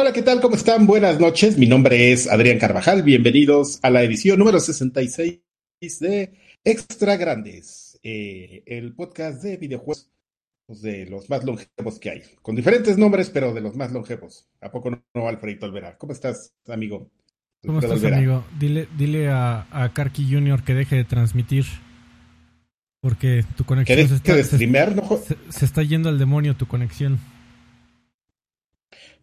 Hola, ¿qué tal? ¿Cómo están? Buenas noches. Mi nombre es Adrián Carvajal. Bienvenidos a la edición número 66 de Extra Grandes, eh, el podcast de videojuegos pues, de los más longevos que hay, con diferentes nombres, pero de los más longevos. ¿A poco no, Alfredito Olvera? ¿Cómo estás, amigo? ¿Cómo estás, amigo? Dile, dile a, a Karki Jr. que deje de transmitir. Porque tu conexión se está, se, se está yendo al demonio tu conexión.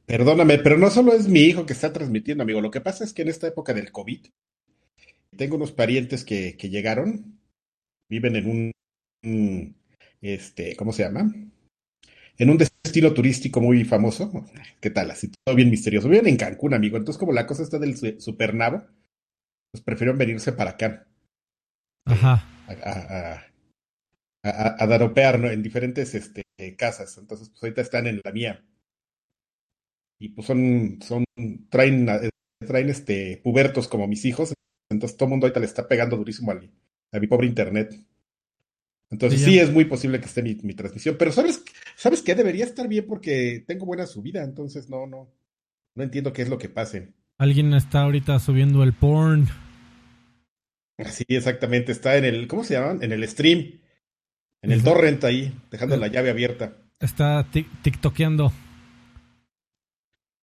Perdóname, pero no solo es mi hijo que está transmitiendo, amigo. Lo que pasa es que en esta época del COVID, tengo unos parientes que, que llegaron, viven en un, este, ¿cómo se llama? En un destino turístico muy famoso. ¿Qué tal? Así todo bien misterioso. Viven en Cancún, amigo. Entonces, como la cosa está del supernavo, pues prefirieron venirse para acá. Ajá. A, a, a, daropear, ¿no? En diferentes este, casas. Entonces, pues ahorita están en la mía y pues son, son, traen, eh, traen este pubertos como mis hijos, entonces todo el mundo ahorita le está pegando durísimo a mi, a mi pobre internet. Entonces sí, es muy posible que esté mi, mi, transmisión, pero sabes, sabes qué debería estar bien porque tengo buena subida, entonces no, no, no entiendo qué es lo que pase. Alguien está ahorita subiendo el porn. Sí, exactamente, está en el, ¿cómo se llama? En el stream, en el torrent ahí, dejando la llave abierta. Está tiktokeando.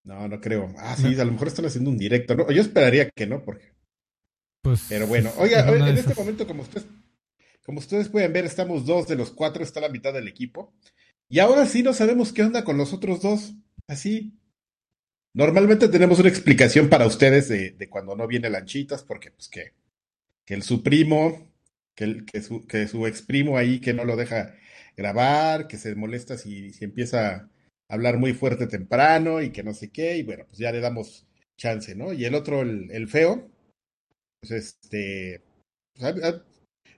No, no creo. Ah, sí, a lo mejor están haciendo un directo. ¿no? Yo esperaría que no, porque. Pues. Pero bueno, oiga, en este momento, como ustedes, como ustedes pueden ver, estamos dos de los cuatro, está la mitad del equipo. Y ahora sí no sabemos qué onda con los otros dos. Así. Normalmente tenemos una explicación para ustedes de, de cuando no viene Lanchitas, porque pues que, que el su primo, que, el, que, su, que su ex primo ahí que no lo deja grabar, que se molesta si, si empieza hablar muy fuerte temprano y que no sé qué, y bueno, pues ya le damos chance, ¿no? Y el otro, el, el feo, pues este, pues,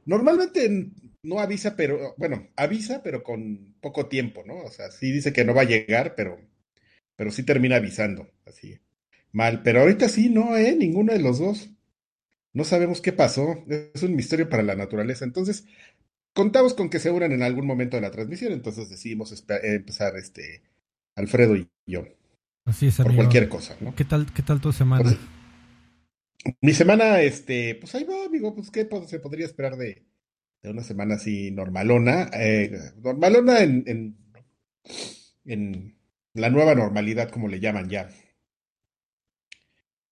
normalmente no avisa, pero, bueno, avisa, pero con poco tiempo, ¿no? O sea, sí dice que no va a llegar, pero, pero sí termina avisando, así, mal. Pero ahorita sí, no, ¿eh? Ninguno de los dos. No sabemos qué pasó, es un misterio para la naturaleza. Entonces, contamos con que se unan en algún momento de la transmisión, entonces decidimos empezar este Alfredo y yo. Así es, Por cualquier cosa, ¿no? ¿Qué tal, qué tal tu semana? Pues, mi semana, este, pues ahí va, amigo, pues qué se podría esperar de, de una semana así normalona, eh, normalona en, en, en la nueva normalidad, como le llaman ya.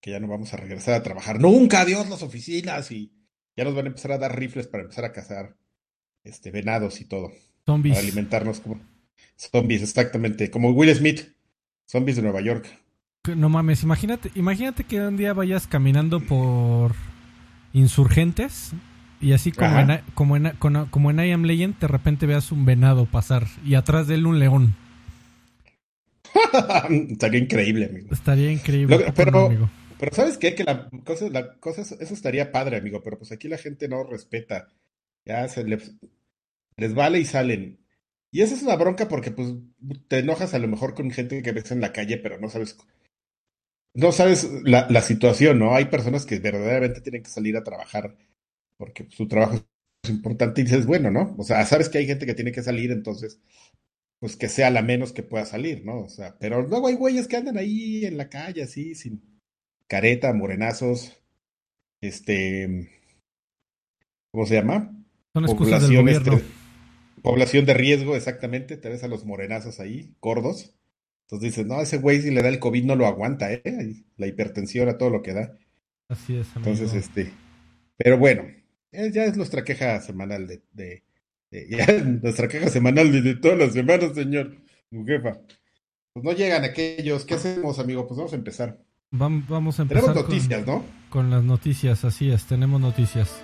Que ya no vamos a regresar a trabajar nunca, adiós las oficinas y ya nos van a empezar a dar rifles para empezar a cazar este venados y todo. Zombies. Para alimentarnos como Zombies, exactamente. Como Will Smith. Zombies de Nueva York. No mames, imagínate, imagínate que un día vayas caminando por insurgentes y así como en, como, en, como en I Am Legend, de repente veas un venado pasar y atrás de él un león. Estaría increíble, amigo. Estaría increíble. pero, pero ¿sabes qué? Que la cosa, la cosa, eso estaría padre, amigo, pero pues aquí la gente no respeta. Ya se les, les vale y salen. Y esa es una bronca porque pues te enojas a lo mejor con gente que ves en la calle, pero no sabes no sabes la, la situación, ¿no? Hay personas que verdaderamente tienen que salir a trabajar porque su trabajo es importante y dices, bueno, ¿no? O sea, sabes que hay gente que tiene que salir, entonces, pues que sea la menos que pueda salir, ¿no? O sea, pero luego hay güeyes que andan ahí en la calle así, sin careta, morenazos, este, ¿cómo se llama? Son excusas del gobierno. Este, Población de riesgo, exactamente. Te ves a los morenazos ahí, gordos. Entonces dices, no, ese güey si le da el COVID no lo aguanta, ¿eh? La hipertensión a todo lo que da. Así es, amigo. Entonces, este. Pero bueno, ya es nuestra queja semanal de. de, ya nuestra queja semanal de, todas las semanas, señor. Jefa. Pues no llegan aquellos. ¿Qué hacemos, amigo? Pues vamos a empezar. Vamos a empezar. Tenemos noticias, ¿no? Con las noticias, así es, tenemos noticias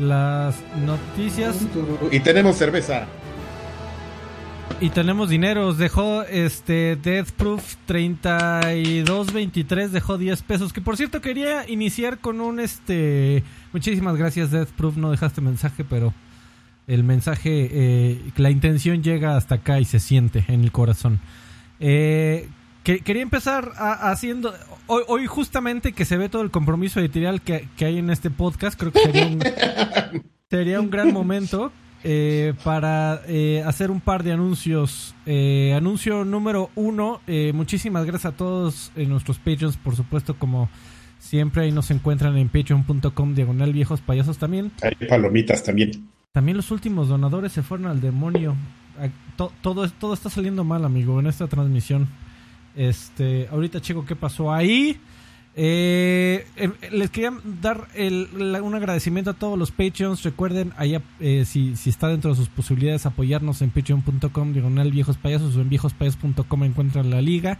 las noticias. Y tenemos cerveza. Y tenemos dinero. Dejó este Death Proof 3223, dejó 10 pesos. Que por cierto quería iniciar con un este. Muchísimas gracias, Death Proof. No dejaste mensaje, pero el mensaje, eh, la intención llega hasta acá y se siente en el corazón. Eh, quería empezar haciendo. Hoy, justamente que se ve todo el compromiso editorial que, hay en este podcast, creo que sería un, sería un gran momento eh, para eh, hacer un par de anuncios. anuncio número uno, muchísimas gracias a todos nuestros Patreons, por supuesto, como siempre ahí nos encuentran en patreon.com diagonal viejos payasos también. Hay palomitas también. También los últimos donadores se fueron al demonio. todo, todo está saliendo mal, amigo, en esta transmisión. Este, ahorita chico, ¿qué pasó ahí? Eh, eh, les quería dar un agradecimiento a todos los Patreons. Recuerden, allá, eh, si, está dentro de sus posibilidades, apoyarnos en patreon.com, diagonal viejos payasos o en viejospayasos.com encuentran la liga.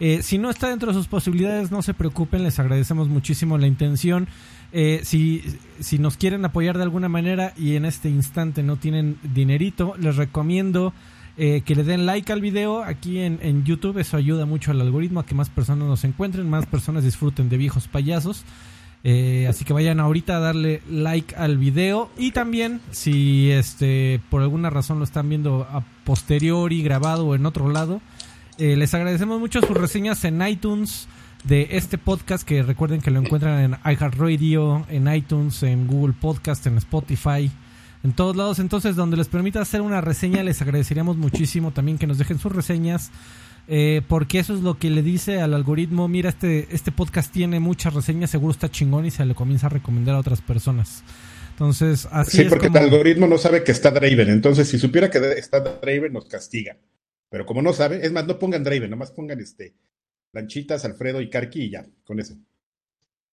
Eh, si no está dentro de sus posibilidades, no se preocupen, les agradecemos muchísimo la intención. si, si nos quieren apoyar de alguna manera y en este instante no tienen dinerito, les recomiendo eh, que le den like al video aquí en, YouTube. Eso ayuda mucho al algoritmo a que más personas nos encuentren, más personas disfruten de viejos payasos. Eh, así que vayan ahorita a darle like al video. Y también, si este por alguna razón lo están viendo a posteriori, grabado o en otro lado, eh, les agradecemos mucho sus reseñas en iTunes de este podcast. Que recuerden que lo encuentran en iHeartRadio, en iTunes, en Google Podcast, en Spotify en todos lados. Entonces, donde les permita hacer una reseña, les agradeceríamos muchísimo también que nos dejen sus reseñas. Eh, porque eso es lo que le dice al algoritmo, mira, este, este podcast tiene muchas reseñas, seguro está chingón y se le comienza a recomendar a otras personas. Entonces, así sí, porque el algoritmo no sabe que está Draven. Entonces, si supiera que está Draven, nos castiga. Pero como no sabe, es más, no pongan Draven, nomás pongan este Lanchitas, Alfredo y Karki y ya, con eso.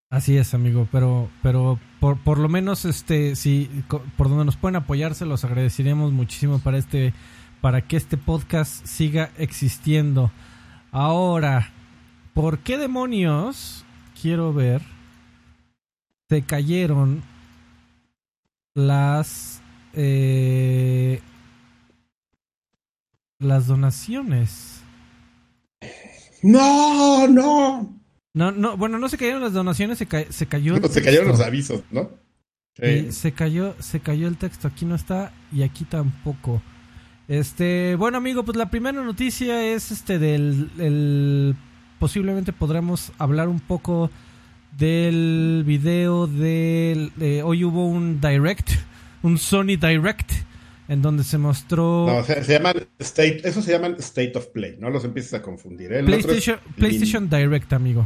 Así es, amigo, pero, pero por, por lo menos, este, si por donde nos pueden apoyar, se los agradeceríamos muchísimo para este, para que este podcast siga existiendo. Ahora, ¿por qué demonios quiero ver se cayeron las eh, las donaciones? No, no. No, no, bueno, no se cayeron las donaciones, se, se cayó. se cayeron los avisos, ¿no? se cayó, se cayó el texto, aquí no está y aquí tampoco. Este, bueno amigo, pues la primera noticia es este del el, posiblemente podremos hablar un poco del video del de, hoy hubo un direct, un Sony Direct en donde se mostró. No, se, llaman State, eso se llaman State of Play, no los empieces a confundir. ¿eh? PlayStation, PlayStation Direct, amigo.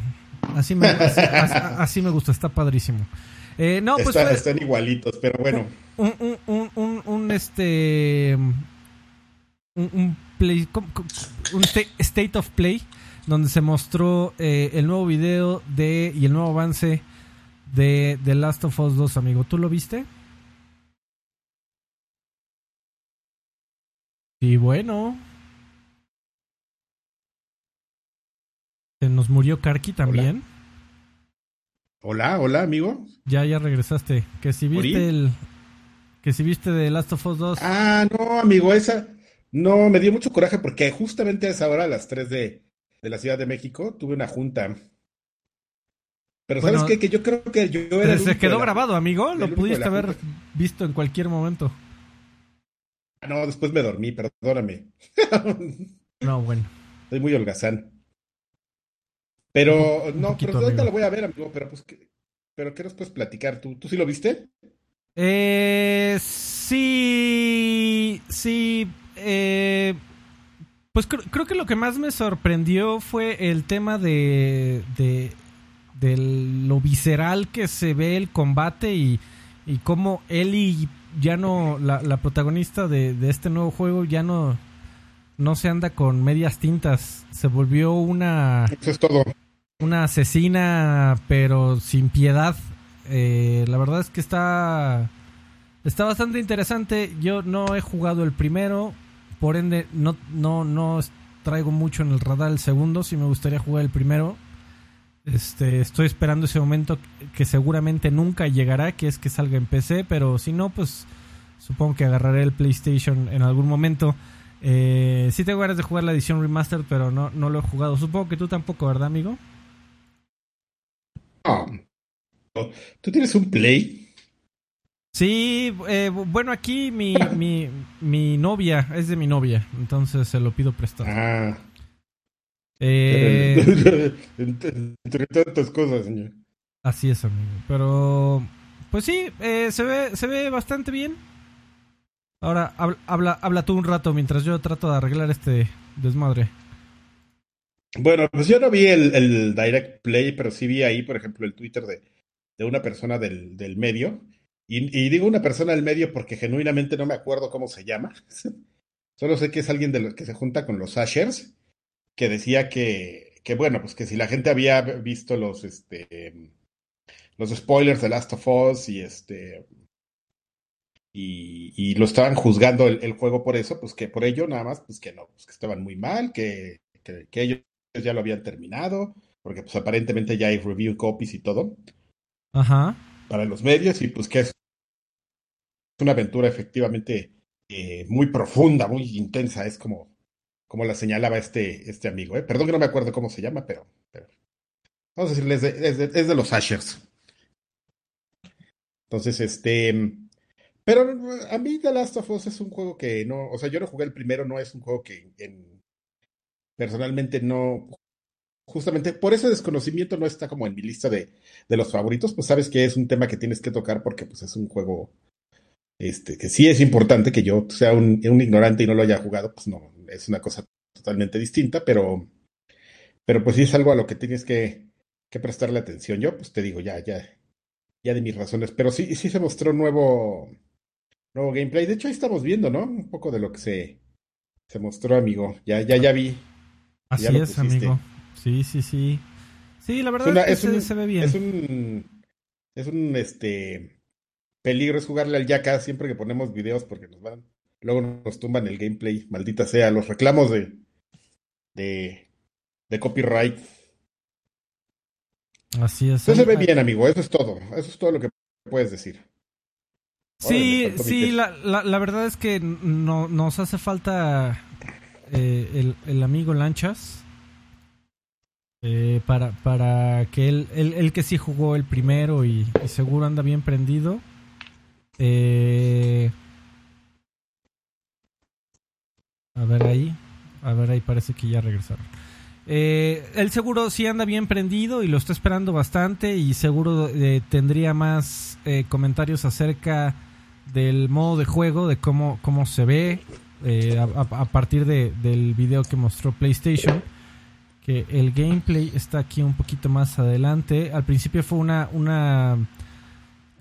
Así me, así, me gusta, está padrísimo. Eh, no, pues están igualitos, pero bueno. Un, un, un, un este. Un, play, un State of Play, donde se mostró eh, el nuevo video de y el nuevo avance de The Last of Us 2, amigo. ¿Tú lo viste? Y bueno. Se nos murió Karki también. Hola. hola, amigo. Ya, ya regresaste. Que si viste el. Que si viste de Last of Us 2. Ah, no, amigo, esa. No, me dio mucho coraje porque justamente a esa hora, a las 3 de, de la Ciudad de México, tuve una junta. Pero ¿sabes qué? Que yo creo que yo era. se quedó grabado, amigo. Lo pudiste haber visto en cualquier momento. No, después me dormí, perdóname. no, bueno. Soy muy holgazán. Pero, no, pero ahorita lo voy a ver, amigo, pero pues, ¿qué, pero ¿qué nos puedes platicar tú? ¿Tú sí lo viste? Eh, sí, sí, eh, pues creo, que lo que más me sorprendió fue el tema de, de, de lo visceral que se ve el combate y, y cómo Ellie ya no, la, la protagonista de, de, este nuevo juego ya no, no se anda con medias tintas, se volvió una... Eso es todo. Una asesina, pero sin piedad. Eh, la verdad es que está, está bastante interesante. Yo no he jugado el primero, por ende no, no, no traigo mucho en el radar el segundo, si me gustaría jugar el primero. Este, estoy esperando ese momento que seguramente nunca llegará, que es que salga en PC, pero si no, pues supongo que agarraré el PlayStation en algún momento. Eh, sí tengo ganas de jugar la edición remastered, pero no, no lo he jugado. Supongo que tú tampoco, ¿verdad, amigo? ¿Tú tienes un Play? Sí, eh, bueno, aquí mi, mi, mi novia es de mi novia, entonces se lo pido prestado. Ah. Eh, entre, tantas cosas, señor. Así es, amigo. Pero, pues sí, eh, se, ve, se ve bastante bien. Ahora, habla, habla tú un rato mientras yo trato de arreglar este desmadre. Bueno, pues yo no vi el, Direct Play, pero sí vi ahí, por ejemplo, el Twitter de, de una persona del, del medio. Y, digo una persona del medio porque genuinamente no me acuerdo cómo se llama. Solo sé que es alguien de los que se junta con los Ashers, que decía que, que, bueno, pues que si la gente había visto los, este, los spoilers de Last of Us y este, y, y lo estaban juzgando el, el, juego por eso, pues que por ello nada más, pues que no, pues que estaban muy mal, que, que, que ellos ya lo habían terminado, porque pues aparentemente ya hay review copies y todo. Ajá. Para los medios y pues que es una aventura efectivamente eh, muy profunda, muy intensa, es como, como la señalaba este, este amigo. ¿eh? Perdón que no me acuerdo cómo se llama, pero, pero vamos a decirle, es de, es de, es de los Ashers. Entonces, este... Pero a mí The Last of Us es un juego que no, o sea, yo no jugué el primero, no es un juego que en, personalmente no, justamente por ese desconocimiento no está como en mi lista de, de, los favoritos, pues sabes que es un tema que tienes que tocar porque pues es un juego este, que sí es importante que yo sea un, un ignorante y no lo haya jugado, pues no, es una cosa totalmente distinta, pero, pero pues sí es algo a lo que tienes que, que prestarle atención. Yo pues te digo, ya, ya, ya de mis razones, pero sí, sí se mostró nuevo, nuevo gameplay. De hecho, ahí estamos viendo, ¿no? Un poco de lo que se, se mostró, amigo. Ya, ya, ya vi. Así es, amigo. Sí, sí, sí. Sí, la verdad es, que se, ve bien. Es un, es un, este, peligro es jugarle al Yaka siempre que ponemos videos porque nos van, luego nos tumban el gameplay, maldita sea, los reclamos de, de, de copyright. Así es. Eso se ve bien, amigo, eso es todo, eso es todo lo que puedes decir. Sí, sí, la, la, la, verdad es que no, nos hace falta eh, el, el, amigo Lanchas. Eh, para, para que él, él, que sí jugó el primero y, seguro anda bien prendido. Eh, a ver ahí. A ver ahí parece que ya regresaron. Eh, él seguro sí anda bien prendido y lo está esperando bastante y seguro tendría más comentarios acerca del modo de juego, de cómo, cómo se ve, eh, a, partir de, del video que mostró PlayStation. Que el gameplay está aquí un poquito más adelante. Al principio fue una, una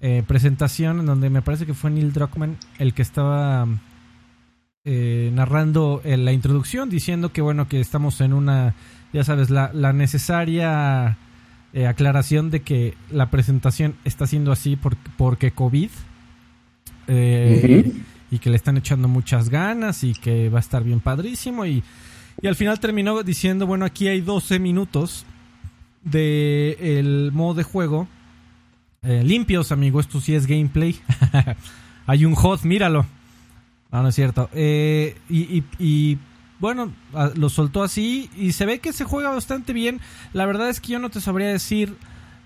eh, presentación en donde me parece que fue Neil Druckmann el que estaba eh, narrando la introducción, diciendo que bueno, que estamos en una, ya sabes, la, la necesaria aclaración de que la presentación está siendo así porque COVID. Eh, y que le están echando muchas ganas y que va a estar bien padrísimo. Y, y al final terminó diciendo, bueno, aquí hay 12 minutos de el modo de juego. Eh, limpios, amigo, esto sí es gameplay. hay un hot, míralo. No, no es cierto. Eh, y, y, bueno, lo soltó así y se ve que se juega bastante bien. La verdad es que yo no te sabría decir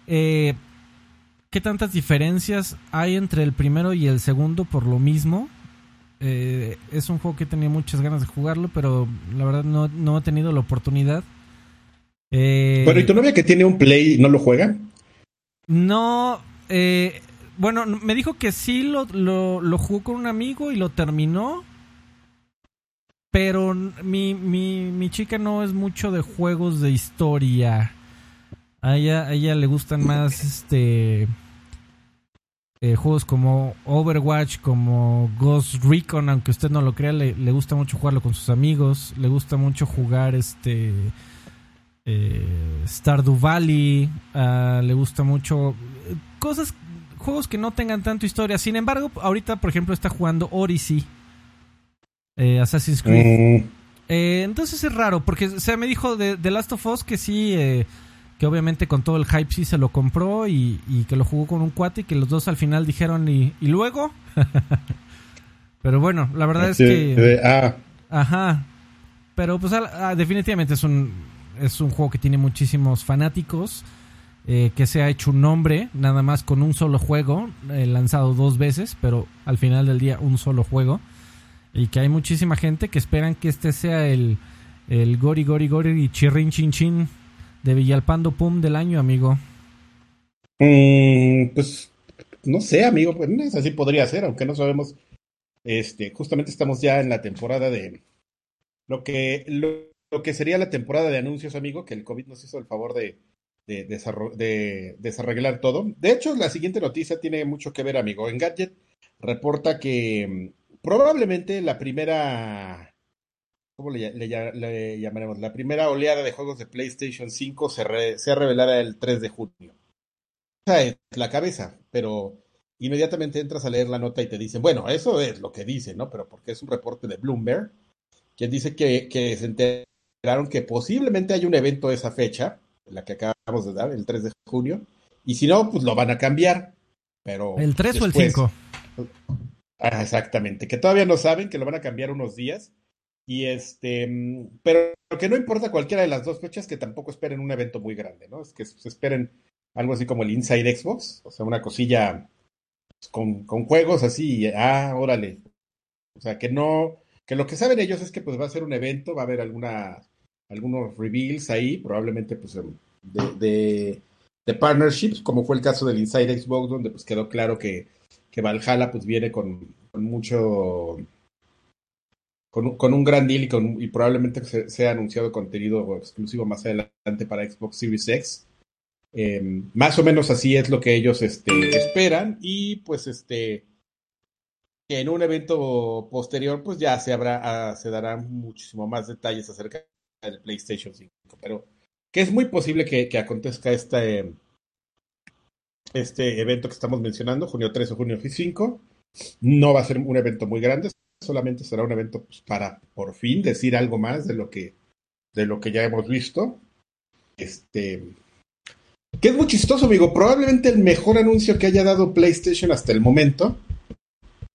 eh, qué tantas diferencias hay entre el primero y el segundo por lo mismo. Eh, es un juego que tenía muchas ganas de jugarlo, pero la verdad no, no he tenido la oportunidad. Eh, bueno, ¿y tu novia que tiene un Play no lo juega? No, eh, bueno, me dijo que sí lo, lo, jugó con un amigo y lo terminó. Pero mi, mi, mi chica no es mucho de juegos de historia. A ella, a ella le gustan más este eh, juegos como Overwatch, como Ghost Recon, aunque usted no lo crea, le, gusta mucho jugarlo con sus amigos, le gusta mucho jugar este eh, Stardew Valley, ah, le gusta mucho eh, cosas, juegos que no tengan tanto historia. Sin embargo, ahorita, por ejemplo, está jugando Odyssey, Assassin's Creed. Mm. entonces es raro, porque se me dijo de The Last of Us que sí que obviamente con todo el hype sí se lo compró y, que lo jugó con un cuate y que los dos al final dijeron y, luego. Pero bueno, la verdad es que... Ah. Ajá. Pero pues ah, definitivamente es un, es un juego que tiene muchísimos fanáticos. Eh, que se ha hecho un nombre nada más con un solo juego, eh, lanzado dos veces, pero al final del día un solo juego. Y que hay muchísima gente que esperan que este sea el, el Gori Gori Gori y Chirrin Chin Chin de Villalpando Pum del año, amigo? Mm, pues no sé, amigo, pues así podría ser, aunque no sabemos Este, justamente estamos ya en la temporada de lo que, lo, que sería la temporada de anuncios, amigo, que el COVID nos hizo el favor de, de, de, desarreglar todo. De hecho, la siguiente noticia tiene mucho que ver, amigo. En Gadget reporta que mm, probablemente la primera, ¿cómo le, llamaremos? La primera oleada de juegos de PlayStation 5 se, se revelará el 3 de junio. Esa es la cabeza, pero inmediatamente entras a leer la nota y te dicen, bueno, eso es lo que dice, ¿no? Pero porque es un reporte de Bloomberg, quien dice que, que se enteraron que posiblemente hay un evento de esa fecha, la que acabamos de dar, el 3 de junio, y si no, pues lo van a cambiar. Pero ¿El 3 o el 5? Ah, exactamente, que todavía no saben, que lo van a cambiar unos días. Y este, pero que no importa cualquiera de las dos fechas, que tampoco esperen un evento muy grande, ¿no? Es que se esperen algo así como el Inside Xbox, o sea, una cosilla con, con juegos así, ah, órale. O sea, que no, que lo que saben ellos es que pues va a ser un evento, va a haber alguna, algunos reveals ahí, probablemente pues em, de, de, partnerships, como fue el caso del Inside Xbox, donde pues quedó claro que, que Valhalla pues viene con mucho, con, con, un gran deal y, con, y probablemente sea anunciado contenido exclusivo más adelante para Xbox Series X. Em, más o menos así es lo que ellos este, esperan y pues este en un evento posterior pues ya se habrá ah, se darán muchísimo más detalles acerca del PlayStation 5 pero que es muy posible que, que acontezca este este evento que estamos mencionando junio 3 o junio 5 no va a ser un evento muy grande solamente será un evento pues, para por fin decir algo más de lo que de lo que ya hemos visto este que es muy chistoso, amigo. Probablemente el mejor anuncio que haya dado PlayStation hasta el momento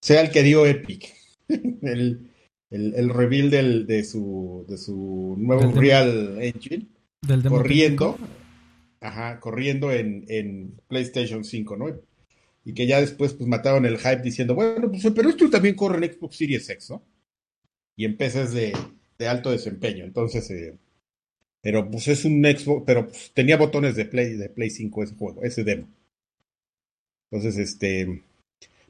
sea el que dio Epic. el, el, reveal del, de, su, de su nuevo Real Engine. Del corriendo. Ajá, corriendo en, en PlayStation 5, ¿no? Y que ya después pues mataron el hype diciendo, bueno, pues pero esto también corre en Xbox Series X, ¿no? Y en PCs de, de alto desempeño. Entonces, eh, pero pues es un Xbox, pero pues, tenía botones de Play, de Play 5 ese juego, ese demo. Entonces, este.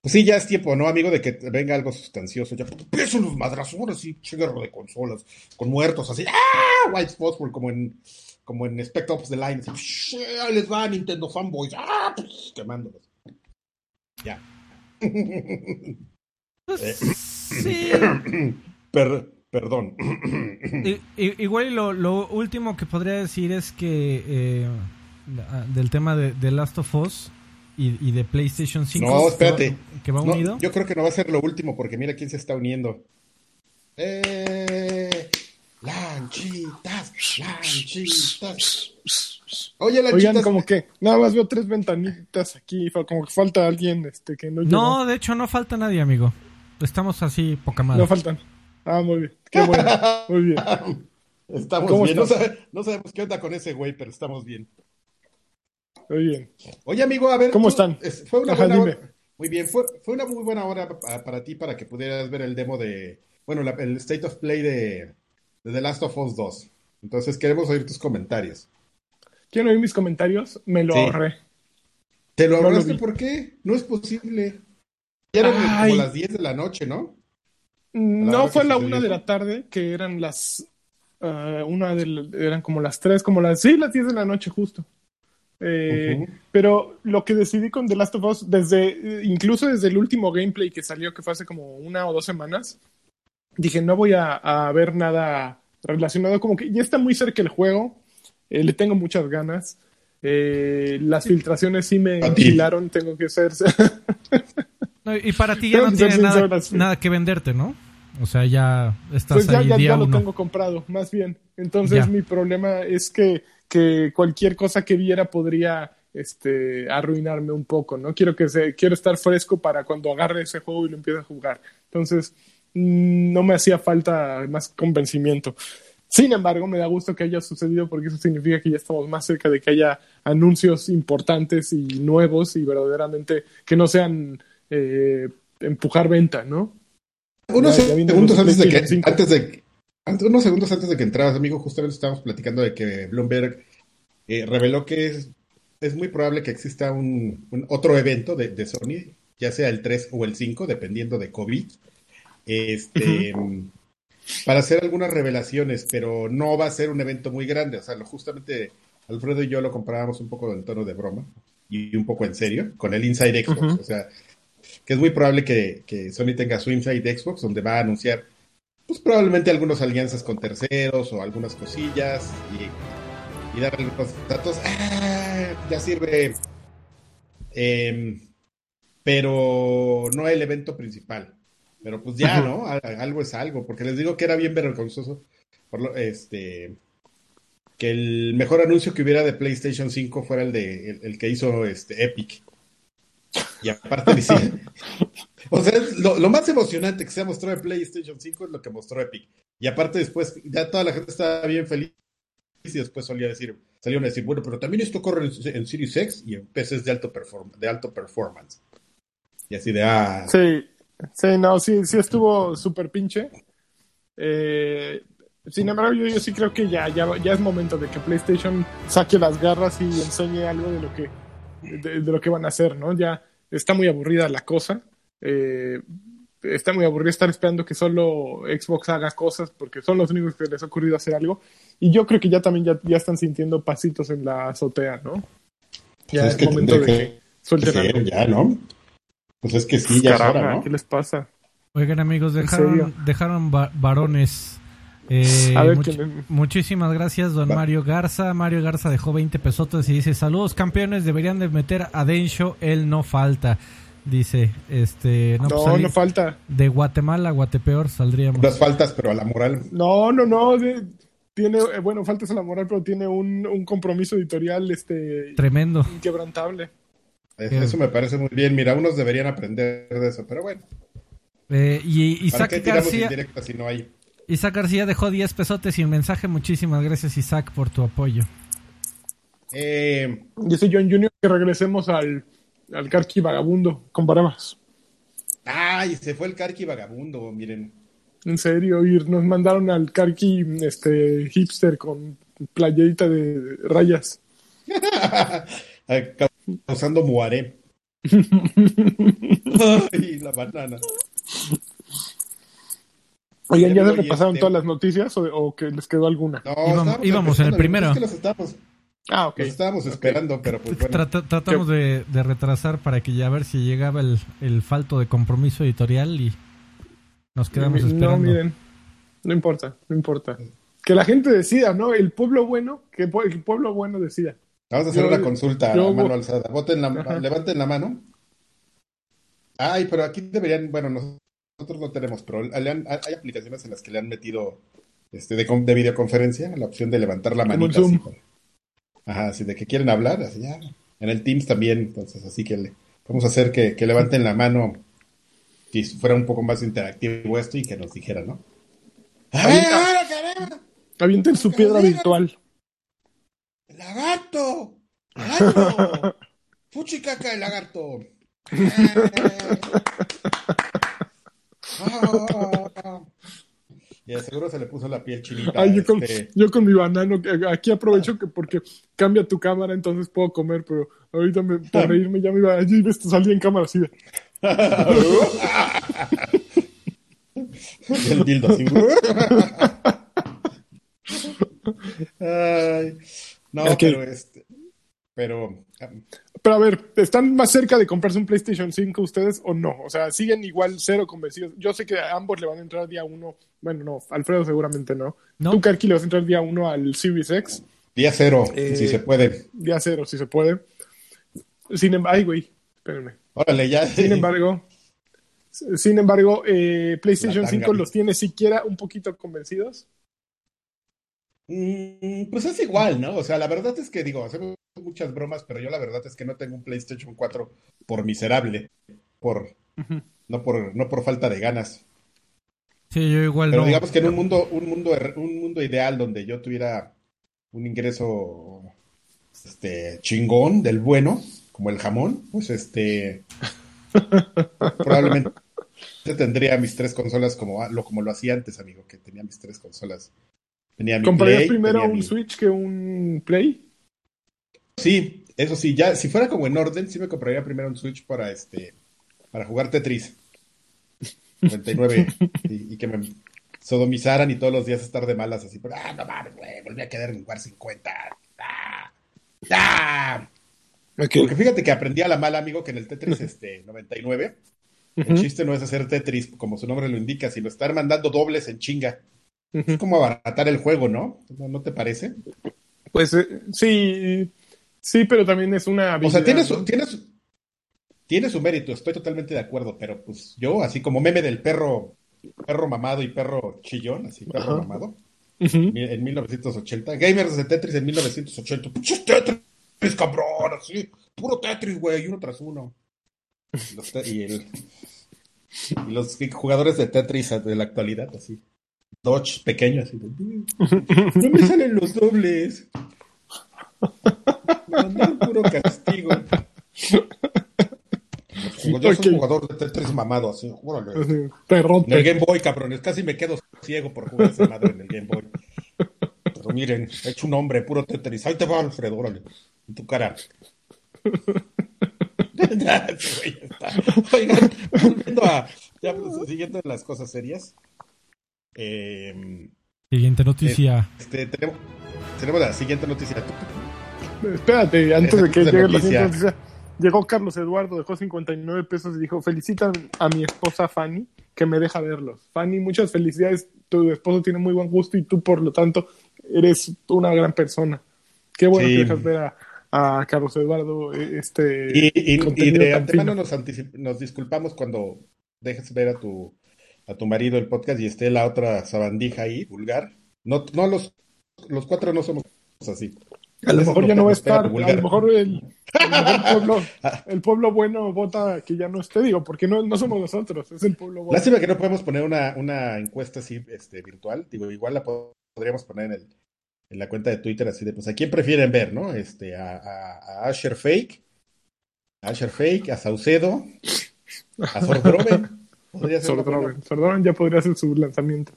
Pues sí, ya es tiempo, ¿no, amigo? De que venga algo sustancioso. Ya son los madrazos, ahora sí, guerra de consolas, con muertos así. ¡Ah! White Phosphor, como en, como en Spectre of the Line. Así, les va Nintendo fanboys. ¡Ah! Pues, quemándolos. Ya. Pues, eh, sí. Per, Perdón. igual lo, lo, último que podría decir es que eh, del tema de, de, Last of Us y, de PlayStation 5. No, espérate. Que va, unido. yo creo que no va a ser lo último porque mira quién se está uniendo. Eh, lanchitas, lanchitas. Oye, lanchitas. Oigan, como que nada más veo tres ventanitas aquí, como que falta alguien este que no No, de hecho no falta nadie, amigo. Estamos así poca madre. No faltan. Ah, muy bien. Qué bueno. Muy bien. Estamos bien. No, sabemos qué onda con ese güey, pero estamos bien. Muy bien. Oye, amigo, a ver. ¿Cómo están? Fue una buena hora. Muy bien. Fue, fue, una muy buena hora para, ti para que pudieras ver el demo de. Bueno, el State of Play de, The Last of Us 2. Entonces, queremos oír tus comentarios. ¿Quieren oír mis comentarios? Me lo ahorré. ¿Te lo ahorraste por qué? No es posible. Ya eran como las 10 de la noche, ¿no? No fue la una de la tarde, que eran las. Uh, una de, eran como las tres, como las. Sí, las diez de la noche, justo. Eh, pero lo que decidí con The Last of Us, desde, incluso desde el último gameplay que salió, que fue hace como una o dos semanas, dije, no voy a, ver nada relacionado, como que ya está muy cerca el juego, eh, le tengo muchas ganas. Eh, las filtraciones sí me enchilaron, tengo que ser. y para ti ya no tiene nada, que venderte, ¿no? O sea, ya estás pues ya, ya, lo tengo comprado, más bien. Entonces mi problema es que, que cualquier cosa que viera podría este, arruinarme un poco, ¿no? Quiero, que se, quiero estar fresco para cuando agarre ese juego y lo empiece a jugar. Entonces, no me hacía falta más convencimiento. Sin embargo, me da gusto que haya sucedido porque eso significa que ya estamos más cerca de que haya anuncios importantes y nuevos y verdaderamente que no sean eh, empujar venta, ¿no? Unos segundos antes de que, antes de, unos segundos antes de que entrabas, amigo, justamente estábamos platicando de que Bloomberg eh, reveló que es, es, muy probable que exista un, otro evento de, Sony, ya sea el 3 o el 5, dependiendo de COVID, este, para hacer algunas revelaciones, pero no va a ser un evento muy grande. O sea, lo, justamente Alfredo y yo lo comparábamos un poco en tono de broma y un poco en serio con el Inside Xbox. O sea, que es muy probable que, que, Sony tenga su Inside Xbox, donde va a anunciar, pues probablemente algunas alianzas con terceros o algunas cosillas y, y dar algunos datos. Ah, ya sirve. Eh, pero no el evento principal. Pero pues ya, ¿no? Algo es algo, porque les digo que era bien vergonzoso por lo, este que el mejor anuncio que hubiera de PlayStation 5 fuera el de el, que hizo este Epic. Y aparte decía, o sea, lo, lo, más emocionante que se ha mostrado de PlayStation 5 es lo que mostró Epic. Y aparte después, ya toda la gente estaba bien feliz y después solía decir, salieron a decir, bueno, pero también esto corre en, en Series X y en PCs de alto, perform de alto performance. Y así de, ah. Sí, sí, no, sí, sí estuvo súper pinche. Eh, sin embargo, yo, yo, sí creo que ya, ya, ya es momento de que PlayStation saque las garras y enseñe algo de lo que, de, de lo que van a hacer, ¿no? Ya está muy aburrida la cosa. Eh, está muy aburrida estar esperando que solo Xbox haga cosas porque son los únicos que les ha ocurrido hacer algo. Y yo creo que ya también ya, ya están sintiendo pasitos en la azotea, ¿no? Ya pues es, momento de que suelten algo. Ya, ¿no? Pues es que sí, ya Caramba, es hora, ¿no? ¿Qué les pasa? Oigan, amigos, dejaron, dejaron va varones. Eh, A ver, much ¿quién- muchísimas gracias, don Va. Mario Garza. Mario Garza dejó 20 pesotes y dice: Saludos, campeones. Deberían de meter a Densho, él no falta. Dice, este, no, No, pues, no, falta. de Guatemala a Guatepeor saldríamos. Las faltas, pero a la moral. No, no, no. de- tiene, eh, bueno, faltas a la moral, pero tiene un, un compromiso editorial este, Tremendo. inquebrantable. Bien. Eso me parece muy bien. Mira, unos deberían aprender de eso, pero bueno. Eh, y ¿Para Isaac García, indirectas si no hay? Isaac García dejó 10 pesotes y un mensaje. Muchísimas gracias, Isaac, por tu apoyo. Eh, Dice John Junior que regresemos al, al Karki vagabundo con barbas. ay, se fue el Karki vagabundo, miren. En serio, y nos mandaron al Karki este, hipster con playerita de rayas. Ay, Causando muaré. Ay, la banana. Oigan, ¿ya se repasaron este- todas las noticias o, o que les quedó alguna? No, Íbamos- en el primero. Es que los estábamos, Ah, ok. los estábamos esperando, pero pues bueno. Trata- tratamos de, de retrasar para que ya a ver si llegaba el, el falto de compromiso editorial y nos quedamos no, esperando. miren, no importa, no importa. Que la gente decida, ¿no? El pueblo bueno, que el pueblo bueno decida. Vamos a hacer Yo- una consulta yo- a mano alzada. Voten la, Ajá. levanten la mano. Ay, pero aquí deberían, bueno, nosotros no tenemos, pero le han- hay aplicaciones en las que le han metido este, de, con- de videoconferencia la opción de levantar la así, Ajá, así de que quieren hablar, así ya. En el Teams también, entonces así que le, vamos a hacer que, que levanten la mano si fuera un poco más interactivo esto y que nos dijeran, ¿no? ¡A ver, Ahorita- ahora, caramba! Avienten su piedra virtual. ¡Lagarto! ¡Lagarto! ¡Fuchicaca el lagarto! Ah. Y de seguro se le puso la piel chinita. Ay, yo, con, este. yo con mi banano, que aquí aprovecho que porque cambia tu cámara, entonces puedo comer, pero ahorita me, Ah. por reírme ya me iba, ya iba a salir en cámara así de, Y el dildo así. Ay, no, pero este. Pero. ah, Pero a ver, ¿están más cerca de comprarse un PlayStation 5 ustedes o no? O sea, siguen igual cero convencidos. Yo sé que a ambos le van a entrar día uno. Bueno, no, Alfredo seguramente no. No. Tú, Karki, le vas a entrar día uno al Series X. Día cero, Eh, si se puede. Día cero, si se puede. Sin embargo, ay, güey, espérenme. Órale, ya. Sin embargo, sin embargo, eh, PlayStation La 5 tanga. los tiene siquiera un poquito convencidos. Mm, Pues es igual, ¿no? O sea, la verdad es que digo, hacemos muchas bromas, pero yo la verdad es que no tengo un PlayStation 4 por miserable, por no por no por falta de ganas. Sí, yo igual Pero no. digamos que en un mundo un mundo er- un mundo ideal donde yo tuviera un ingreso este chingón del bueno, como el jamón, pues este probablemente tendría mis tres consolas como lo como lo hacía antes, amigo, que tenía mis tres consolas. Tenía mi ¿Comprarías Play, primero un mi- Switch que un Play? Sí, eso sí, ya, si fuera como en orden, sí me compraría primero un Switch para este, para jugar Tetris. 99. y, que me sodomizaran y todos los días estar de malas así. Pero, ah, no mames, güey, volví a quedar en lugar 50. ¡Ah! ¡Ah! Porque fíjate que aprendí a la mala, amigo, que en el Tetris este, 99, el chiste no es hacer Tetris, como su nombre lo indica, sino estar mandando dobles en chinga. Es como abaratar el juego, ¿no? ¿No, te parece? Pues eh, sí, sí, pero también es una habilidad, O sea, tienes, tienes, tiene su mérito, estoy totalmente de acuerdo, pero pues yo, así como meme del perro, perro mamado y perro chillón, así, perro mamado, en 1980, Gamers de Tetris en 1980, ¡Puchos Tetris! cabrón, así, puro Tetris, güey, uno tras uno. y, los jugadores de Tetris de la actualidad, así. Dodge pequeño, así. No me salen los dobles. No, puro castigo. Yo soy jugador de Tetris mamado, así, júrale. En el Game Boy, cabrones. Casi me quedo ciego por jugar esa madre en el Game Boy. Pero miren, he hecho un hombre, puro Tetris. Ahí te va, Alfredo, órale en tu cara. Oigan, volviendo a. Ya, pues, siguiendo las cosas serias. Eh, siguiente noticia. Este, tenemos, tenemos la siguiente noticia. Espérate, antes de que llegue la siguiente noticia. Llegó Carlos Eduardo, dejó 59 pesos y dijo: Felicitan a mi esposa Fanny que me deja verlos. Fanny, muchas felicidades. Tu esposo tiene muy buen gusto y tú, por lo tanto, eres una gran persona. Qué bueno que dejas ver a, a Carlos Eduardo eh, este y, de antemano nos, nos, disculpamos cuando dejes ver a tu a tu marido el podcast y esté la otra sabandija ahí vulgar. No no los los cuatro no somos así. A lo mejor ya no va a estar a lo mejor el, pueblo, el pueblo bueno vota que ya no esté digo porque no, no somos nosotros es el pueblo bueno. Lástima que no podemos poner una, una encuesta así este virtual digo igual la podríamos poner en el en la cuenta de Twitter así de, pues, ¿a quién prefieren ver, no? Este, a, a, Asher Fake, a Asher Fake, a Saucedo, a Sordroven. Sordroven. ya podría ser su lanzamiento.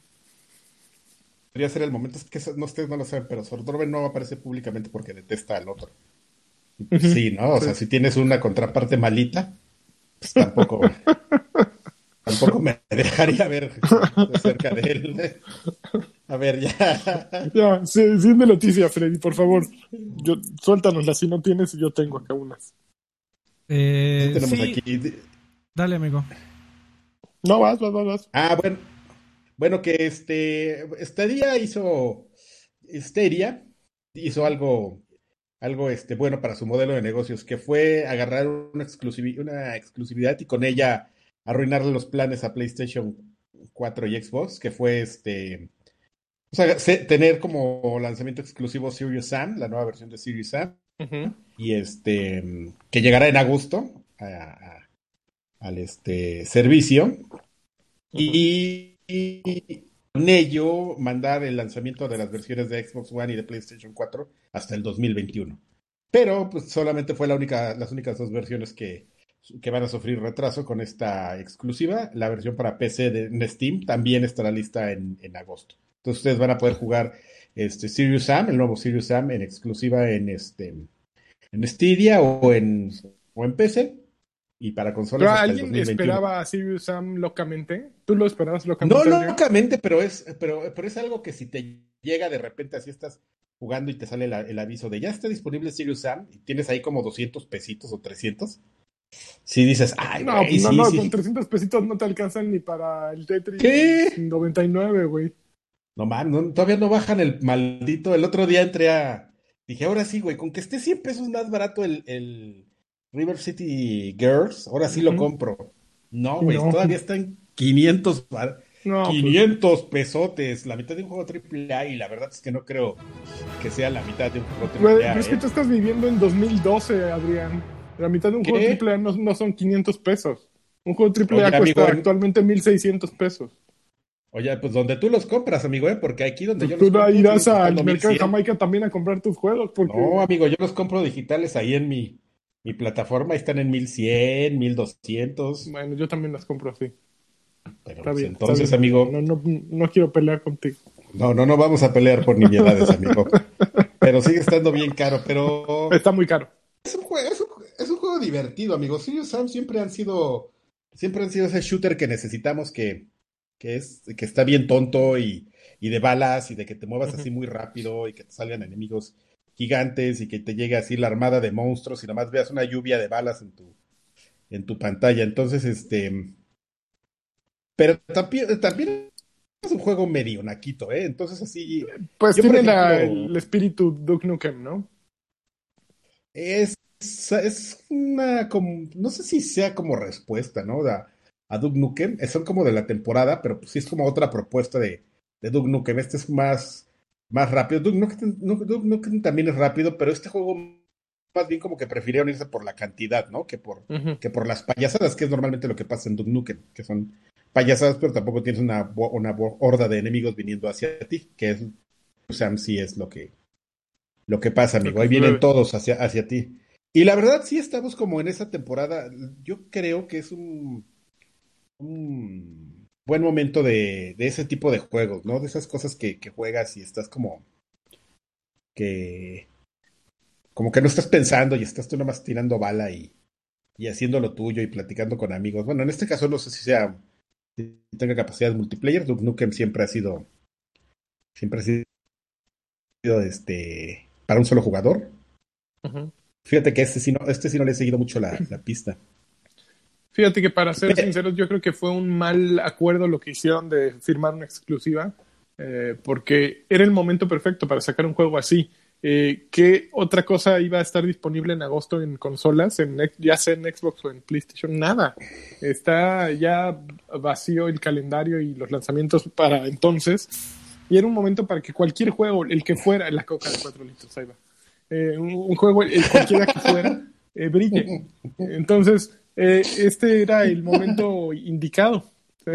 Podría ser el momento, es que no, ustedes no lo saben, pero Sordroven no aparece públicamente porque detesta al otro. Pues sí, ¿no? O sea, si tienes una contraparte malita, pues tampoco, tampoco me dejaría ver cerca de él. A ver, ya. Ya, sí, de noticia, Freddy, por favor. Yo, suéltanosla, si no tienes, yo tengo acá unas. Eh, tenemos aquí? Dale, amigo. No, vas, vas, vas, Ah, bueno. Bueno, que este. Stadia hizo. Stadia hizo algo. Algo este, bueno para su modelo de negocios, que fue agarrar una, una exclusividad y con ella arruinarle los planes a PlayStation 4 y Xbox, que fue este o sea, tener como lanzamiento exclusivo Serious Sam, la nueva versión de Serious Sam, y este que llegará en agosto al este servicio y, con ello mandar el lanzamiento de las versiones de Xbox One y de PlayStation 4 hasta el 2021. Pero pues solamente fue la única, las únicas dos versiones que, que van a sufrir retraso con esta exclusiva. La versión para PC de Steam también estará lista en agosto. Entonces ustedes van a poder jugar este Serious Sam, el nuevo Serious Sam en exclusiva en este en Stadia o en o en PC y para consolas. ¿Pero alguien esperaba a Serious Sam locamente? ¿Tú lo esperabas locamente? No locamente, pero es pero, pero es algo que si te llega de repente así estás jugando y te sale el aviso de ya está disponible Serious Sam y tienes ahí como 200 pesitos o 300. Si dices, ay, no, no, no, con 300 pesitos no te alcanzan ni para el Tetris ¿Qué? 99, güey. No man, todavía no bajan el maldito. El otro día entré a. Dije, ahora sí, güey, con que esté 100 pesos más barato el, el River City Girls, ahora sí lo compro. No, güey, todavía está en 500, 500 pesotes, la mitad de un juego AAA y la verdad es que no creo que sea la mitad de un juego AAA. es que ¿eh? tú estás viviendo en 2012, Adrián. La mitad de un juego AAA no, no, son 500 pesos. Un juego AAA cuesta actualmente 1600 pesos. Oye, pues donde tú los compras, amigo, ¿eh? Porque aquí donde yo los compro. Tú irás al mercado de Jamaica también a comprar tus juegos. Porque... No, amigo, yo los compro digitales ahí en mi, mi plataforma. Ahí están en 1100, 1200. Bueno, yo también las compro así. Pero está pues, bien, entonces, amigo. No, no, no quiero pelear contigo. No, no, no vamos a pelear por nimiedades, amigo. pero sigue estando bien caro, pero. Está muy caro. Es un juego, es un, es un juego divertido, amigo. Serious Sam siempre han sido siempre han sido ese shooter que necesitamos que, que, es, que está bien tonto y, y de balas y de que te muevas así muy rápido y que te salgan enemigos gigantes y que te llegue así la armada de monstruos y nomás veas una lluvia de balas en tu, en tu pantalla. Entonces, este... Pero también, también es un juego medio naquito, ¿eh? Entonces así... Pues tiene el espíritu Duke Nukem, ¿no? Es, es una... Como, no sé si sea como respuesta, ¿no? A, a Duke Nukem. Son como de la temporada, pero pues sí es como otra propuesta de, de Duke Nukem. Este es más más rápido. Duke Nukem, también es rápido, pero este juego más bien como que prefirieron irse por la cantidad, ¿no? Que por, que por las payasadas, que es normalmente lo que pasa en Duke Nukem, que son payasadas, pero tampoco tienes una, una horda de enemigos viniendo hacia ti, que es, Sam, sí es lo que, lo que pasa, amigo. Ahí vienen todos hacia, hacia ti. Y la verdad, sí estamos como en esa temporada. Yo creo que es un, un buen momento de, de, ese tipo de juegos, ¿no? De esas cosas que, que, juegas y estás como que como que no estás pensando y estás tú nomás tirando bala y, y haciendo lo tuyo y platicando con amigos. Bueno, en este caso no sé si sea si tenga capacidad de multiplayer. Duke Nukem siempre ha sido siempre ha sido este para un solo jugador. Fíjate que este sí no, este sí no le he seguido mucho la, la pista. Fíjate que para ser sinceros, yo creo que fue un mal acuerdo lo que hicieron de firmar una exclusiva, eh, porque era el momento perfecto para sacar un juego así. Eh, ¿Qué otra cosa iba a estar disponible en agosto en consolas, en, ya sea en Xbox o en PlayStation? Nada. Está ya vacío el calendario y los lanzamientos para entonces. Y era un momento para que cualquier juego, el que fuera, la coca de 4 litros, ahí va. Eh, un, juego, el, cualquiera que fuera, eh, brille. Entonces, eh, este era el momento indicado.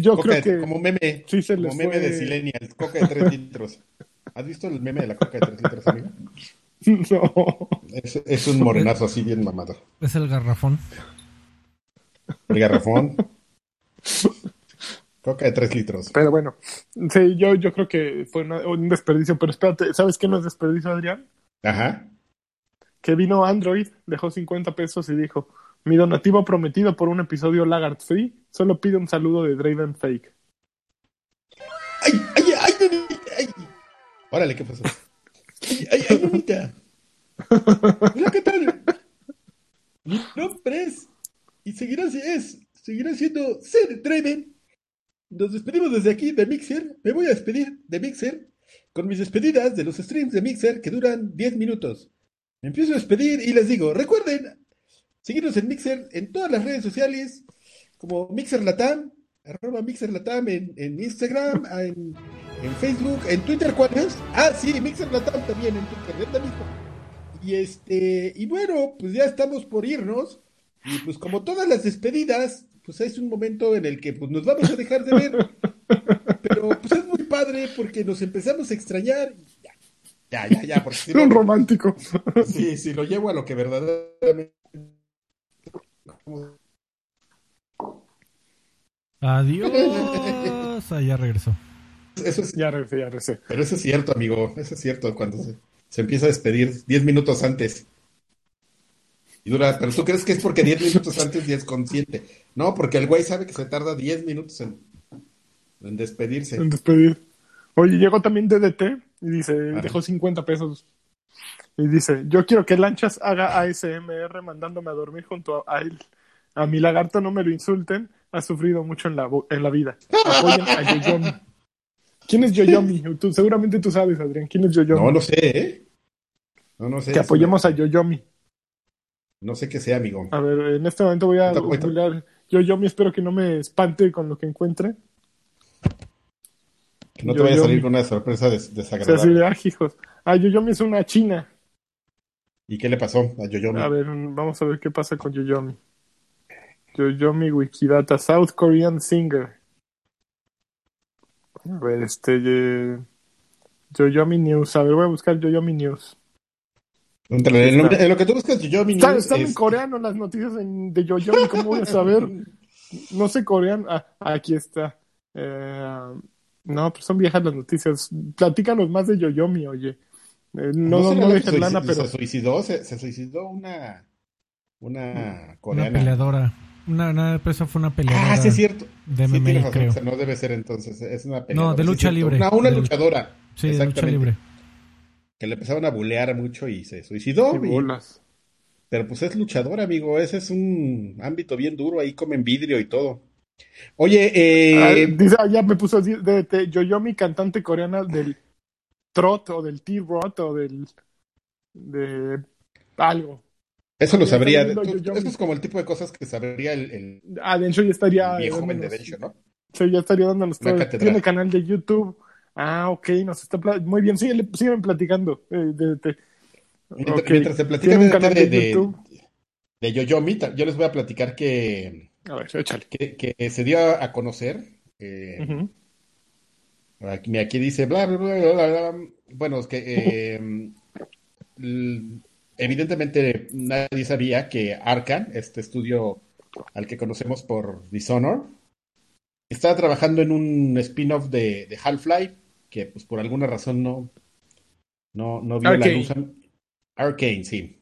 Yo creo que. Como meme. Sí se como meme de Silenial, coca de 3 litros. ¿Has visto el meme de la coca de 3 litros, amigo? No. Es, es, un morenazo así bien mamado. Es el garrafón. El garrafón. Coca de 3 litros. Pero bueno, sí, yo, yo creo que fue un desperdicio. Pero espérate, ¿sabes qué no es desperdicio, Adrián? Ajá que vino Android, dejó 50 pesos y dijo, mi donativo prometido por un episodio Lagarde Free, solo pide un saludo de Draven Fake. ¡Ay, ay, ay, ay! Órale, ¿qué pasó? ¡Ay, ay, ay, mamita! Hola, ¿qué tal? Mi nombre es, y seguirá, es, seguirá siendo Ser Draven. Nos despedimos desde aquí de Mixer. Me voy a despedir de Mixer con mis despedidas de los streams de Mixer que duran 10 minutos empiezo a despedir y les digo, recuerden seguirnos en Mixer en todas las redes sociales, como Mixer Latam, arroba Mixer Latam en, en Instagram, en, en, Facebook, en Twitter, ¿cuál es? Ah, sí, Mixer Latam también en Twitter, mismo. Y este, y bueno, pues ya estamos por irnos. Y pues como todas las despedidas, pues es un momento en el que pues, nos vamos a dejar de ver. Pero pues es muy padre porque nos empezamos a extrañar. Ya, ya, ya. Porque si un romántico. Sí, sí, lo llevo a lo que verdaderamente. Adiós. Ah, ya regresó. Eso es, ya regresé, ya regresé. Pero eso es cierto, amigo. Eso es cierto. Cuando se, se empieza a despedir 10 minutos antes. Y dura, pero tú crees que es porque 10 minutos antes ya es consciente. No, porque el güey sabe que se tarda 10 minutos en, en despedirse. En despedir. Oye, llegó también DDT y dice, dejó 50 pesos. Y dice, yo quiero que Lanchas haga ASMR mandándome a dormir junto a él. A mi lagarto no me lo insulten, ha sufrido mucho en la, en la vida. Apoyen a Yoyomi. ¿Quién es Yoyomi? Tú, seguramente tú sabes, Adrián. ¿Quién es Yoyomi? No lo sé, ¿eh? No, no sé. Que apoyemos a Yoyomi. No sé qué sea, amigo. A ver, en este momento voy a googlear Yoyomi. Espero que no me espante con lo que encuentre. Que no te vaya a salir con una sorpresa desagradable. ah, hijos. Ah, Yoyomi es una china. ¿Y qué le pasó a Yoyomi? A ver, vamos a ver qué pasa con Yoyomi. Yoyomi Wikidata, South Korean singer. A ver, este. Yoyomi News. A ver, voy a buscar Yoyomi News. En lo, que tú buscas Yoyomi News. Están en coreano las noticias de Yoyomi. ¿Cómo voy a saber? No sé coreano. Ah, aquí está. Eh, no, pues son viejas las noticias. Platícanos más de Yoyomi, oye. Eh, no, no, no, dejes lana, pero. Se suicidó, se, suicidó una. una coreana. Una peleadora. Una, una esa fue una peleadora. Ah, sí, es cierto. De Sí, MMA, tienes razón, creo. o sea, no debe ser entonces. Es una peleadora. No, de lucha libre. Una, una De- luchadora. Sí, de lucha Exactamente. libre. Que le empezaban a bulear mucho y se suicidó. Y- bolas. pero pues es luchadora, amigo. Ese es un ámbito bien duro. Ahí comen vidrio y todo. Oye, Ah, eh, dice, ah, ya me puso así, de, de Yoyomi, cantante coreana del trot o del T-Rot o del de algo. eso lo sabría. Eso es como el tipo de cosas que sabría el, el Ah, Densho ya estaría viejo joven de dándonos- Densho, ¿no? Sí, ya estaría dándonos todo. Tiene canal de YouTube. Ah, ok, nos está muy bien, síguele, siguen platicando. eh, de- de- Mientras, ok. mientras se platica Tiene un de, de, de de, Yoyomi, yo les voy a platicar que, A ver, échale. que, que se dio a conocer. eh. Aquí, aquí dice, bla, bla, bla, bla, bla. Bueno, es que eh, evidentemente nadie sabía que Arkane, este estudio al que conocemos por Dishonor, estaba trabajando en un spin-off de, de Half-Life que pues por alguna razón no, no, no vio la luz. Arcane, sí.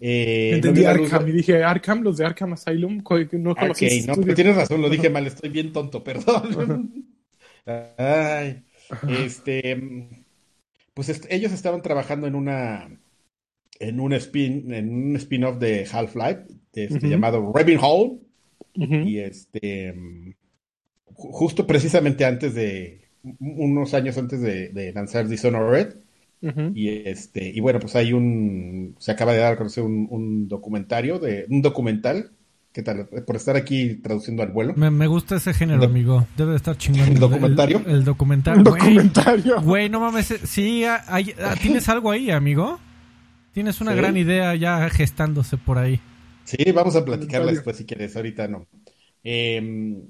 Eh, no Entendí luz- Arkham y dije, Arkham, los de Arkham Asylum, no Arcane, ese no, pero tienes razón, lo dije mal, estoy bien tonto, perdón. Ay, este, pues est- ellos estaban trabajando en una, en un spin, en un spin-off de Half-Life, este, llamado Ravenholm, Ujú. y este, ju- justo precisamente antes de, unos años antes de, de lanzar Dishonored, Y este, y bueno, pues hay un, se acaba de dar a conocer un, un documentario de, un documental, ¿qué tal? Por estar aquí traduciendo al vuelo. Me, me gusta ese género, ¿El doc- amigo. Debe de estar chingón. ¿El documentario? El, el documental. Documentario. Güey, no mames. eh, Sí, ah, hay- ah, tienes algo ahí, amigo. Tienes una Sí. gran idea ya gestándose por ahí. Sí, vamos a platicarla después si quieres, ahorita no. Em,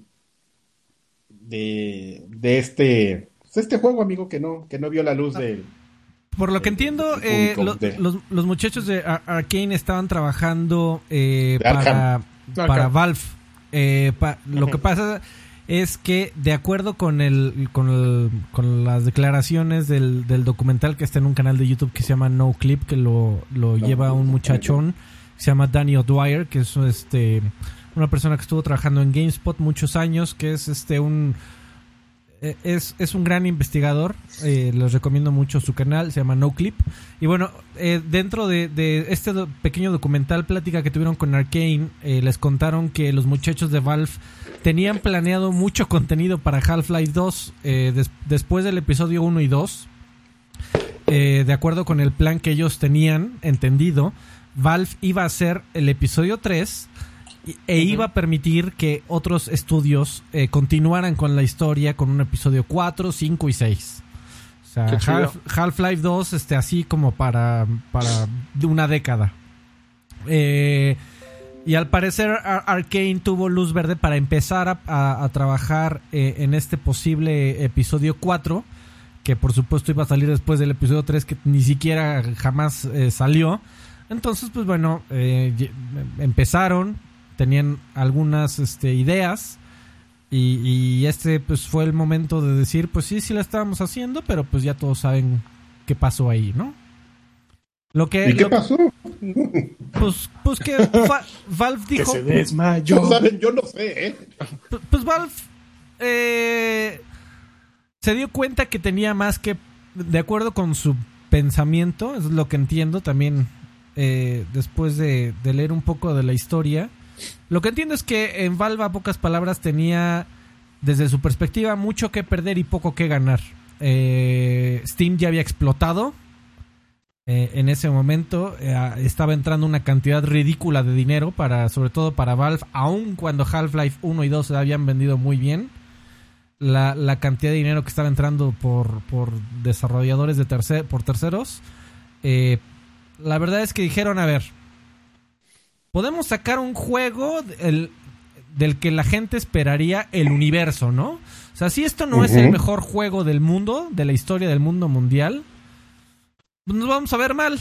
de, de este, pues, este juego, amigo, que no, que no vio la luz de, Por lo que entiendo, eh, lo- los, los muchachos de Ar- Arkane estaban trabajando eh, para, para Valve. Eh, pa- lo que pasa es que, de acuerdo con el, con, el- con las declaraciones del, del documental que está en un canal de YouTube que se llama No Clip, que lo, lo lleva un muchachón se llama Danny O'Dwyer, que es este una persona que estuvo trabajando en GameSpot muchos años, que es este un es, es un gran investigador. eh, les recomiendo mucho su canal, se llama No Clip. Y bueno, eh, dentro de, de este pequeño documental, plática que tuvieron con Arkane, eh, les contaron que los muchachos de Valve tenían planeado mucho contenido para Half-Life 2 eh, des- después del episodio 1 y 2. eh, de acuerdo con el plan que ellos tenían entendido, Valve iba a hacer el episodio 3 y- e iba a permitir que otros estudios eh, continuaran con la historia con un episodio 4, 5 y 6. O sea, chido. Half- Half-Life 2, este, así como para, para una década. Eh, y al parecer Ar- Arkane tuvo luz verde para empezar a, a- a trabajar eh, en este posible episodio 4, que por supuesto iba a salir después del episodio 3, que ni siquiera jamás salió. Entonces, pues bueno, ye- empezaron, tenían algunas este, ideas. Y, y este pues fue el momento de decir, pues sí, sí la estábamos haciendo, pero pues ya todos saben qué pasó ahí, ¿no? Lo que, ¿Y qué lo- pasó? pues, pues que Va- Valve Que dijo, se desmayó. No saben, yo no sé, ¿eh? Pu- Pues Valve eh, se dio cuenta que tenía más que, de acuerdo con su pensamiento, es lo que entiendo también eh, después de, de leer un poco de la historia. Lo que entiendo es que en Valve, a pocas palabras, tenía, desde su perspectiva, mucho que perder y poco que ganar. Eh, Steam ya había explotado. Eh, en ese momento eh, estaba entrando una cantidad ridícula de dinero para, sobre todo para Valve, aun cuando Half-Life 1 y 2 se habían vendido muy bien. La, la cantidad de dinero que estaba entrando por, por desarrolladores de por terceros. eh, la verdad es que dijeron, a ver, podemos sacar un juego del, del que la gente esperaría el universo, ¿no? O sea, si esto no es el mejor juego del mundo, de la historia del mundo mundial, pues nos vamos a ver mal.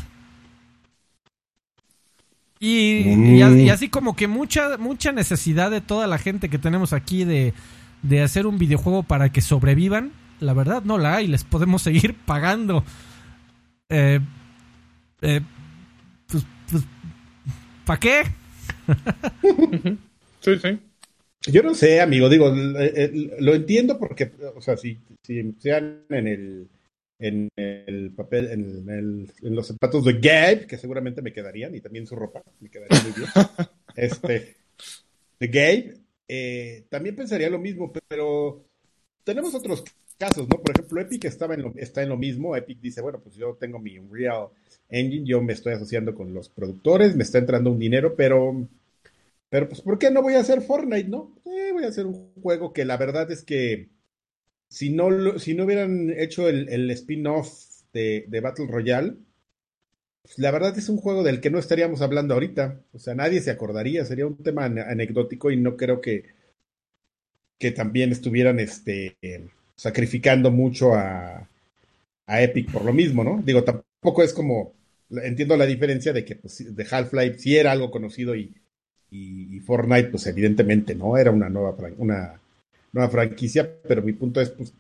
Y, y Mm. y así como que mucha, mucha necesidad de toda la gente que tenemos aquí de, de hacer un videojuego para que sobrevivan, la verdad no la hay, les podemos seguir pagando. Eh, eh, pues, pues, ¿Para qué? sí, sí. Yo no sé, amigo, digo, lo entiendo porque, o sea, si, si sean en el, en el papel, en, el, en, los zapatos de Gabe, que seguramente me quedarían, y también su ropa, me quedaría muy bien. este, de Gabe, eh, también pensaría lo mismo, pero tenemos otros casos, ¿no? Por ejemplo, Epic estaba en lo, está en lo mismo. Epic dice, bueno, pues yo tengo mi Unreal Engine, yo me estoy asociando con los productores, me está entrando un dinero, pero, pero pues, ¿por qué no voy a hacer Fortnite, no? Eh, voy a hacer un juego que la verdad es que si no, si no hubieran hecho el, spin-off de, de, Battle Royale, pues la verdad es un juego del que no estaríamos hablando ahorita. O sea, nadie se acordaría, sería un tema anecdótico y no creo que, que también estuvieran este, sacrificando mucho a, a Epic por lo mismo, ¿no? Digo, tampoco es como, entiendo la diferencia de que pues, de Half-Life sí era algo conocido y, y, Fortnite, pues evidentemente, ¿no? Era una nueva, una nueva franquicia, pero mi punto es, pues,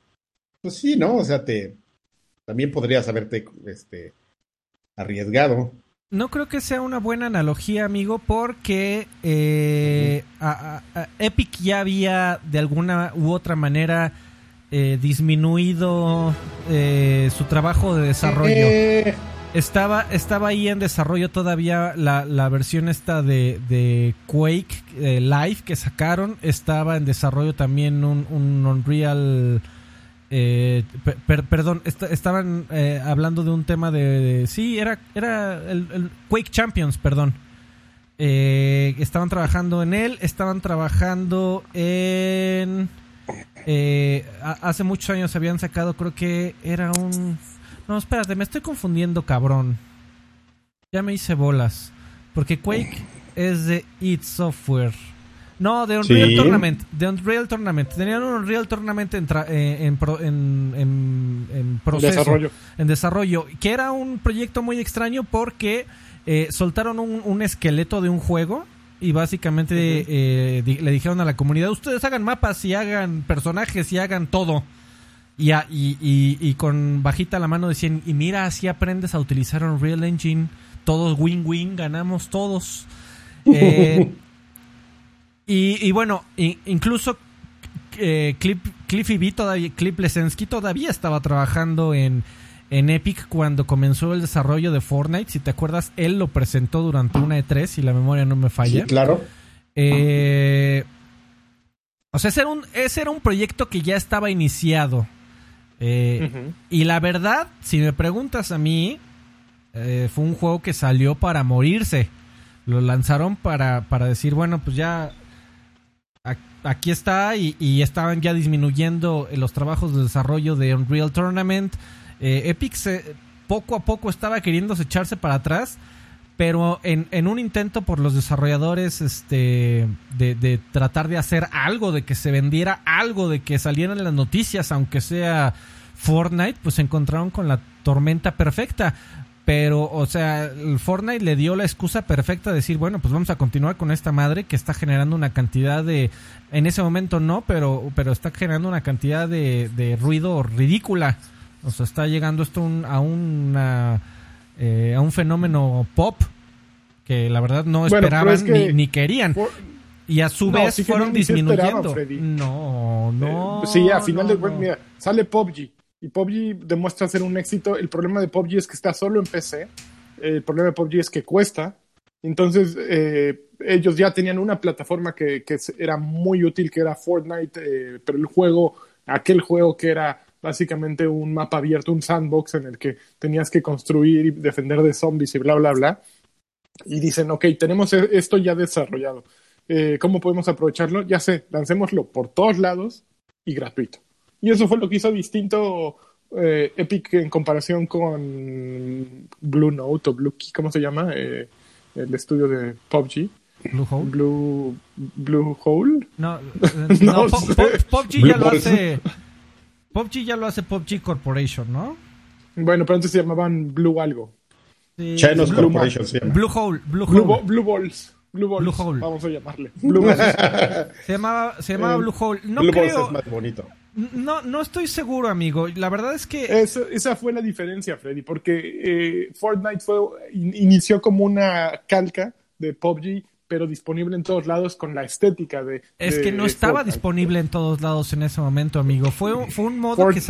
pues sí, ¿no? O sea, te también podrías haberte este, arriesgado. No creo que sea una buena analogía, amigo, porque eh, Epic ya había de alguna u otra manera eh, disminuido eh, su trabajo de desarrollo. Estaba, estaba ahí en desarrollo todavía la, la versión esta de, de Quake Live que sacaron. Estaba en desarrollo también un, un Unreal... perdón, estaban hablando de un tema de, sí, era, era el, Quake Champions, perdón. estaban trabajando en él, estaban trabajando en eh, hace muchos años habían sacado, creo que era un... No, espérate, me estoy confundiendo, cabrón. Ya me hice bolas. Porque Quake es de id Software. No, de Unreal Tournament. De Unreal Tournament. Tenían un Unreal Tournament en, eh, en, en, proceso. Desarrollo. En desarrollo. Que era un proyecto muy extraño porque eh, soltaron un, un, esqueleto de un juego y básicamente eh, le dijeron a la comunidad, ustedes hagan mapas y hagan personajes y hagan todo. Y, y, y, con bajita la mano decían, y mira, así aprendes a utilizar Unreal Engine, todos win-win, ganamos todos. Eh, y, bueno, incluso eh, Cliffy B todavía, Cliff Lesensky todavía estaba trabajando en, en Epic cuando comenzó el desarrollo de Fortnite. Si te acuerdas, él lo presentó durante una E3, si la memoria no me falla. Sí, claro. Eh, o sea, ese era, un, ese era un proyecto que ya estaba iniciado. Eh, y la verdad, si me preguntas a mí, eh, fue un juego que salió para morirse. Lo lanzaron para, para decir, bueno, pues ya aquí está y, y, estaban ya disminuyendo los trabajos de desarrollo de Unreal Tournament. Eh, Epic poco a poco estaba queriéndose echarse para atrás, pero en, un intento por los desarrolladores este, de, tratar de hacer algo, de que se vendiera algo, de que salieran las noticias, aunque sea Fortnite, pues se encontraron con la tormenta perfecta. Pero, o sea, Fortnite le dio la excusa perfecta de decir, bueno, pues vamos a continuar con esta madre que está generando una cantidad de, en ese momento no, pero, pero está generando una cantidad de, de ruido ridícula. O sea, está llegando esto a, una, eh, a un fenómeno pop que la verdad no esperaban ni, querían. y a su vez fueron disminuyendo. no, no. Eh, sí, a final de cuentas, mira, sale PUBG y PUBG demuestra ser un éxito. El problema de PUBG es que está solo en PC. El problema de PUBG es que cuesta. Entonces, eh, ellos ya tenían una plataforma que, que, era muy útil, que era Fortnite, pero el juego, aquel juego que era básicamente un mapa abierto, un sandbox en el que tenías que construir y defender de zombies y bla, bla, bla. Y dicen, ok, tenemos e-, esto ya desarrollado. Eh, ¿Cómo podemos aprovecharlo? Ya sé, lancémoslo por todos lados y gratuito. Y eso fue lo que hizo distinto eh, Epic en comparación con Blue Note o Blue Key, ¿cómo se llama? Eh, el estudio de PUBG. Blue Hole. Blue, Blue Hole. No, no, PUBG ya lo hace. PUBG ya lo hace PUBG Corporation, ¿no? Bueno, pero antes se llamaban Blue algo. Sí, Chanos Corporation se llama. Blue Hole. Blue, Hole. Blue, Balls. Blue Balls. Blue Hole. Vamos a llamarle. Blue Balls. se llamaba, se llamaba eh, Blue Hole. No Blue creo... Balls es más bonito. No, no estoy seguro, amigo. La verdad es que. esa fue la diferencia, Freddy, porque eh, Fortnite fue, inició como una calca de PUBG, pero disponible en todos lados con la estética de. Es que no estaba disponible en todos lados en ese momento, amigo. Fue, fue un modo que.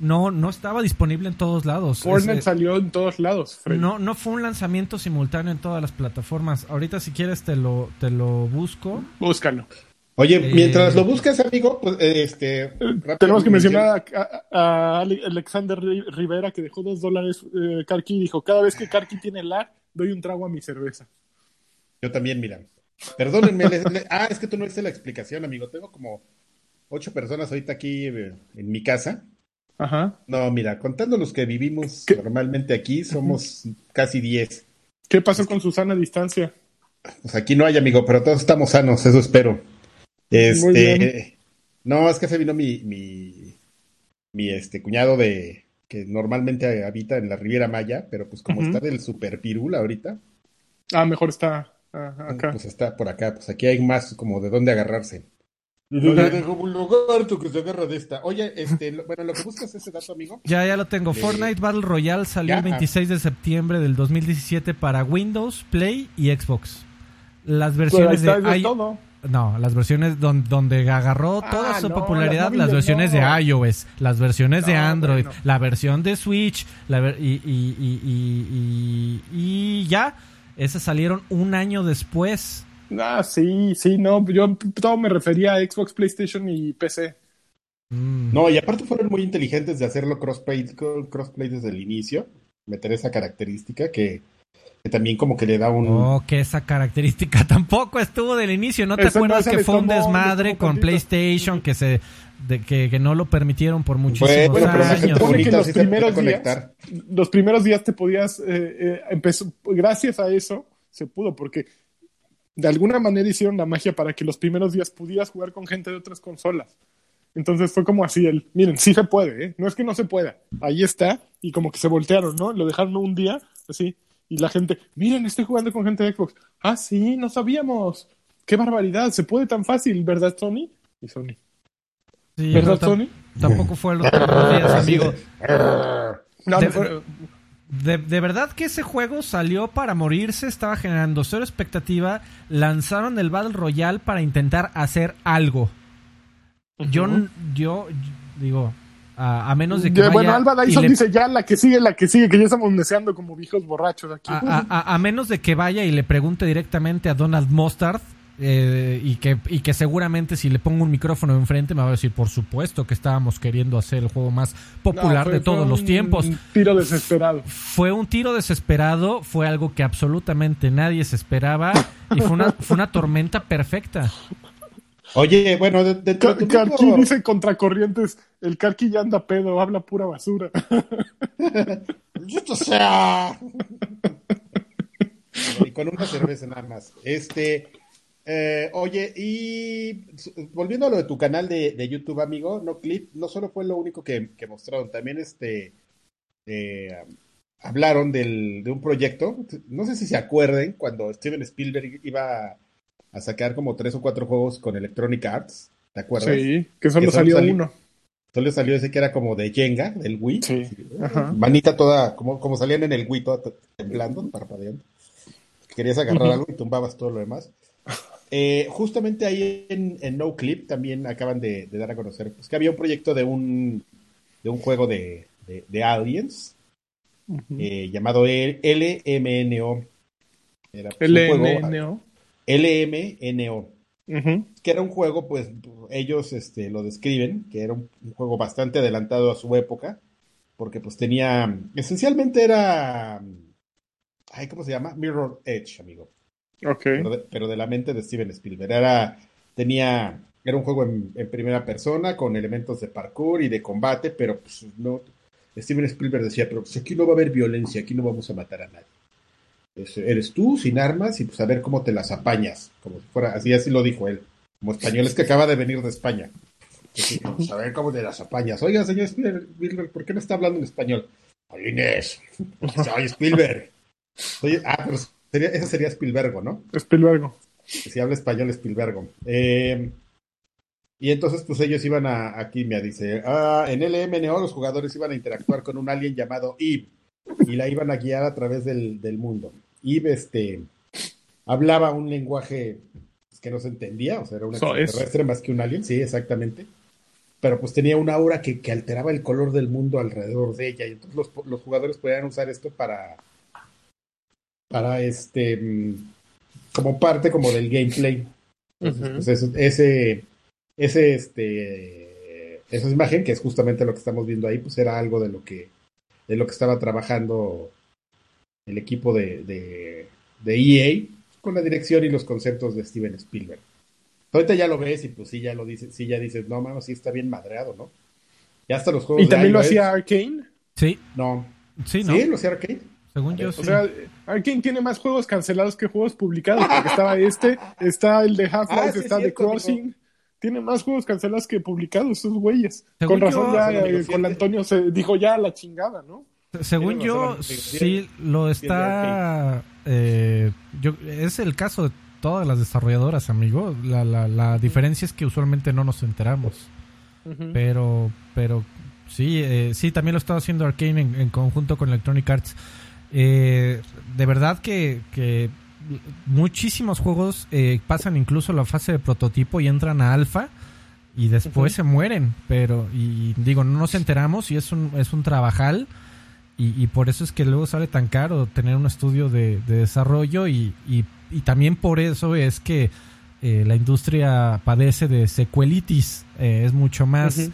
No, no estaba disponible en todos lados. Fortnite salió en todos lados. No, no fue un lanzamiento simultáneo en todas las plataformas. Ahorita si quieres te lo, te lo busco. Búscalo. Oye, eh, mientras lo busques, amigo, pues, este... Tenemos que mencionar a, Alexander Rivera que dejó dos dólares eh, Karki dijo, cada vez que Karki tiene lag, doy un trago a mi cerveza. Yo también, mira. Perdónenme. ah, es que tú no viste la explicación, amigo. Tengo como ocho personas ahorita aquí eh, en mi casa. Ajá. No, mira, contando los que vivimos normalmente aquí, somos casi diez. ¿Qué pasó con Susana a distancia? Pues aquí no hay, amigo, pero todos estamos sanos, eso espero. Este, no, es que se vino mi, mi, mi este cuñado de que normalmente habita en la Riviera Maya, pero pues como está del super pirula ahorita. Ah, mejor está acá. Pues está por acá, pues aquí hay más como de dónde agarrarse. un lugar que se agarra de esta. Oye, este, bueno, lo que buscas ese dato, amigo. Ya, ya lo tengo. Fortnite Battle Royale salió el 26 de septiembre del 2017 para Windows, Play y Xbox. Las versiones de, no, las versiones donde, agarró ah, toda su popularidad, las versiones de iOS, las versiones de Android, la versión de Switch, y, y, ya, esas salieron un año después. Ah, sí, sí, no, yo todo me refería a Xbox, PlayStation y PC. Mm. No, y aparte fueron muy inteligentes de hacerlo crossplay, crossplay desde el inicio, meter esa característica que que también como que le da un... Oh, que esa característica tampoco estuvo del inicio. ¿No te acuerdas que fue un desmadre con PlayStation que se de que, no lo permitieron por muchísimos bueno, años? que los primeros días, los primeros días te podías eh, eh, empezó gracias a eso se pudo porque de alguna manera hicieron la magia para que los primeros días pudieras jugar con gente de otras consolas. Entonces fue como así el, miren, sí se puede, ¿eh? no es que no se pueda, ahí está, y como que se voltearon, ¿no? Lo dejaron un día, así, y la gente, miren, estoy jugando con gente de Xbox. Ah, sí, no sabíamos. Qué barbaridad, se puede tan fácil, ¿verdad, Sony? Y Sony. ¿Verdad, Sony? Tampoco fue los primeros días, amigo. de, de, verdad que ese juego salió para morirse, estaba generando cero expectativa. Lanzaron el Battle Royale para intentar hacer algo. Yo, yo digo, a, menos de que. bueno, Alba Dyson dice ya la que sigue, la que sigue, que ya estamos deseando como viejos borrachos aquí. A, menos de que vaya y le pregunte directamente a Donald Mustard. Eh, y, que, y que seguramente si le pongo un micrófono enfrente me va a decir, por supuesto que estábamos queriendo hacer el juego más popular de todos los tiempos. Un tiro desesperado. Fue un tiro desesperado, fue algo que absolutamente nadie se esperaba y fue una, fue una tormenta perfecta. Oye, bueno, de, de, Karki dice contracorrientes, el Karki ya anda pedo, habla pura basura. o sea. y con una cerveza nada más. Este, eh, oye, y volviendo a lo de tu canal de, YouTube, amigo, no clip, no solo fue lo único que, mostraron, también este eh, hablaron del, de un proyecto. No sé si se acuerden cuando Steven Spielberg iba a sacar como tres o cuatro juegos con Electronic Arts, ¿te acuerdas? Sí, que solo, salió, uno. Solo salió ese que era como de Jenga, del Wii. Sí. Manita toda, como, como salían en el Wii, toda temblando, parpadeando. Querías agarrar algo y tumbabas todo lo demás. Eh, justamente ahí en, en, No Clip también acaban de, dar a conocer pues, que había un proyecto de un, de un juego de, de, Aliens eh, llamado LMNO. Era pues, LMNO. LMNO, que era un juego, pues ellos este, lo describen, que era un, juego bastante adelantado a su época, porque pues tenía, esencialmente era, ay, ¿cómo se llama? Mirror Edge, amigo. Ok. Pero de, la mente de Steven Spielberg. Era, tenía, era un juego en, primera persona con elementos de parkour y de combate, pero pues no, Steven Spielberg decía, pero pues aquí no va a haber violencia, aquí no vamos a matar a nadie eres tú sin armas y pues a ver cómo te las apañas, como si fuera, así así lo dijo él, como español, es que acaba de venir de España. Pues, a ver cómo te las apañas. Oiga, señor Spielberg, ¿por qué no está hablando en español? Oye, Inés, oye, Spielberg. Oye, ah, pero sería, ese sería Spielbergo, ¿no? Spielbergo. Si habla español, Spielbergo. Eh, y entonces, pues ellos iban a, aquí me dice, ah, en LMNO los jugadores iban a interactuar con un alien llamado Eve y la iban a guiar a través del, del mundo. Y este, hablaba un lenguaje pues, que no se entendía, o sea, era un extraterrestre más que un alien, sí, exactamente. Pero pues tenía una aura que, alteraba el color del mundo alrededor de ella, y entonces los, los jugadores podían usar esto para, para este, como parte como del gameplay. Pues, ese, ese, este, esa imagen, que es justamente lo que estamos viendo ahí, pues era algo de lo que, de lo que estaba trabajando el equipo de, de, de EA con la dirección y los conceptos de Steven Spielberg. Ahorita ya lo ves y pues sí, ya lo dices, sí, ya dices, no, mano, sí está bien madreado, ¿no? Ya hasta los juegos. ¿Y también lo hacía Arkane? Sí. No. Sí, ¿no? Sí, lo hacía Arkane. Según yo, sí. O sea, Arkane tiene más juegos cancelados que juegos publicados, porque estaba este, está el de Half-Life, ah, está The Crossing. Tiene más juegos cancelados que publicados, esos güeyes. con razón ya eh, con Antonio se dijo ya la chingada, ¿no? Según yo, sí lo está. Eh, yo, es el caso de todas las desarrolladoras, amigo. La, la, la diferencia es que usualmente no nos enteramos. Pero, pero sí, eh, sí, también lo estaba haciendo Arkane en, conjunto con Electronic Arts. Eh, de verdad que, que muchísimos juegos eh, pasan incluso la fase de prototipo y entran a alfa y después se mueren. Pero, y digo, no nos enteramos y es un, es un trabajal. Y, por eso es que luego sale tan caro tener un estudio de, desarrollo y, y, también por eso es que eh, la industria padece de secuelitis. Eh, es mucho más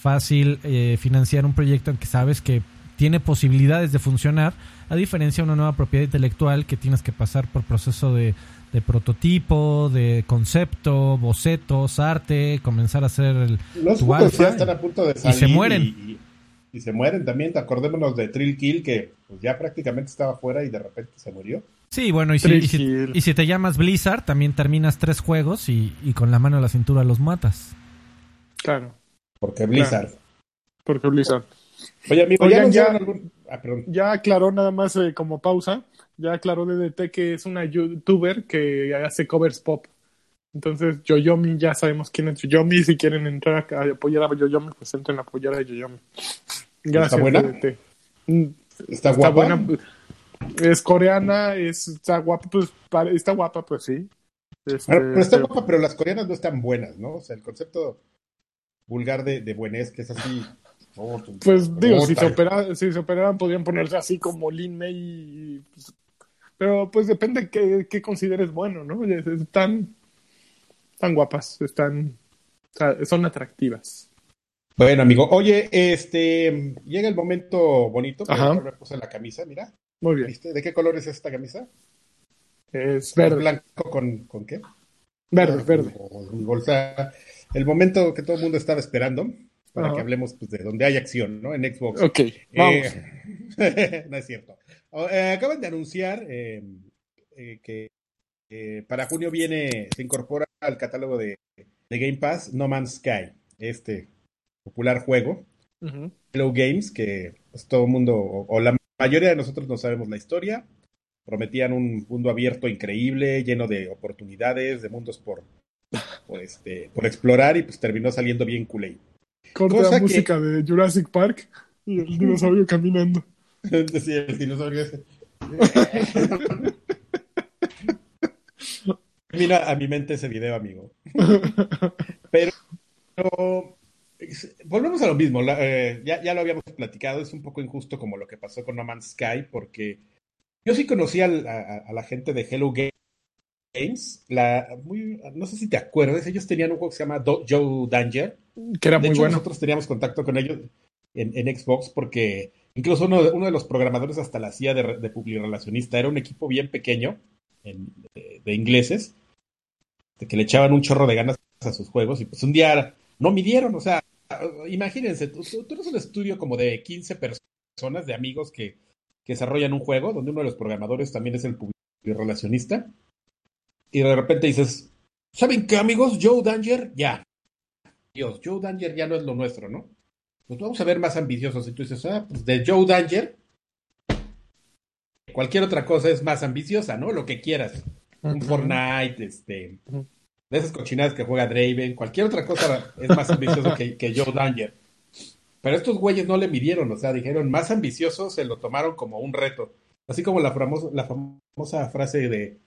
fácil eh, financiar un proyecto en que sabes que tiene posibilidades de funcionar, a diferencia de una nueva propiedad intelectual que tienes que pasar por proceso de, de prototipo, de concepto, bocetos, arte, comenzar a hacer el Los tu ya están a punto de salir y se mueren y se mueren también. Acordémonos de Trill Kill, que pues, ya prácticamente estaba fuera y de repente se murió. Sí, bueno, y si, te llamas Blizzard, también terminas tres juegos y, con la mano a la cintura los matas. Claro. Porque Blizzard. Porque Blizzard. Oye, amigo, ya, ah, ya, aclaró nada más eh, como pausa, ya aclaró DDT que es una youtuber que hace covers pop. Entonces, Yoyomi, ya sabemos quién es Yoyomi. Si quieren entrar a apoyar a Yoyomi, pues entren a apoyar a Yoyomi. Gracias. ¿Está buena? Mm, ¿Está, guapa? Buena. Es coreana, es, está guapa, pues está guapa, pues sí. Este, pero, está guapa, pero las coreanas no están buenas, ¿no? O sea, el concepto vulgar de, de buenés, que es así. Oh, pues digo, si se, opera, si se operaran podrían ponerse así como Lin May. Pues, pero pues depende qué, qué consideres bueno, ¿no? Están están guapas, están, son atractivas. Bueno, amigo, oye, este, llega el momento bonito, para me puse la camisa, mira. Muy bien. ¿De qué color es esta camisa? Es verde. ¿Blanco con, con qué? Verde, verde. O, el momento que todo el mundo estaba esperando para que hablemos pues, de donde hay acción, ¿no? En Xbox. Ok, eh, vamos. no es cierto. Eh, acaban de anunciar eh, que para junio viene, se incorpora al catálogo de, Game Pass No Man's Sky, este popular juego. Hello Games, que pues, todo el mundo, o, la mayoría de nosotros no sabemos la historia. Prometían un mundo abierto increíble, lleno de oportunidades, de mundos por, por, este, por explorar, y pues terminó saliendo bien culé. Corta la música de Jurassic Park y el dinosaurio caminando. sí, el dinosaurio ese. Mira a mi mente ese video, amigo. Pero, volvemos a lo mismo. Eh, ya, lo habíamos platicado. Es un poco injusto como lo que pasó con No Man's Sky, porque yo sí conocí a, la gente de Hello Games. La, no sé si te acuerdas, ellos tenían un juego que se llama Joe Danger. Que era muy bueno. Nosotros teníamos contacto con ellos en, Xbox porque incluso uno, de los programadores hasta la hacía de, de publirelacionista. Era un equipo bien pequeño de, ingleses, de que le echaban un chorro de ganas a sus juegos y pues un día no midieron, o sea, imagínense, tú, eres un estudio como de 15 personas, de amigos que, que, desarrollan un juego, donde uno de los programadores también es el relacionista, y de repente dices, ¿saben qué amigos? Joe Danger, ya. Dios, Joe Danger ya no es lo nuestro, ¿no? Pues vamos a ver más ambiciosos. Y tú dices, ah, pues de Joe Danger Cualquier otra cosa es más ambiciosa, ¿no? Lo que quieras. Un Fortnite, este, de esas cochinadas que juega Draven, cualquier otra cosa es más ambicioso que, que Joe Danger. Pero estos güeyes no le midieron, o sea, dijeron más ambicioso, se lo tomaron como un reto. Así como la, famosa, la famosa frase de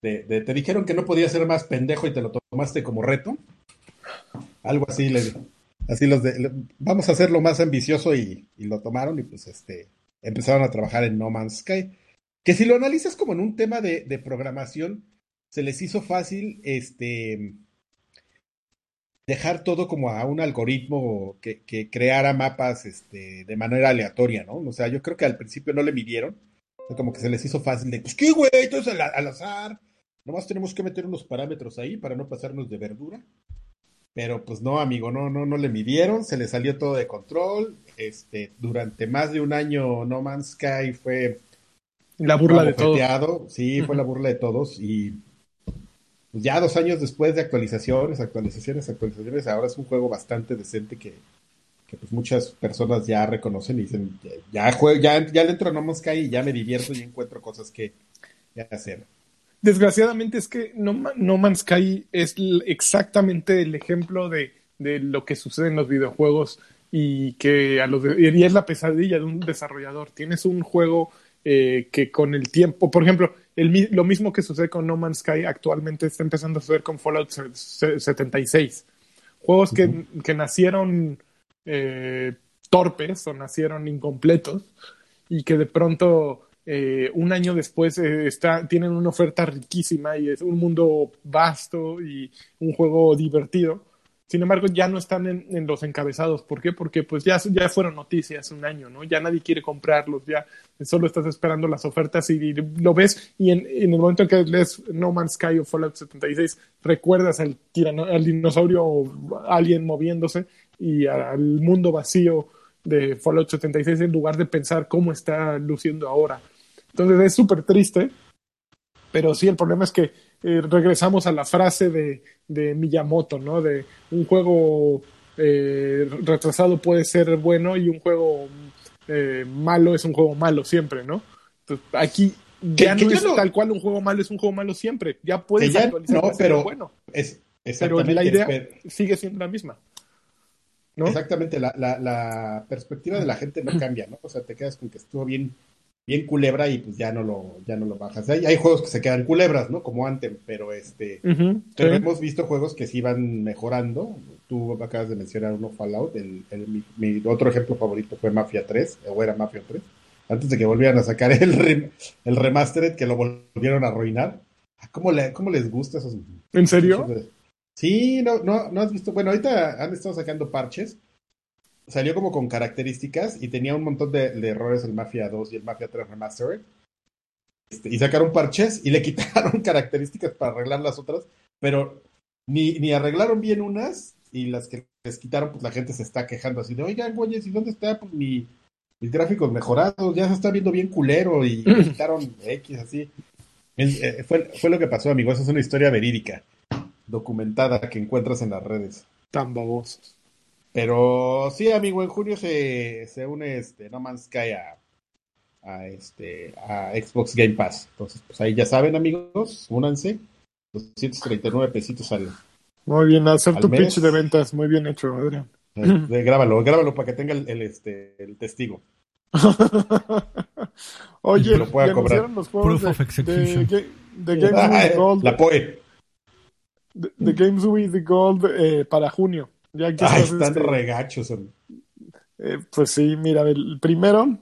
te dijeron que no podía ser más pendejo y te lo tomaste como reto. Algo así, le, así los de, vamos a hacerlo más ambicioso y, lo tomaron y pues este, empezaron a trabajar en No Man's Sky. Que si lo analizas como en un tema de, de programación, se les hizo fácil este, dejar todo como a un algoritmo que, que, creara mapas este, de manera aleatoria, ¿no? O sea, yo creo que al principio no le midieron, como que se les hizo fácil de, pues qué güey, entonces al, al, azar, nomás tenemos que meter unos parámetros ahí para no pasarnos de verdura. Pero pues no, amigo, no, no, no le midieron, se le salió todo de control. Este, durante más de un año No Man's Sky fue la burla de todos. Sí, fue la burla de todos y pues, ya dos años después de actualizaciones, actualizaciones, actualizaciones, ahora es un juego bastante decente que, pues muchas personas ya reconocen y dicen, ya, ya, ya, ya dentro de No Man's Sky y ya me divierto y encuentro cosas que, hacer. Desgraciadamente es que no, no, Man's Sky es exactamente el ejemplo de, de, lo que sucede en los videojuegos y que a los y es la pesadilla de un desarrollador. Tienes un juego eh, que con el tiempo, por ejemplo, el, lo mismo que sucede con No Man's Sky actualmente está empezando a suceder con Fallout 76. Juegos que, que nacieron eh, torpes o nacieron incompletos y que de pronto eh, un año después está, tienen una oferta riquísima y es un mundo vasto y un juego divertido sin embargo, ya no están en, los encabezados. ¿Por qué? Porque pues ya, ya fueron noticias un año, ¿no? Ya nadie quiere comprarlos, ya solo estás esperando las ofertas y, lo ves y en, el momento en que lees No Man's Sky o Fallout 76, recuerdas al, tirano, al dinosaurio o alguien moviéndose y al mundo vacío de Fallout 76 en lugar de pensar cómo está luciendo ahora. Entonces es súper triste, pero sí, el problema es que eh, regresamos a la frase de, de, Miyamoto, ¿no? De un juego eh, retrasado puede ser bueno y un juego eh, malo es un juego malo siempre, ¿no? Entonces, aquí ya no es tal cual un juego malo es un juego malo siempre. Ya puede ser no, pero bueno. Es, pero la idea sigue siendo la misma. ¿No? Exactamente, la, la, la, perspectiva de la gente no cambia, ¿no? O sea, te quedas con que estuvo bien bien culebra y pues ya no lo, ya no lo bajas. Hay, hay juegos que se quedan culebras, ¿no? Como antes, pero este, pero hemos visto juegos que sí van mejorando. Tú acabas de mencionar uno Fallout, el, mi, otro ejemplo favorito fue Mafia 3, o era Mafia 3, antes de que volvieran a sacar el, el remastered que lo volvieron a arruinar. ¿Cómo, le, ¿Cómo les gusta esos? ¿En serio? Sí, no, no, no has visto. Bueno, ahorita han estado sacando parches salió como con características y tenía un montón de, errores el Mafia 2 y el Mafia 3 Remastered. Este, y sacaron parches y le quitaron características para arreglar las otras, pero ni, ni arreglaron bien unas y las que les quitaron, pues la gente se está quejando así de, oigan, güey, ¿y dónde está pues, mi, mis gráficos mejorados? Ya se está viendo bien culero y le quitaron X así. Eh, fue, fue lo que pasó, amigo. Esa es una historia verídica, documentada que encuentras en las redes. Tan babosos. Pero sí, amigo, en junio se, se une este No Man's Sky a, a, este, a Xbox Game Pass. Entonces, pues ahí ya saben, amigos, únanse. 239 pesitos al. Muy bien, hacer tu pitch de ventas. Muy bien hecho, Adrián. Eh, grábalo, grábalo para que tenga el, el este, el testigo. Oye, lo pueda cobrar. Los juegos Proof de, de, de, Games ah, Gold. La POE. De, Games with Gold eh, para junio. Ya están este, regachos. Eh, pues sí, mira, el primero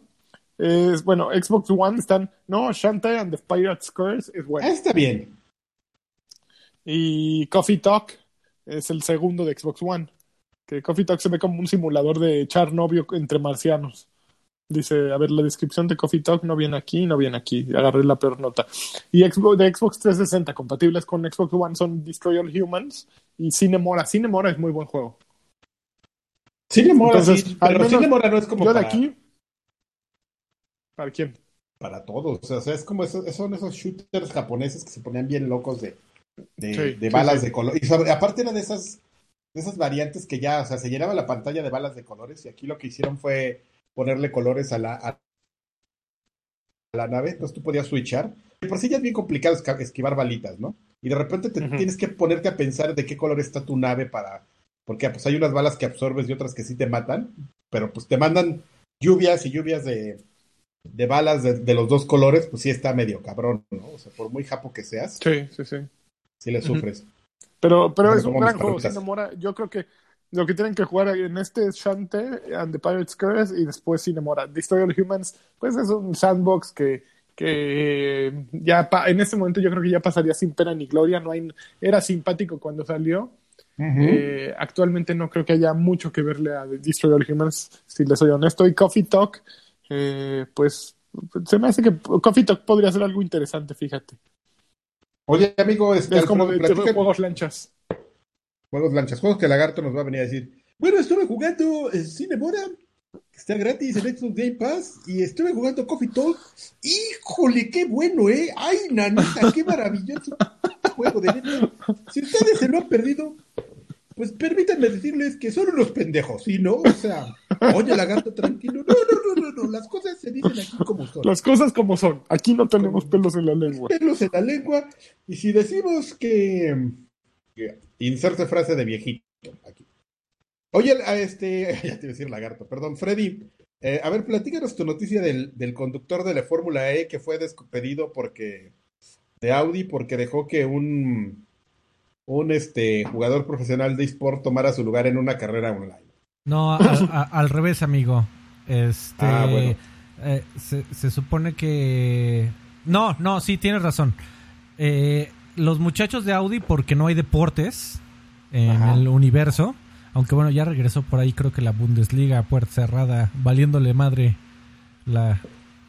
es, bueno, Xbox One están, no, Shantae and the Pirate's Curse es bueno. Está bien. Y Coffee Talk es el segundo de Xbox One. Que Coffee Talk se ve como un simulador de echar novio entre marcianos. Dice, a ver, la descripción de Coffee Talk no viene aquí, no viene aquí. Agarré la peor nota. Y Xbox, de Xbox 360, compatibles con Xbox One, son Destroy All Humans y Cinemora. Cinemora es muy buen juego. Cinemora, sí, pero Cinemora no es como. Yo de aquí. ¿Para quién? Para todos. O sea, es como esos, son esos shooters japoneses que se ponían bien locos de, de, balas de color. Y aparte era de esas, de esas variantes que ya, o sea, se llenaba la pantalla de balas de colores y aquí lo que hicieron fue ponerle colores a la, a la nave, entonces tú podías switchar. Por sí ya es bien complicado esquivar balitas, ¿no? Y de repente te tienes que ponerte a pensar de qué color está tu nave para... Porque pues hay unas balas que absorbes y otras que sí te matan, pero pues te mandan lluvias y lluvias de, de balas de, los dos colores, pues sí está medio cabrón, ¿no? O sea, por muy japo que seas. Sí, sí, sí. Sí le sufres. Pero, pero es un gran juego, se enamora. Yo creo que lo que tienen que jugar en este es Shante and the Pirates Curse y después Cinemora. Destroy All Humans, pues es un sandbox que, que ya en este momento yo creo que ya pasaría sin pena ni gloria. No hay, era simpático cuando salió. Eh, actualmente no creo que haya mucho que verle a Destroy All Humans, si les soy honesto. Y Coffee Talk, eh, pues se me hace que Coffee Talk podría ser algo interesante, fíjate. Oye, amigo, este, es como de, juegos lanchas. Juegos lanchas, juegos que Lagarto nos va a venir a decir. Bueno, estuve jugando eh, Cinemora, que está gratis en Xbox Game Pass, y estuve jugando Coffee Talk. ¡Híjole, qué bueno, eh! ¡Ay, nanita, qué maravilloso juego de Si ustedes se lo han perdido, pues permítanme decirles que son unos pendejos, ¿sí, no? O sea, oye, lagarto, tranquilo. No, no, no, no, no, las cosas se dicen aquí como son. Las cosas como son. Aquí no tenemos pelos en la lengua. Pelos en la lengua. Y si decimos que Inserte frase de viejito. Aquí. Oye, a este, ya te iba a decir lagarto, perdón, Freddy. Eh, a ver, platícanos tu noticia del, del conductor de la Fórmula E que fue despedido porque de Audi porque dejó que un un este jugador profesional de eSport tomara su lugar en una carrera online. No, al revés, amigo. Este, ah, bueno. Eh, se, se, supone que no, no, sí tienes razón. Eh, los muchachos de Audi porque no hay deportes en el universo. Aunque bueno, ya regresó por ahí creo que la Bundesliga puerta cerrada, valiéndole madre la,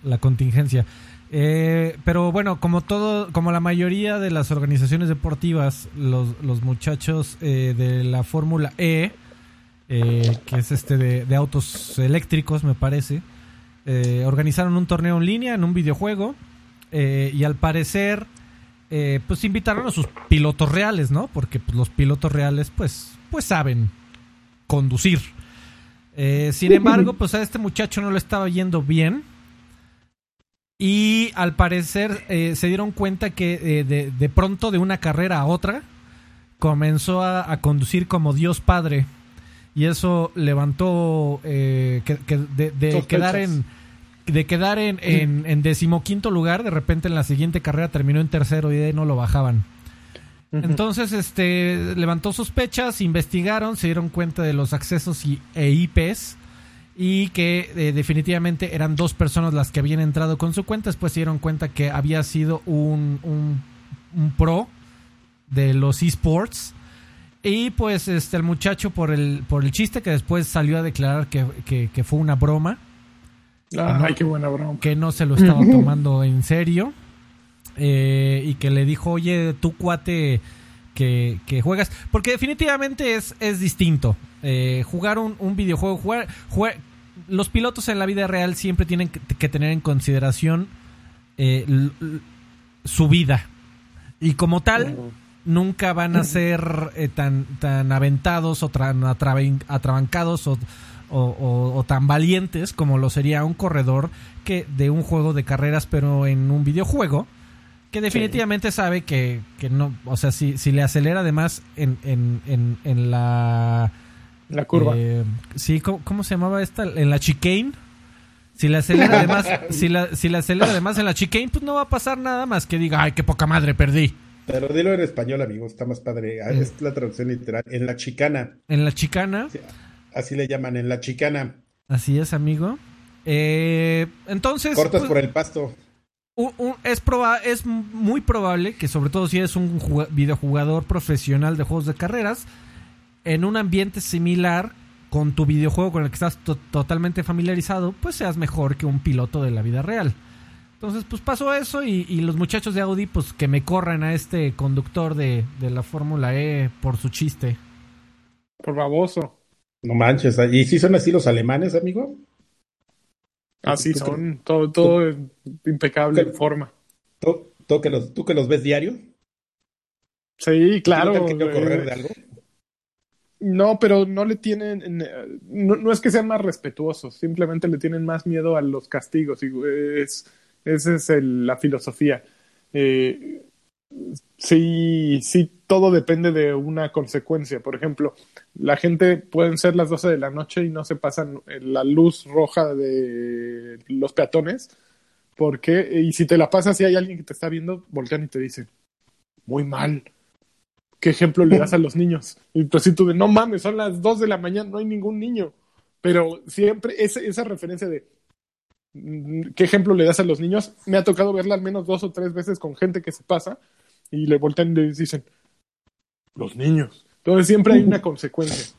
la contingencia. Eh, pero bueno, como todo, como la mayoría de las organizaciones deportivas, los, los muchachos eh, de la Fórmula E, eh, que es este de, de, autos eléctricos, me parece, organizaron un torneo en línea en un videojuego y al parecer eh, pues invitaron a sus pilotos reales, ¿no? Porque pues, los pilotos reales, pues, pues saben conducir. Eh, sin embargo, pues a este muchacho no le estaba yendo bien. Y al parecer eh, se dieron cuenta que de, pronto de una carrera a otra comenzó a, conducir como Dios Padre. Y eso levantó que, de quedar en de quedar en, en, decimoquinto lugar, de repente en la siguiente carrera terminó en tercero y de ahí no lo bajaban. Entonces, este, levantó sospechas, investigaron, se dieron cuenta de los accesos y, e IPs y que eh, definitivamente eran dos personas las que habían entrado con su cuenta. Después se dieron cuenta que había sido un, un, pro de los esports. Y pues este el muchacho por el, por el chiste que después salió a declarar que, que fue una broma Ay, qué buena broma. Que no se lo estaba tomando en serio. Eh, y que le dijo, oye, tú cuate que, juegas. Porque definitivamente es, es distinto. Eh, jugar un, videojuego, jugar, Los pilotos en la vida real siempre tienen que, tener en consideración eh, su vida. Y como tal, nunca van a ser tan, tan aventados o tan atrabancados o o, tan valientes como lo sería un corredor que de un juego de carreras pero en un videojuego que definitivamente sabe que, que, no, o sea, si, si le acelera además en, en, en, la... La curva. Eh, sí, ¿cómo, se llamaba esta? En la chicane. Si le acelera además, si la, si le acelera además en la chicane, pues no va a pasar nada más que diga, ay, qué poca madre, perdí. Pero dilo en español, amigo, está más padre. Ah, es la traducción literal. En la chicana. En la chicana así le llaman en la chicana. Así es, amigo. Eh, entonces. Cortas pues, por el pasto. es, es muy probable que, sobre todo si eres un videojugador profesional de juegos de carreras, en un ambiente similar con tu videojuego con el que estás totalmente familiarizado, pues seas mejor que un piloto de la vida real. Entonces, pues pasó eso y, los muchachos de Audi, pues que me corran a este conductor de, de la Fórmula E por su chiste. Por baboso. No manches, ¿y si son así los alemanes, amigo? Así son, todo, todo impecable en forma. ¿Tú, que los, ¿Tú que los ves diario? Sí, claro. ¿No correr de algo? No, pero no le tienen, no, es que sean más respetuosos, simplemente le tienen más miedo a los castigos. Y es, esa es la filosofía. Eh, sí, sí, todo depende de una consecuencia. Por ejemplo, la gente pueden ser las 12 de la noche y no se pasan la luz roja de los peatones ¿Por qué? Y si te la pasas y hay alguien que te está viendo, voltean y te dicen, muy mal. ¿Qué ejemplo le das a los niños? Y tú tú de, no mames, son las dos de la mañana, no hay ningún niño. Pero siempre esa, esa referencia de, mm, ¿qué ejemplo le das a los niños? Me ha tocado verla al menos dos o tres veces con gente que se pasa y le voltean y dicen, los niños. Entonces siempre hay una consecuencia.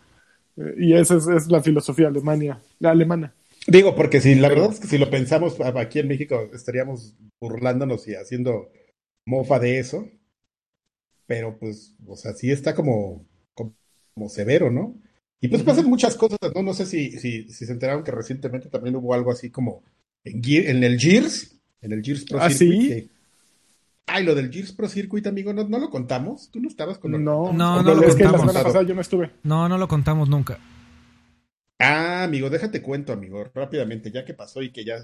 Eh, y esa es, es la filosofía alemania, la alemana. Digo, porque si la verdad es que si lo pensamos aquí en México estaríamos burlándonos y haciendo mofa de eso. Pero pues, o sea, sí está como, como, severo, ¿no? Y pues pasan muchas cosas, ¿no? No sé si, si, si, se enteraron que recientemente también hubo algo así como en, en el Gears, en el Gears Pro ¿Ah, Circuit. sí? Ay, lo del Gears Pro Circuit, amigo, ¿no, no lo contamos? ¿Tú no estabas con No, No, no no, lo es que la contamos. semana pasada yo no estuve. No, no lo contamos nunca. Ah, amigo, déjate cuento, amigo, rápidamente, ya que pasó y que ya.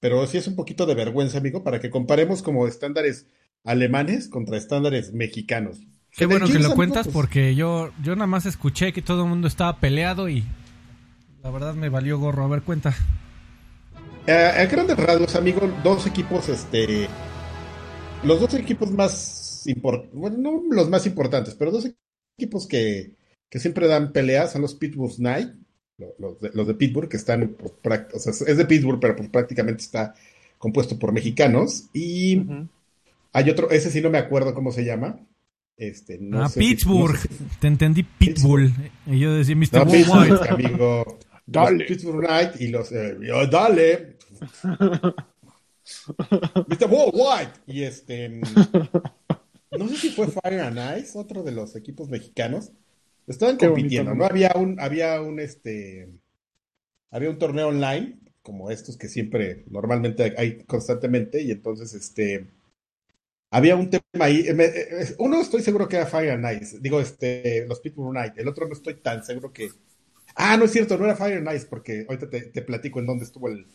Pero sí es un poquito de vergüenza, amigo, para que comparemos como estándares alemanes contra estándares mexicanos. Qué bueno que lo amigo, cuentas pues, porque yo, yo nada más escuché que todo el mundo estaba peleado y la verdad me valió gorro. A ver, cuenta. eh, a grandes rasgos, amigo, dos equipos, este. Los dos equipos más importantes, bueno, no los más importantes, pero dos equipos que, que siempre dan peleas son los Pittsburgh Knight, lo- los de, los de Pittsburgh, que están, o sea, es de Pittsburgh, pero pues, prácticamente está compuesto por mexicanos. Y hay otro, ese sí no me acuerdo cómo se llama. Este, no ah, sé si- Pittsburgh. no sé si- Te entendí Pitbull. Y yo decía Mr. No. Pittsburgh, amigo. Dale. Los Pittsburgh Knight y los. eh, yo, dale. Mr. Worldwide. Y este. No sé si fue Fire and Ice, otro de los equipos mexicanos. Estaban Qué bonito compitiendo, ¿no? Había un, había un este. Había un torneo online, como estos que siempre, normalmente hay constantemente, y entonces este. Había un tema ahí. eh, eh, Uno estoy seguro que era Fire and Ice. Digo, este, los Pittsburgh Knight. El otro no estoy tan seguro que. Ah, no es cierto, no era Fire and Ice, porque ahorita te, te platico en dónde estuvo el,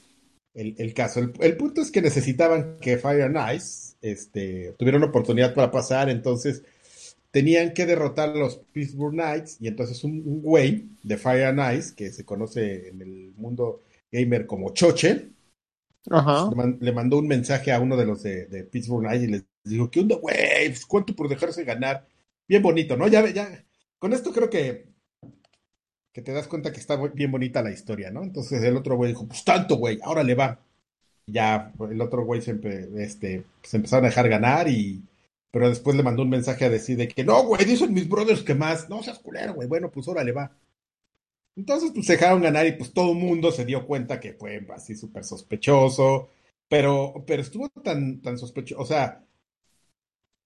el, el caso. El, el punto es que necesitaban que Fire and Ice este, tuvieran oportunidad para pasar, entonces tenían que derrotar a los Pittsburgh Knights, y entonces un, un güey de Fire and Ice, que se conoce en el mundo gamer como Choche, Ajá. le, man- le mandó un mensaje a uno de los de, de Pittsburgh Knights y les dijo, ¿qué onda, güey? Pues, ¿Cuánto por dejarse ganar? Bien bonito, ¿no? Ya, ya, con esto creo que, que te das cuenta que está bien bonita la historia, ¿no? Entonces el otro güey dijo, pues tanto, güey, ahora le va. Ya el otro güey se, este, se empezaron a dejar ganar y... Pero después le mandó un mensaje a decir de que, no, güey, dicen mis brothers que más. No seas culero, güey. Bueno, pues órale, va. Entonces, pues se dejaron ganar y pues todo el mundo se dio cuenta que fue así súper sospechoso. Pero, pero estuvo tan, tan sospechoso, o sea,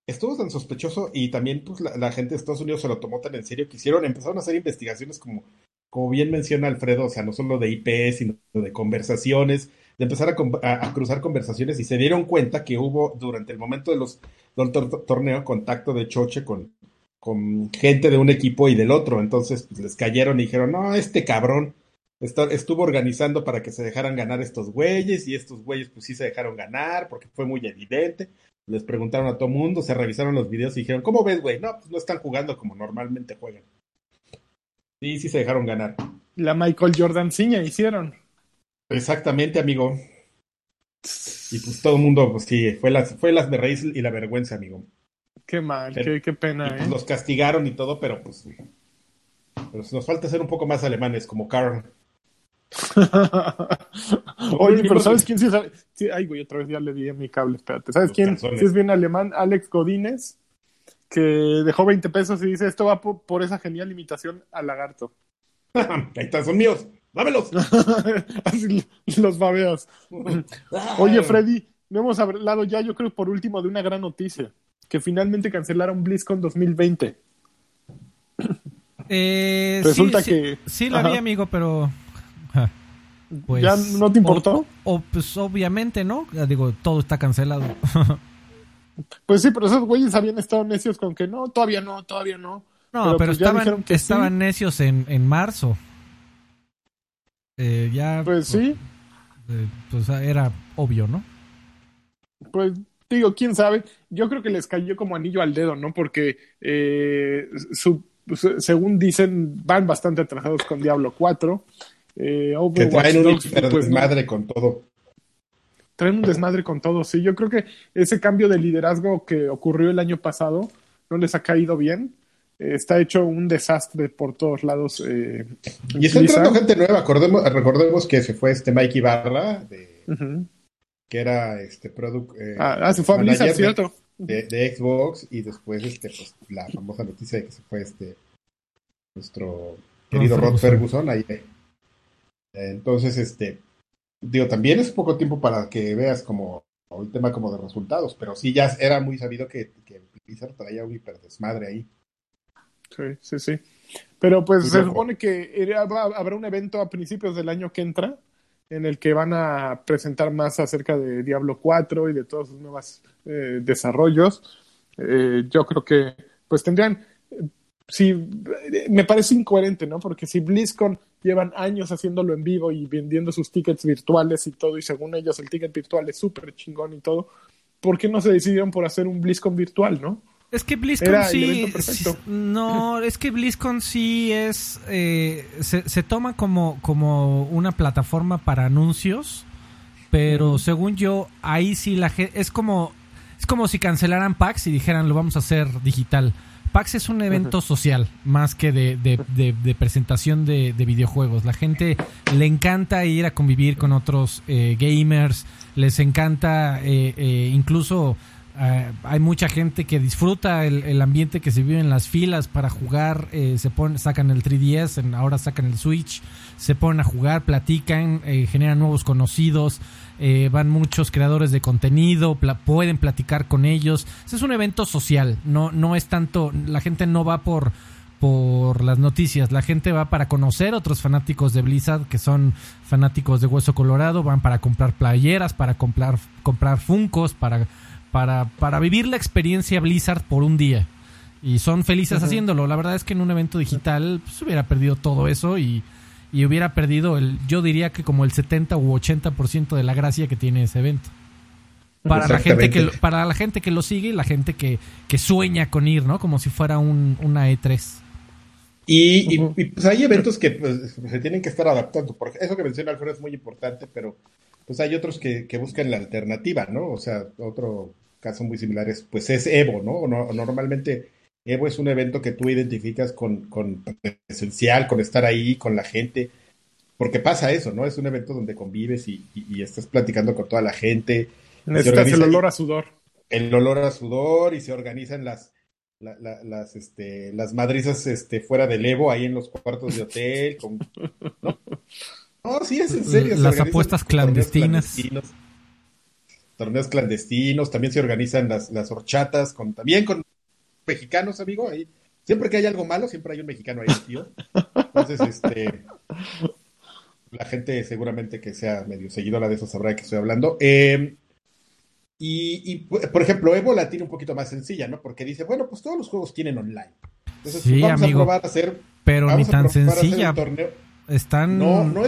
estuvo tan sospechoso y también pues la, gente de Estados Unidos se lo tomó tan en serio que hicieron, empezaron a hacer investigaciones como, como bien menciona Alfredo, o sea, no solo de IP, sino de conversaciones, de empezar a, cruzar conversaciones y se dieron cuenta que hubo durante el momento de los, del tor- torneo contacto de Choche con, con gente de un equipo y del otro, entonces pues, les cayeron y dijeron, no, este cabrón estuvo organizando para que se dejaran ganar estos güeyes y estos güeyes pues sí se dejaron ganar porque fue muy evidente. Les preguntaron a todo mundo, se revisaron los videos y dijeron, ¿cómo ves, güey? No, pues no están jugando como normalmente juegan. Sí, sí se dejaron ganar. La Michael Jordan ciña hicieron. Exactamente, amigo. Y pues todo el mundo, pues sí, fue las, fue las de raíz y la vergüenza, amigo. Qué mal, Pero- qué, qué Y pena, pues ¿eh? los castigaron y todo, pero pues. Pero nos falta ser un poco más alemanes, como Carl. Oye, pero ¿sabes quién sí sabe? Sí, ay, güey, otra vez ya le di a mi cable, espérate. ¿Sabes Los quién? calzones. Sí es bien alemán, Alex Godínez, que dejó 20 pesos y dice, esto va po- por, esa genial imitación al lagarto. Ahí están, son míos. ¡Dámelos! Así los babeos. Oye, Freddy, no hemos hablado ya, yo creo, por último, de una gran noticia. Que finalmente cancelaron BlizzCon 2020. Eh, Resulta sí, que- Sí, sí la Ajá. vi, amigo, pero... ja, pues, ¿Ya no te importó? O, o, pues obviamente, ¿no? Ya digo, todo está cancelado. Pues sí, pero esos güeyes habían estado necios con que no, todavía no, todavía no. No, pero, pues ya estaban, que estaban necios en, en marzo. Eh, ya... Pues sí, eh, pues era obvio, ¿no? pues digo, quién sabe. Yo creo que les cayó como anillo al dedo, ¿no? Porque eh, su- su- según dicen, van bastante atrasados con Diablo 4. Eh, Que traen un pues, no. desmadre con todo. traen un desmadre con todo. Sí, yo creo que ese cambio de liderazgo que ocurrió el año pasado no les ha caído bien. Eh, está hecho un desastre por todos lados. Eh, y está entrando gente nueva. Recordemos, recordemos que se fue este Mikey Barra, de, que era este product. Eh, ah, ah, se fue a Blizzard, cierto. De, Xbox y después este, pues, la famosa noticia de que se fue este nuestro querido Rod Ferguson ahí. Entonces, este, digo, también es poco tiempo para que veas como el tema como de resultados, pero sí ya era muy sabido que, que Blizzard traía un hiperdesmadre ahí. Sí, sí, sí. Pero pues se supone que habrá un evento a principios del año que entra en el que van a presentar más acerca de Diablo 4 y de todos sus nuevos eh, desarrollos. Eh, yo creo que pues tendrían, si me parece incoherente, ¿no? Porque si BlizzCon llevan años haciéndolo en vivo y vendiendo sus tickets virtuales y todo, y según ellos el ticket virtual es súper chingón y todo, ¿por qué no se decidieron por hacer un BlizzCon virtual, no? Es que BlizzCon sí, No, es que BlizzCon sí es. Eh, se, toma como, como una plataforma para anuncios. Pero según yo, ahí sí la gente. Es como. Es como si cancelaran PAX y dijeran lo vamos a hacer digital. PAX es un evento social más que de, de, presentación de, videojuegos. La gente le encanta ir a convivir con otros eh, gamers, les encanta eh, incluso eh, hay mucha gente que disfruta el, ambiente que se vive en las filas para jugar. Eh, se ponen, sacan el 3DS, ahora sacan el Switch, se ponen a jugar, platican, eh, generan nuevos conocidos. Van muchos creadores de contenido, pueden platicar con ellos. es un evento social, no, no es tanto. La gente no va por por las noticias. La gente va para conocer otros fanáticos de Blizzard que son fanáticos de Hueso Colorado, van para comprar playeras, para comprar comprar funcos, para para, para vivir la experiencia Blizzard por un día. Y son felices haciéndolo. La verdad es que en un evento digital pues, hubiera perdido todo eso y, hubiera perdido, el yo diría que como el 70 u 80% de la gracia que tiene ese evento. Para la, gente que, para la gente que lo sigue y la gente que, que sueña con ir, ¿no? Como si fuera un, una E3. Y, pues hay eventos que pues, se tienen que estar adaptando. Porque eso que menciona Alfredo es muy importante, pero pues hay otros que, que buscan la alternativa, ¿no? O sea, otro casos muy similares, pues es Evo, ¿no? Normalmente Evo es un evento que tú identificas con, con presencial, con estar ahí, con la gente, porque pasa eso, ¿no? Es un evento donde convives y, estás platicando con toda la gente. Necesitas el olor a sudor. El olor a sudor y se organizan las, las, este, las madrizas este, fuera del Evo, ahí en los cuartos de hotel. Con, ¿no? sí, es en serio. Las apuestas clandestinas torneos clandestinos, también se organizan las, las horchatas, con, también con mexicanos, amigo, ahí. Siempre que hay algo malo, siempre hay un mexicano ahí, tío. Entonces, este, la gente seguramente que sea medio seguidora de eso sabrá de qué estoy hablando. Em, y, por ejemplo, Evo la tiene un poquito más sencilla, ¿no? Porque dice, bueno, pues todos los juegos tienen online. Entonces, sí, vamos a probar a hacer. Pero ni tan sencilla. Están,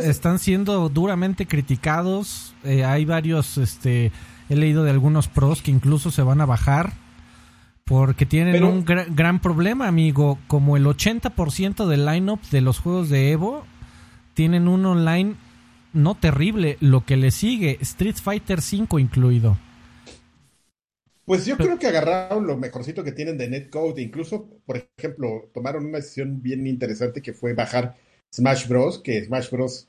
están siendo duramente criticados. Eh, hay varios este, He leído de algunos pros que incluso se van a bajar porque tienen un gran problema, amigo. Como el 80% del lineup de los juegos de Evo tienen un online no terrible, lo que le sigue, Street Fighter V incluido. Pues yo creo que agarraron lo mejorcito que tienen de Netcode. Incluso, por ejemplo, tomaron una decisión bien interesante que fue bajar Smash Bros. Que Smash Bros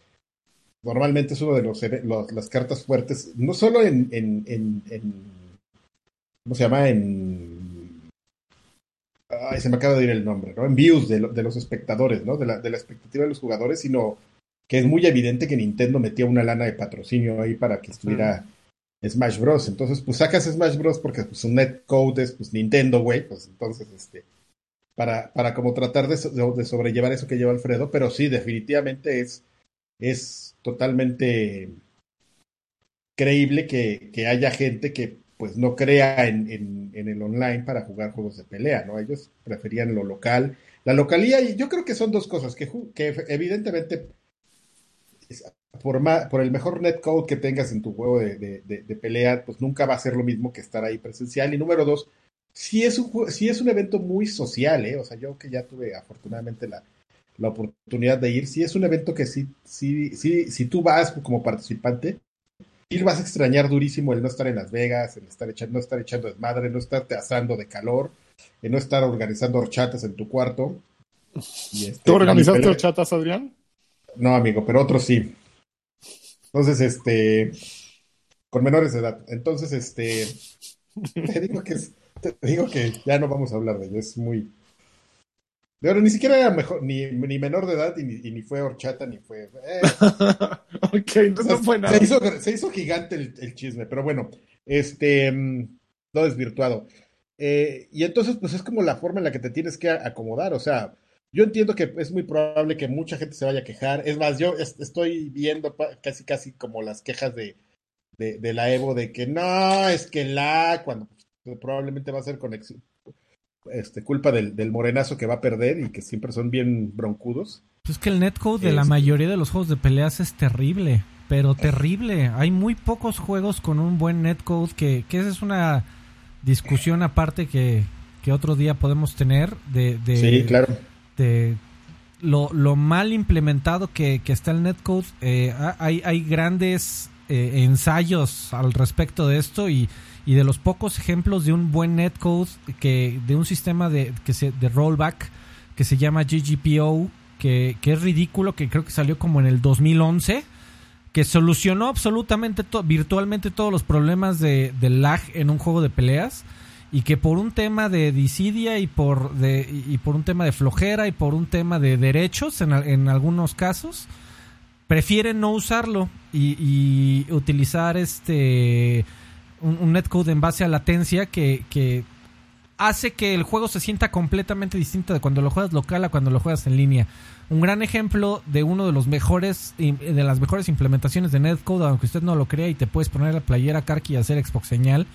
normalmente es uno de los, las cartas fuertes, no solo en, en, ¿cómo se llama? En, ay, se me acaba de ir el nombre, ¿no? En views de, de los espectadores, ¿no? De la, de la expectativa de los jugadores, sino que es muy evidente que Nintendo metía una lana de patrocinio ahí para que estuviera Smash Bros. Entonces, pues sacas Smash Bros. porque pues, su netcode es pues Nintendo, güey, pues entonces, este, para, para como tratar de, de sobrellevar eso que lleva Alfredo, pero sí, definitivamente es, es totalmente creíble que, que haya gente que pues no crea en, en, el online para jugar juegos de pelea, ¿no? Ellos preferían lo local. La localía, y yo creo que son dos cosas, que, que evidentemente por, por el mejor netcode que tengas en tu juego de, de, pelea, pues nunca va a ser lo mismo que estar ahí presencial. Y número dos, si es un, si es un evento muy social, ¿eh? O sea, yo que ya tuve afortunadamente la, la oportunidad de ir. Si es un evento que sí, sí, sí, si tú vas como participante, sí vas a extrañar durísimo el no estar en Las Vegas, el estar echando, no estar echando desmadre, no estarte asando de calor, el no estar organizando horchatas en tu cuarto. Y este, ¿Tú organizaste horchatas, Adrián? No, amigo, pero otros sí. Entonces, este, con menores de edad. Entonces, este, te digo que, te digo que ya no vamos a hablar de ello, es muy, pero ni siquiera era mejor, ni, ni menor de edad y ni, fue horchata ni fue. Eh. ok, entonces no fue nada. Se hizo, gigante el, chisme, pero bueno, este. Mm, no desvirtuado. Eh, y entonces, pues es como la forma en la que te tienes que acomodar. O sea, yo entiendo que es muy probable que mucha gente se vaya a quejar. Es más, yo estoy viendo casi, casi como las quejas de, de, la Evo de que no, es que la, cuando pues, probablemente va a ser conexión este, culpa del, morenazo que va a perder y que siempre son bien broncudos. Pues que el netcode de la mayoría de los juegos de peleas es terrible, pero terrible. Hay muy pocos juegos con un buen netcode que, que esa es una discusión aparte que, que otro día podemos tener de, de sí, claro. de lo, lo mal implementado que, que está el netcode. Eh, hay, hay grandes eh, ensayos al respecto de esto y y de los pocos ejemplos de un buen netcode que de un sistema de que se de rollback que se llama GGPO que, que es ridículo que creo que salió como en el 2011 que solucionó absolutamente virtualmente todos los problemas de, lag en un juego de peleas y que por un tema de disidia y por de, y por un tema de flojera y por un tema de derechos en, en algunos casos prefieren no usarlo y, y utilizar este un, netcode en base a latencia que, hace que el juego se sienta completamente distinto de cuando lo juegas local a cuando lo juegas en línea. Un gran ejemplo de uno de los mejores de las mejores implementaciones de netcode, aunque usted no lo crea y te puedes poner la playera Karki y hacer Xbox señal,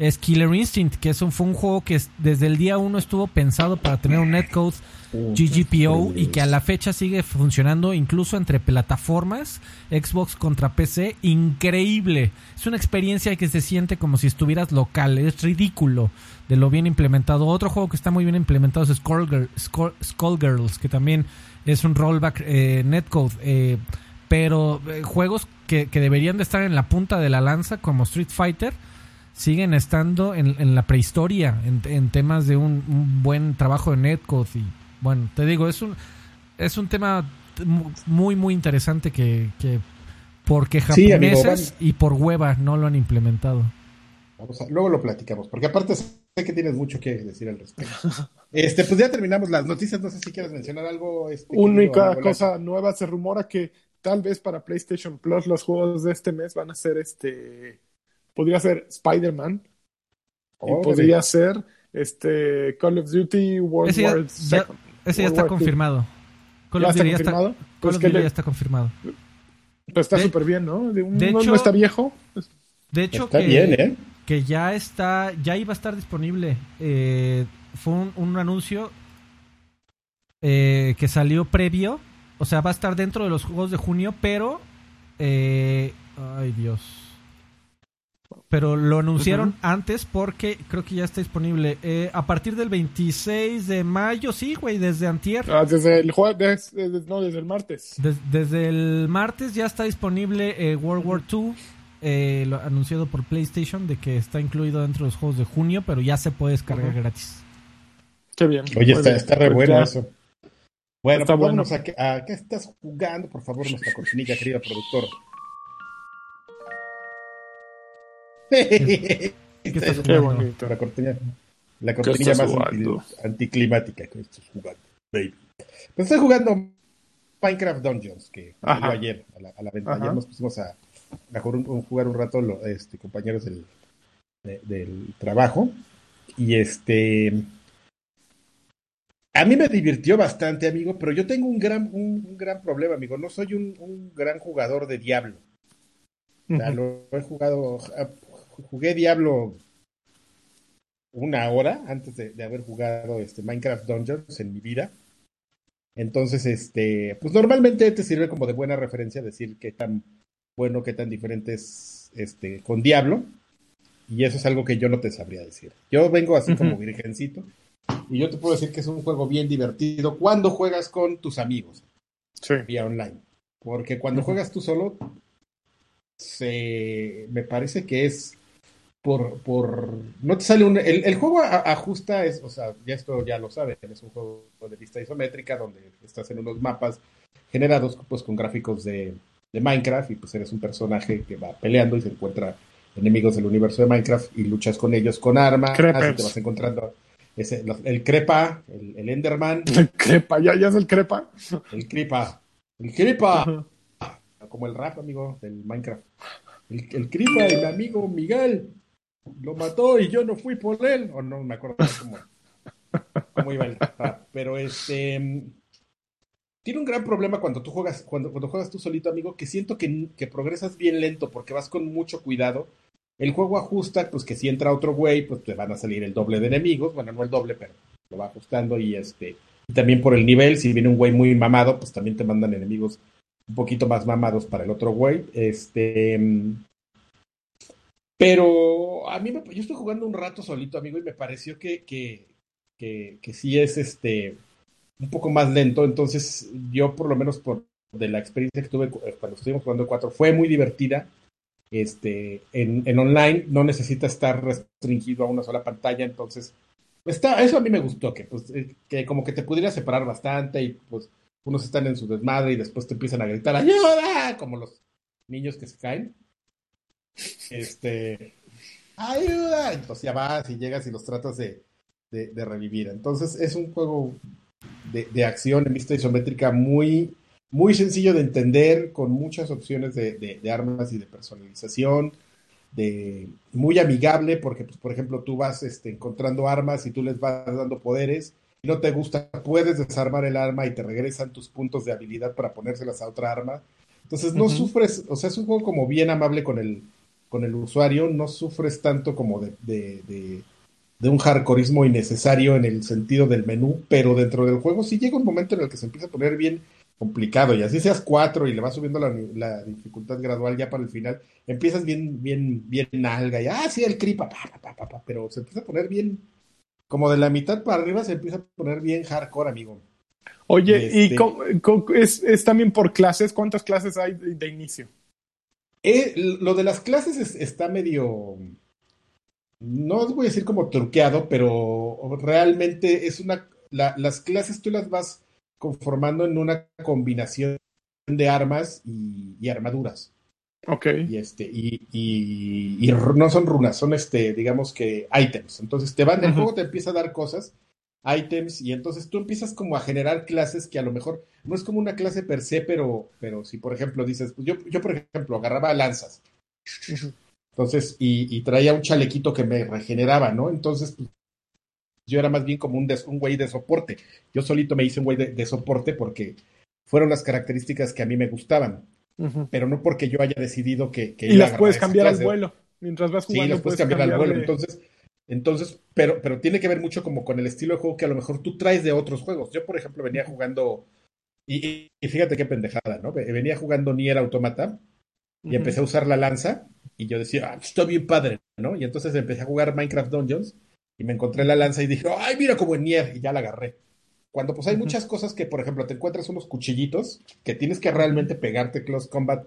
es Killer Instinct, que es un, fue un juego que desde el día uno estuvo pensado para tener un netcode GGPO y que a la fecha sigue funcionando incluso entre plataformas, Xbox contra PC, increíble. Es una experiencia que se siente como si estuvieras local, es ridículo de lo bien implementado. Otro juego que está muy bien implementado es Skullgirls, que también es un rollback eh, netcode. Eh, pero eh, juegos que, deberían de estar en la punta de la lanza como Street Fighter siguen estando en, la prehistoria en, temas de un, buen trabajo de netcode y bueno te digo es un es un tema muy muy interesante que, que porque japoneses y por hueva no lo han implementado. Luego lo platicamos porque aparte sé que tienes mucho que decir al respecto. Este pues ya terminamos las noticias no sé si quieres mencionar algo este, única cosa nueva se rumora que tal vez para PlayStation Plus los juegos de este mes van a ser este podría ser Spider-Man. y podría ser este Call of Duty World ese ya, War II. ese ya está confirmado. Call of Duty ya está confirmado. Call of Duty ya está confirmado. Pero está súper bien, ¿no? De, hecho, no está viejo. De hecho, está que, bien, ¿eh? que ya está, ya iba a estar disponible. Eh, fue un, anuncio eh, que salió previo. O sea, va a estar dentro de los juegos de junio, pero. Eh, ay, Dios pero lo anunciaron antes porque creo que ya está disponible. Eh, a partir del 26 de mayo, sí, güey, desde antier. Ah, desde el jueves, no, desde el martes. desde el martes ya está disponible eh, World War II, eh, lo anunciado por PlayStation, de que está incluido dentro de los juegos de junio, pero ya se puede descargar gratis. Qué bien. Oye, está, está, re pues bueno eso. Bueno, está pues bueno. A, a, qué estás jugando, por favor, nuestra cortinilla, querido productor. Qué bonito. La cortina, la cortina más anticlimática que estás jugando, baby. Pues estoy jugando Minecraft Dungeons, que salió ayer a la, a la venta. Ayer nos pusimos a, a jugar, un, rato los este, compañeros del, del trabajo. Y este. A mí me divirtió bastante, amigo, pero yo tengo un gran, un, gran problema, amigo. No soy un, un gran jugador de Diablo. O sea, lo he jugado, jugué Diablo una hora antes de, haber jugado este Minecraft Dungeons en mi vida. Entonces, este, pues normalmente te sirve como de buena referencia decir qué tan bueno, qué tan diferente es este con Diablo. Y eso es algo que yo no te sabría decir. Yo vengo así como virgencito. Y yo te puedo decir que es un juego bien divertido cuando juegas con tus amigos. Sí. Vía online. Porque cuando juegas tú solo, se, me parece que es por, por, no te sale un, el, el juego ajusta, es, o sea, ya esto ya lo saben, es un juego de vista isométrica donde estás en unos mapas generados pues con gráficos de, de Minecraft y pues eres un personaje que va peleando y se encuentra enemigos del universo de Minecraft y luchas con ellos con armas te vas encontrando ese, el crepa, el, Enderman. El crepa, ya, ya es el crepa. El crepa. El crepa. Como el rap, amigo, del Minecraft. El, el crepa, el amigo Miguel, lo mató y yo no fui por él. O no me acuerdo cómo, iba el. Pero este tiene un gran problema cuando tú juegas, cuando, cuando juegas tú solito, amigo, que siento que, que, progresas bien lento porque vas con mucho cuidado. El juego ajusta, pues que si entra otro güey, pues te van a salir el doble de enemigos. Bueno, no el doble, pero lo va ajustando y este. Y también por el nivel, si viene un güey muy mamado, pues también te mandan enemigos un poquito más mamados para el otro güey. Este. Pero a mí me, yo estoy jugando un rato solito, amigo, y me pareció que, que, que, sí es este un poco más lento, entonces yo por lo menos por de la experiencia que tuve eh, cuando estuvimos jugando 4 fue muy divertida. Este, en, en, online no necesita estar restringido a una sola pantalla, entonces está, eso a mí me gustó, que, pues, eh, que como que te pudiera separar bastante y pues unos están en su desmadre y después te empiezan a gritar ¡Ayuda! como los niños que se caen. Este, ¡Ayuda! Entonces ya vas y llegas y los tratas de, de, de revivir. Entonces es un juego de, acción en vista isométrica muy, muy sencillo de entender, con muchas opciones de, armas y de personalización, de muy amigable, porque, pues, por ejemplo, tú vas este, encontrando armas y tú les vas dando poderes, y no te gusta, puedes desarmar el arma y te regresan tus puntos de habilidad para ponérselas a otra arma. Entonces no sufres, o sea, es un juego como bien amable con el, con el usuario, no sufres tanto como de, de de un hardcoreismo innecesario en el sentido del menú, pero dentro del juego sí llega un momento en el que se empieza a poner bien complicado y así seas cuatro y le vas subiendo la, dificultad gradual ya para el final, empiezas bien, bien, bien nalga y ah, sí, el cripa, pero se empieza a poner bien, como de la mitad para arriba se empieza a poner bien hardcore, amigo. Oye, ¿y este es, también por clases? ¿Cuántas clases hay de, inicio? Eh, lo de las clases está medio no os voy a decir como truqueado, pero realmente es una, las clases tú las vas conformando en una combinación de armas y, armaduras. Ok. Y este, y, y, no son runas, son este, digamos que items. Entonces te van, el juego te empieza a dar cosas, items, y entonces tú empiezas como a generar clases que a lo mejor no es como una clase per se, pero, pero si por ejemplo dices, pues yo, yo por ejemplo agarraba lanzas. Entonces, y, traía un chalequito que me regeneraba, ¿no? Entonces, pues, yo era más bien como un, un güey de soporte. Yo solito me hice un güey de, soporte porque fueron las características que a mí me gustaban. Pero no porque yo haya decidido que... que y las puedes cambiar al vuelo. Mientras vas jugando, sí, las puedes cambiar al vuelo. Entonces, entonces pero, pero tiene que ver mucho como con el estilo de juego que a lo mejor tú traes de otros juegos. Yo, por ejemplo, venía jugando... Y, y fíjate qué pendejada, ¿no? Venía jugando Nier Automata y empecé a usar la lanza y yo decía, ah, está bien padre, ¿no? Y entonces empecé a jugar Minecraft Dungeons y me encontré la lanza y dije, ay, mira como en Nier y ya la agarré. Cuando pues hay muchas cosas que, por ejemplo, te encuentras unos cuchillitos que tienes que realmente pegarte close combat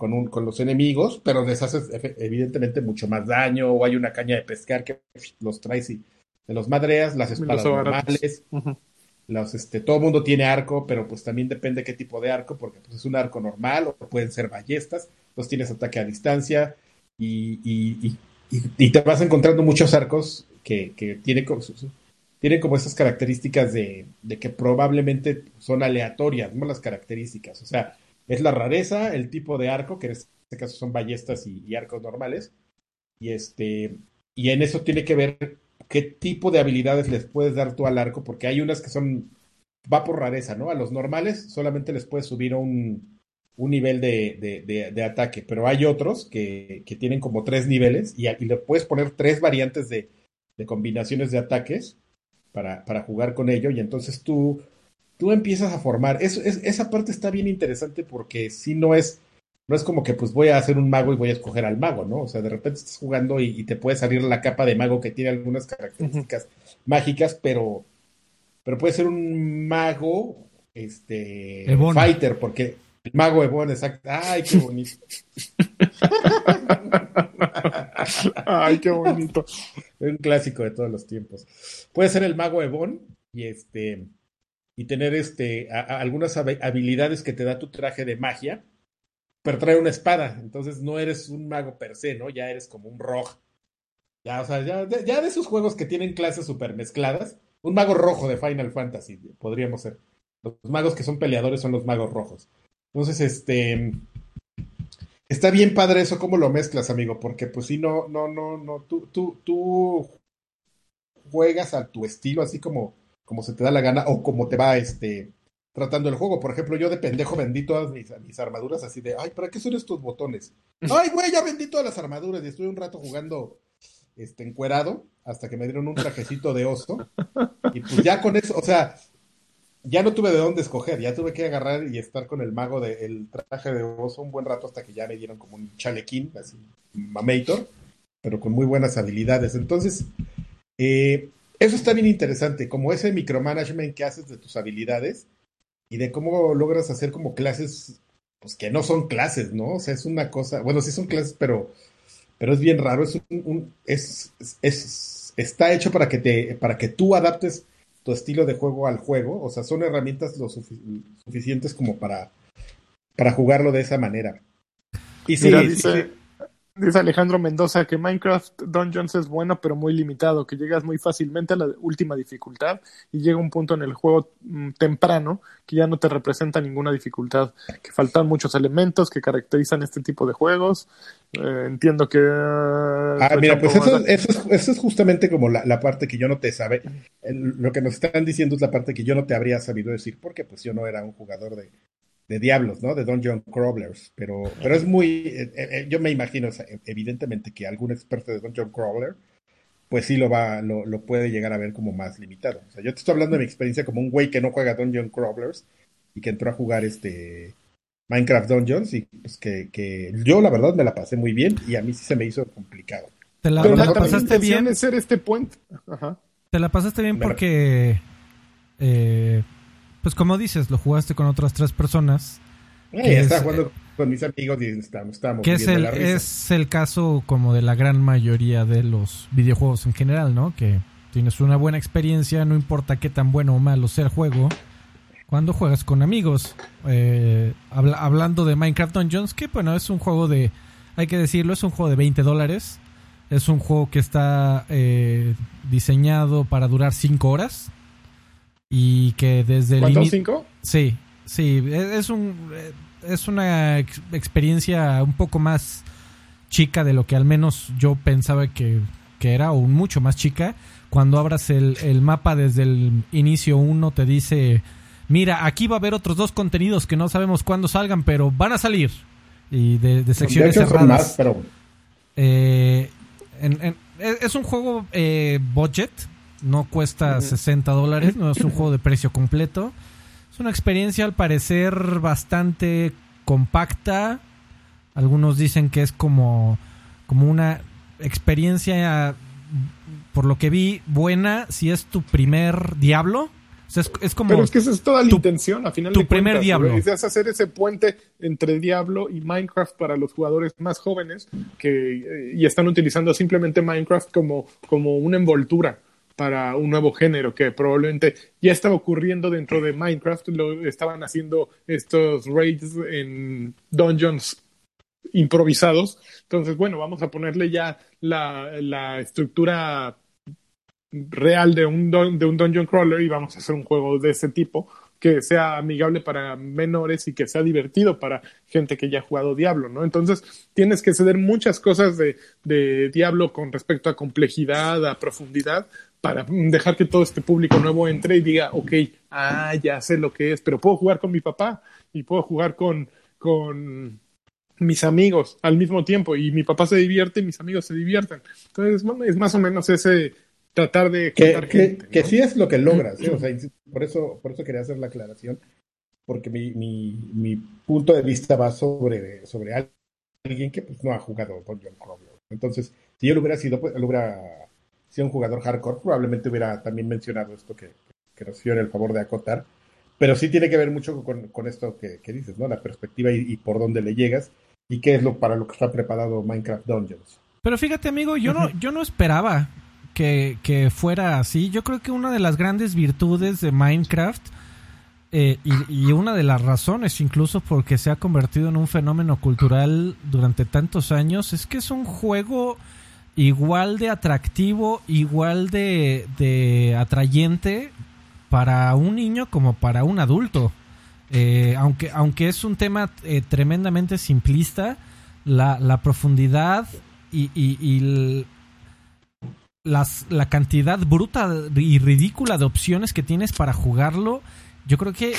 con, un, con los enemigos, pero les haces evidentemente mucho más daño o hay una caña de pescar que los traes y te los madreas, las espadas normales. Los, este, todo el mundo tiene arco, pero pues también depende qué tipo de arco, porque pues, es un arco normal o pueden ser ballestas, entonces tienes ataque a distancia y, y, y, te vas encontrando muchos arcos que, que tienen, tienen como esas características de, de, que probablemente son aleatorias, ¿no? Las características, o sea, es la rareza, el tipo de arco, que en este caso son ballestas y, arcos normales, y este, y en eso tiene que ver qué tipo de habilidades les puedes dar tú al arco, porque hay unas que son, va por rareza, ¿no? A los normales solamente les puedes subir un, un nivel de, de, ataque, pero hay otros que, que, tienen como tres niveles y, y le puedes poner tres variantes de, combinaciones de ataques para, para, jugar con ello y entonces tú, tú empiezas a formar. Es, esa parte está bien interesante porque si no es no es como que pues voy a hacer un mago y voy a escoger al mago, ¿no? O sea, de repente estás jugando y, te puede salir la capa de mago que tiene algunas características mágicas, pero, pero puede ser un mago, este, fighter, porque el mago Ebon, exacto. Ay, qué bonito. Ay, qué bonito. Un clásico de todos los tiempos. Puede ser el mago Ebon y este y tener este algunas habilidades que te da tu traje de magia, pero trae una espada. Entonces no eres un mago per se, ¿no? Ya eres como un rojo. Ya, o sea, ya, ya de esos juegos que tienen clases super mezcladas, un mago rojo de Final Fantasy podríamos ser. Los magos que son peleadores son los magos rojos. Entonces, este. Está bien padre eso, cómo lo mezclas, amigo, porque pues si no, no, no, no, tú, tú, tú juegas a tu estilo, así como, como se te da la gana, o como te va este tratando el juego. Por ejemplo, yo de pendejo vendí todas mis, mis armaduras así de, ay, ¿para qué son estos botones? Ay, güey, ya vendí todas las armaduras y estuve un rato jugando este encuerado hasta que me dieron un trajecito de oso. Y pues ya con eso, o sea, ya no tuve de dónde escoger, ya tuve que agarrar y estar con el mago del traje de oso un buen rato hasta que ya me dieron como un chalequín, así, mamator, pero con muy buenas habilidades. Entonces, eh, eso está bien interesante, como ese micromanagement que haces de tus habilidades y de cómo logras hacer como clases, pues que no son clases, ¿no? O sea, es una cosa, bueno, sí son clases, pero, pero es bien raro, es un, es, es, está hecho para que te, para que tú adaptes tu estilo de juego al juego. O sea, son herramientas lo suficientes como para, para jugarlo de esa manera. Y sí, dice, dice, Alejandro Mendoza que Minecraft Dungeons es bueno pero muy limitado, que llegas muy fácilmente a la última dificultad y llega un punto en el juego mm, temprano que ya no te representa ninguna dificultad, que faltan muchos elementos que caracterizan este tipo de juegos eh, entiendo que... ah, mira, pues eso, eso, es, eso, es, justamente como la, parte que yo no te sabe. lo que nos están diciendo es la parte que yo no te habría sabido decir, porque pues yo no era un jugador de, de Diablos, ¿no? De Dungeon Crawlers. Pero, pero es muy... Eh, eh, yo me imagino, evidentemente, que algún experto de Dungeon Crawler, pues sí lo va, lo, lo, puede llegar a ver como más limitado. O sea, yo te estoy hablando de mi experiencia como un güey que no juega Dungeon Crawlers y que entró a jugar este Minecraft Dungeons y pues que, yo la verdad me la pasé muy bien y a mí sí se me hizo complicado. ¿Te la, pasaste bien? este puente. Te la pasaste bien porque, eh, pues como dices, lo jugaste con otras tres personas. Eh, estaba jugando con mis amigos y estamos, que es el, es el caso como de la gran mayoría de los videojuegos en general, ¿no? Que tienes una buena experiencia, no importa qué tan bueno o malo sea el juego cuando juegas con amigos. Eh, hablando de Minecraft Dungeons, que bueno, es un juego de, hay que decirlo, es un juego de 20 dólares. Es un juego que está eh, diseñado para durar 5 horas. Y que desde el. ¿5? Sí, sí, e, es, un, e, es una experiencia un poco más chica de lo que al menos yo pensaba que, que era, o mucho más chica. Cuando abras el, el mapa desde el inicio, uno te dice mira, aquí va a haber otros dos contenidos que no sabemos cuándo salgan, pero van a salir. Y de, secciones cerradas. Eh, es un juego eh, budget, no cuesta 60 dólares, no es un juego de precio completo. Es una experiencia al parecer bastante compacta. Algunos dicen que es como, como una experiencia, por lo que vi, buena si es tu primer Diablo es, como Pero es que esa es toda la intención, a final tu primer Diablo. Es hacer ese puente entre Diablo y Minecraft para los jugadores más jóvenes que eh, y están utilizando simplemente Minecraft como, como una envoltura para un nuevo género que probablemente ya estaba ocurriendo dentro de Minecraft, lo estaban haciendo estos raids en dungeons improvisados. Entonces, bueno, vamos a ponerle ya la, estructura real de un, de un dungeon crawler y vamos a hacer un juego de ese tipo que sea amigable para menores y que sea divertido para gente que ya ha jugado Diablo, ¿no? Entonces tienes que ceder muchas cosas de Diablo con respecto a complejidad, a profundidad, para dejar que todo este público nuevo entre y diga, ok, ah, ya sé lo que es, pero puedo jugar con mi papá y puedo jugar con, con mis amigos al mismo tiempo y mi papá se divierte y mis amigos se divierten. Entonces, es más o menos ese tratar de que, que, sí es lo que logras, ¿eh? o sea, por eso, por eso quería hacer la aclaración, porque mi, mi, mi punto de vista va sobre, sobre alguien que pues, no ha jugado con John Crawler. Entonces, si yo lo hubiera sido, pues, lo hubiera sido un jugador hardcore, probablemente hubiera también mencionado esto que, que nos dio el favor de acotar, pero sí tiene que ver mucho con, con esto que, que, dices, ¿no? La perspectiva y, y, por dónde le llegas. y qué es lo para lo que está preparado Minecraft Dungeons. Pero fíjate, amigo, yo no, yo no esperaba que, que, fuera así. Yo creo que una de las grandes virtudes de Minecraft eh, y, una de las razones incluso porque se ha convertido en un fenómeno cultural durante tantos años es que es un juego igual de atractivo, igual de, de atrayente para un niño como para un adulto. Eh, aunque, aunque es un tema eh, tremendamente simplista, la, la profundidad y, y, la cantidad bruta y ridícula de opciones que tienes para jugarlo, yo creo que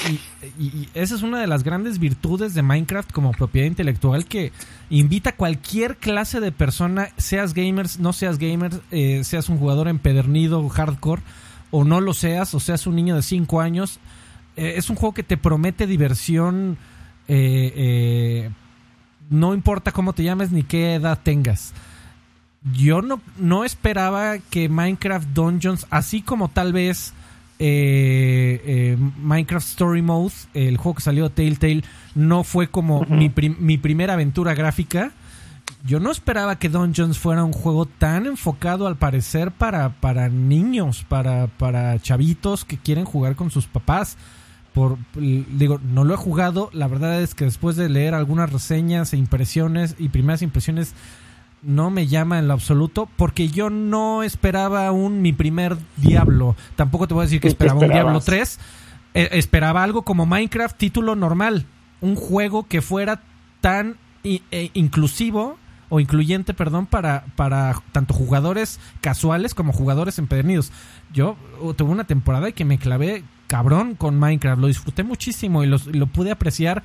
y, esa es una de las grandes virtudes de Minecraft como propiedad intelectual que invita a cualquier clase de persona, seas gamers, no seas gamer, eh, seas un jugador empedernido, hardcore, o no lo seas, o seas un niño de 5 años, eh, es un juego que te promete diversión. Eh, no importa cómo te llames ni qué edad tengas. Yo no, no esperaba que Minecraft Dungeons, así como tal vez Minecraft Story Mode, el juego que salió de Telltale, no fue como mi, mi primera aventura gráfica. Yo no esperaba que Dungeons fuera un juego tan enfocado al parecer para, para niños, para, para chavitos que quieren jugar con sus papás. Por, digo, no lo he jugado, la verdad es que después de leer algunas reseñas e impresiones y primeras impresiones no me llama en lo absoluto porque yo no esperaba un mi primer Diablo. Tampoco te voy a decir que esperaba un Diablo 3. Eh, esperaba algo como Minecraft título normal, un juego que fuera tan e inclusivo o incluyente, perdón, para, para tanto jugadores casuales como jugadores empedernidos. Yo uh, tuve una temporada y que me clavé cabrón con Minecraft, lo disfruté muchísimo y lo, pude apreciar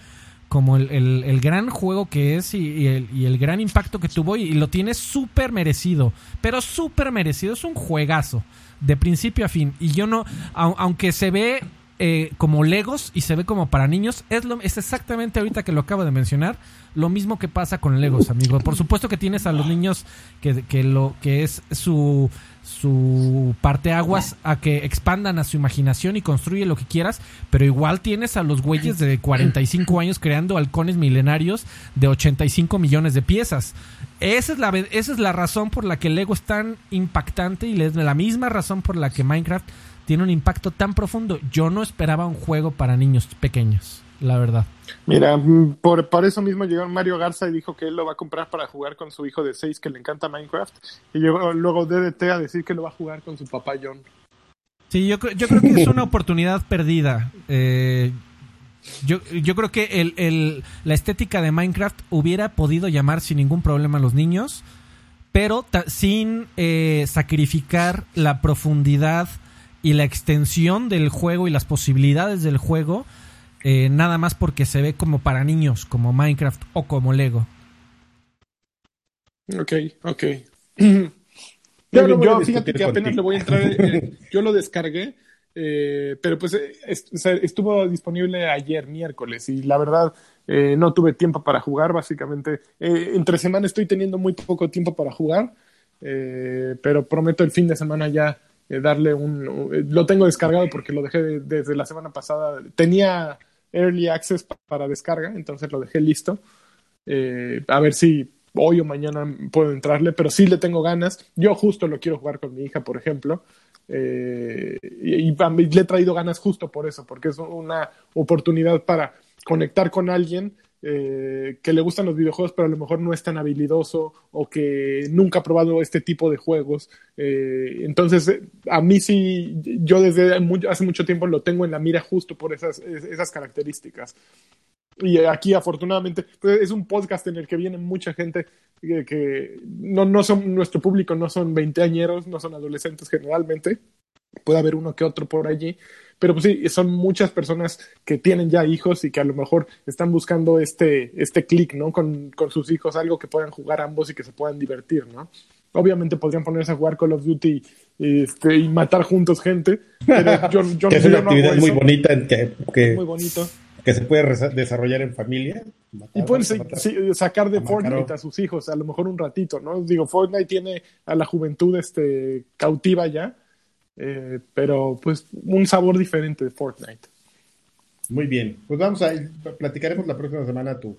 como el, gran juego que es y, el, gran impacto que tuvo y, lo tiene súper merecido, pero súper merecido, es un juegazo de principio a fin. Y yo no, aunque se ve eh, como Legos y se ve como para niños, es, lo, es exactamente ahorita que lo acabo de mencionar, lo mismo que pasa con Legos, amigo. Por supuesto que tienes a los niños que, que lo que es su su parte aguas a que expandan a su imaginación y construye lo que quieras, pero igual tienes a los güeyes de 45 años creando halcones milenarios de 85 millones de piezas. Esa es la, esa es la razón por la que Lego es tan impactante y es la misma razón por la que Minecraft tiene un impacto tan profundo. Yo no esperaba un juego para niños pequeños, la verdad. Mira, mm, por, por eso mismo llegó Mario Garza y dijo que él lo va a comprar para jugar con su hijo de 6 que le encanta Minecraft. Y llegó luego DDT a decir que lo va a jugar con su papá John. Sí, yo, yo creo que es una oportunidad perdida. Eh, yo, yo creo que el, el, la estética de Minecraft hubiera podido llamar sin ningún problema a los niños, pero sin eh, sacrificar la profundidad y la extensión del juego y las posibilidades del juego, eh, nada más porque se ve como para niños, como Minecraft o como Lego. Ok, ok. yo, fíjate que apenas le voy a entrar, eh, yo lo descargué, eh, pero pues estuvo disponible ayer, miércoles, y la verdad no tuve tiempo para jugar, básicamente. entre semana estoy teniendo muy poco tiempo para jugar, pero prometo el fin de semana ya eh, darle un... Eh, lo tengo descargado porque lo dejé desde la semana pasada. Tenía early access para descarga, entonces lo dejé listo. Eh, a ver si hoy o mañana puedo entrarle, pero sí le tengo ganas. Yo justo lo quiero jugar con mi hija, por ejemplo. y, le he traído ganas justo por eso, porque es una oportunidad para conectar con alguien eh, que le gustan los videojuegos, pero a lo mejor no es tan habilidoso o que nunca ha probado este tipo de juegos. Eh, entonces, eh, a mí sí, yo desde hace mucho tiempo lo tengo en la mira justo por esas, esas características. Y aquí, afortunadamente, pues, es un podcast en el que viene mucha gente que, no, no son, nuestro público no son veinteañeros, no son adolescentes generalmente. Puede haber uno que otro por allí, pero pues sí, son muchas personas que tienen ya hijos y que a lo mejor están buscando este, este clic, ¿no? Con, con sus hijos, algo que puedan jugar ambos y que se puedan divertir, ¿no? Obviamente podrían ponerse a jugar Call of Duty este, y matar juntos gente, pero yo, yo, es una actividad muy bonita que, que, muy bonito. que se puede desarrollar en familia. y pueden sacar de Fortnite a sus hijos, a lo mejor un ratito, ¿no? Digo, Fortnite tiene a la juventud este, cautiva ya, eh, pero pues un sabor diferente de Fortnite. Muy bien, pues vamos a platicaremos la próxima semana tu,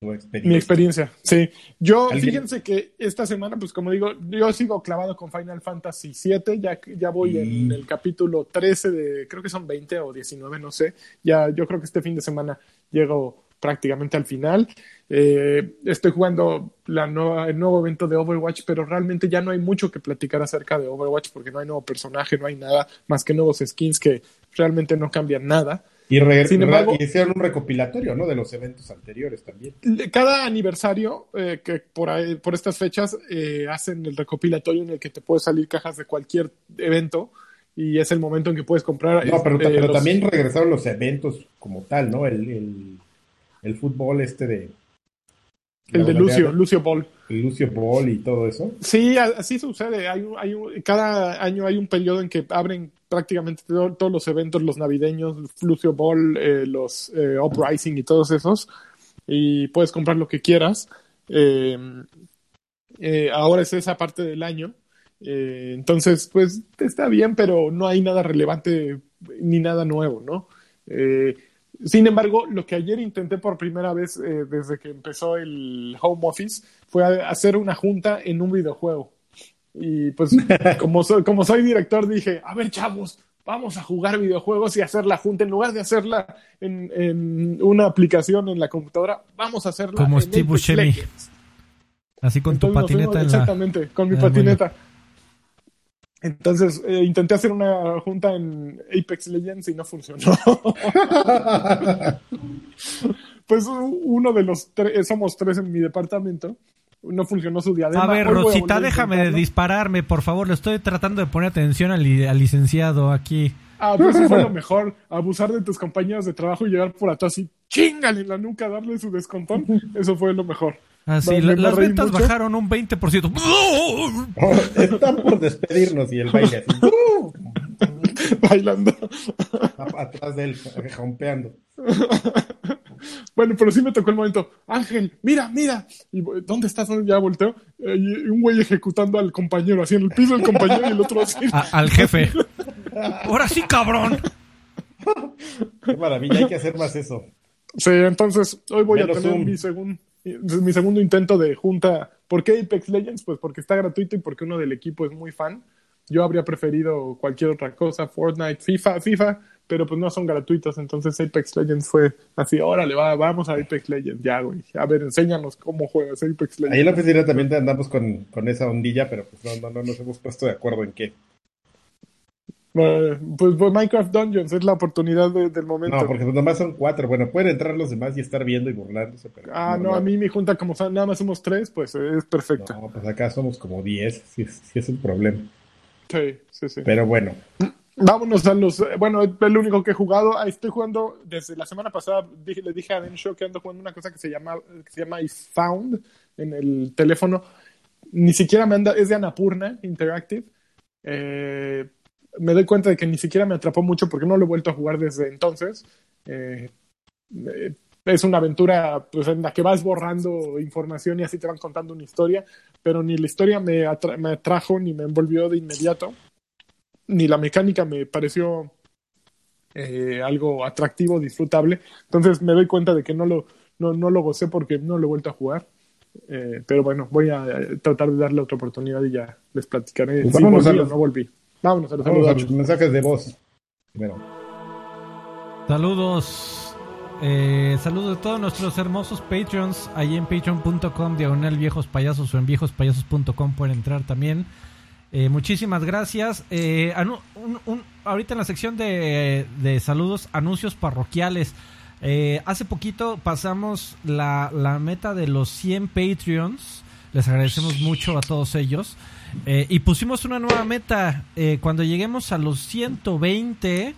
Mi experiencia, sí. Yo, fíjense que esta semana, pues como digo, yo sigo clavado con Final Fantasy VII, ya, ya voy en el capítulo 13 de, creo que son 20 o 19, no sé. Ya, yo creo que este fin de semana llego prácticamente al final. Eh, estoy jugando la nueva, el nuevo evento de Overwatch, pero realmente ya no hay mucho que platicar acerca de Overwatch porque no hay nuevo personaje, no hay nada más que nuevos skins que realmente no cambian nada. Y, y hicieron un recopilatorio, ¿no? De los eventos anteriores también. Cada aniversario, eh, que por, por estas fechas, eh, hacen el recopilatorio en el que te puede salir cajas de cualquier evento y es el momento en que puedes comprar. No, pero, eh, también regresaron los eventos como tal, ¿no? El, el, fútbol este de... El de Lucio, Lucio Ball. El Lucio Ball y todo eso. Sí, así sucede. Hay, hay cada año hay un periodo en que abren prácticamente todos los eventos, los navideños, Lucio Ball, eh, los eh, Uprising y todos esos, y puedes comprar lo que quieras. Eh, ahora es esa parte del año. entonces, pues está bien, pero no hay nada relevante ni nada nuevo, ¿no? Sin embargo, lo que ayer intenté por primera vez desde que empezó el home office fue hacer una junta en un videojuego. Y pues como soy, como soy director dije, a ver chavos, vamos a jugar videojuegos y hacer la junta. En lugar de hacerla en, una aplicación en la computadora, vamos a hacerla como en Steve Buscemi. Así con tu patineta. exactamente, con mi ah, patineta. Entonces eh, intenté hacer una junta en Apex Legends y no funcionó. pues uno de los tres, somos tres en mi departamento no funcionó su diadema. A ver, Rosita, déjame de dispararme, por favor. Le estoy tratando de poner atención al, licenciado aquí. Ah, pues eso fue lo mejor. Abusar de tus compañeros de trabajo y llegar por atrás y chingale en la nuca, darle su descontón. Eso fue lo mejor. Ah, sí, las ventas bajaron un 20%. están por despedirnos y el baile así. Bailando. Atrás de él, rompeando. Bueno, pero sí me tocó el momento. Ángel, mira, mira. Y, ¿Dónde estás? Ya volteo. Eh, y un güey ejecutando al compañero, así en el piso del compañero y el otro así. al jefe. Ahora sí, cabrón. Qué maravilla, hay que hacer más eso. Sí, entonces hoy voy a tener mi, mi segundo intento de junta. ¿Por qué Apex Legends? Pues porque está gratuito y porque uno del equipo es muy fan. Yo habría preferido cualquier otra cosa, Fortnite, FIFA, FIFA pero pues no son gratuitos, entonces Apex Legends fue así, órale, va, vamos a Apex Legends, ya, güey, a ver, enséñanos cómo juegas Apex Legends. Ahí en la oficina también andamos con, con esa ondilla, pero pues no, no, no nos hemos puesto de acuerdo en qué. Pues, pues, Minecraft Dungeons es la oportunidad del momento. No, porque nomás son cuatro. Bueno, pueden entrar los demás y estar viendo y burlándose. Pero ah, no, a mí mi junta, como nada más somos tres, pues es perfecto. No, pues acá somos como diez, si es, si es el problema. Sí, sí, sí. Pero bueno. Vámonos a los. Bueno, es el único que he jugado. Ahí estoy jugando desde la semana pasada. le dije a Den Show que ando jugando una cosa que se llama, que se llama I Found en el teléfono. Ni siquiera me anda. Es de Anapurna Interactive. Eh, me doy cuenta de que ni siquiera me atrapó mucho porque no lo he vuelto a jugar desde entonces. Eh, eh, es una aventura pues, en la que vas borrando información y así te van contando una historia, pero ni la historia me, me atrajo ni me envolvió de inmediato ni la mecánica me pareció eh, algo atractivo, disfrutable. Entonces me doy cuenta de que no lo, no, no lo gocé porque no lo he vuelto a jugar. Eh, pero bueno, voy a tratar de darle otra oportunidad y ya les platicaré pues si volví a los, no volví. Vámonos a los, mensajes de voz. Saludos. Eh, saludos de todos nuestros hermosos Patreons. Allí en patreon.com, diagonal viejos payasos o en viejospayasos.com pueden entrar también. Eh, muchísimas gracias. Eh, ahorita en la sección de, saludos, anuncios parroquiales. Eh, hace poquito pasamos la, meta de los 100 Patreons. Les agradecemos mucho a todos ellos. Y pusimos una nueva meta. cuando lleguemos a los 120,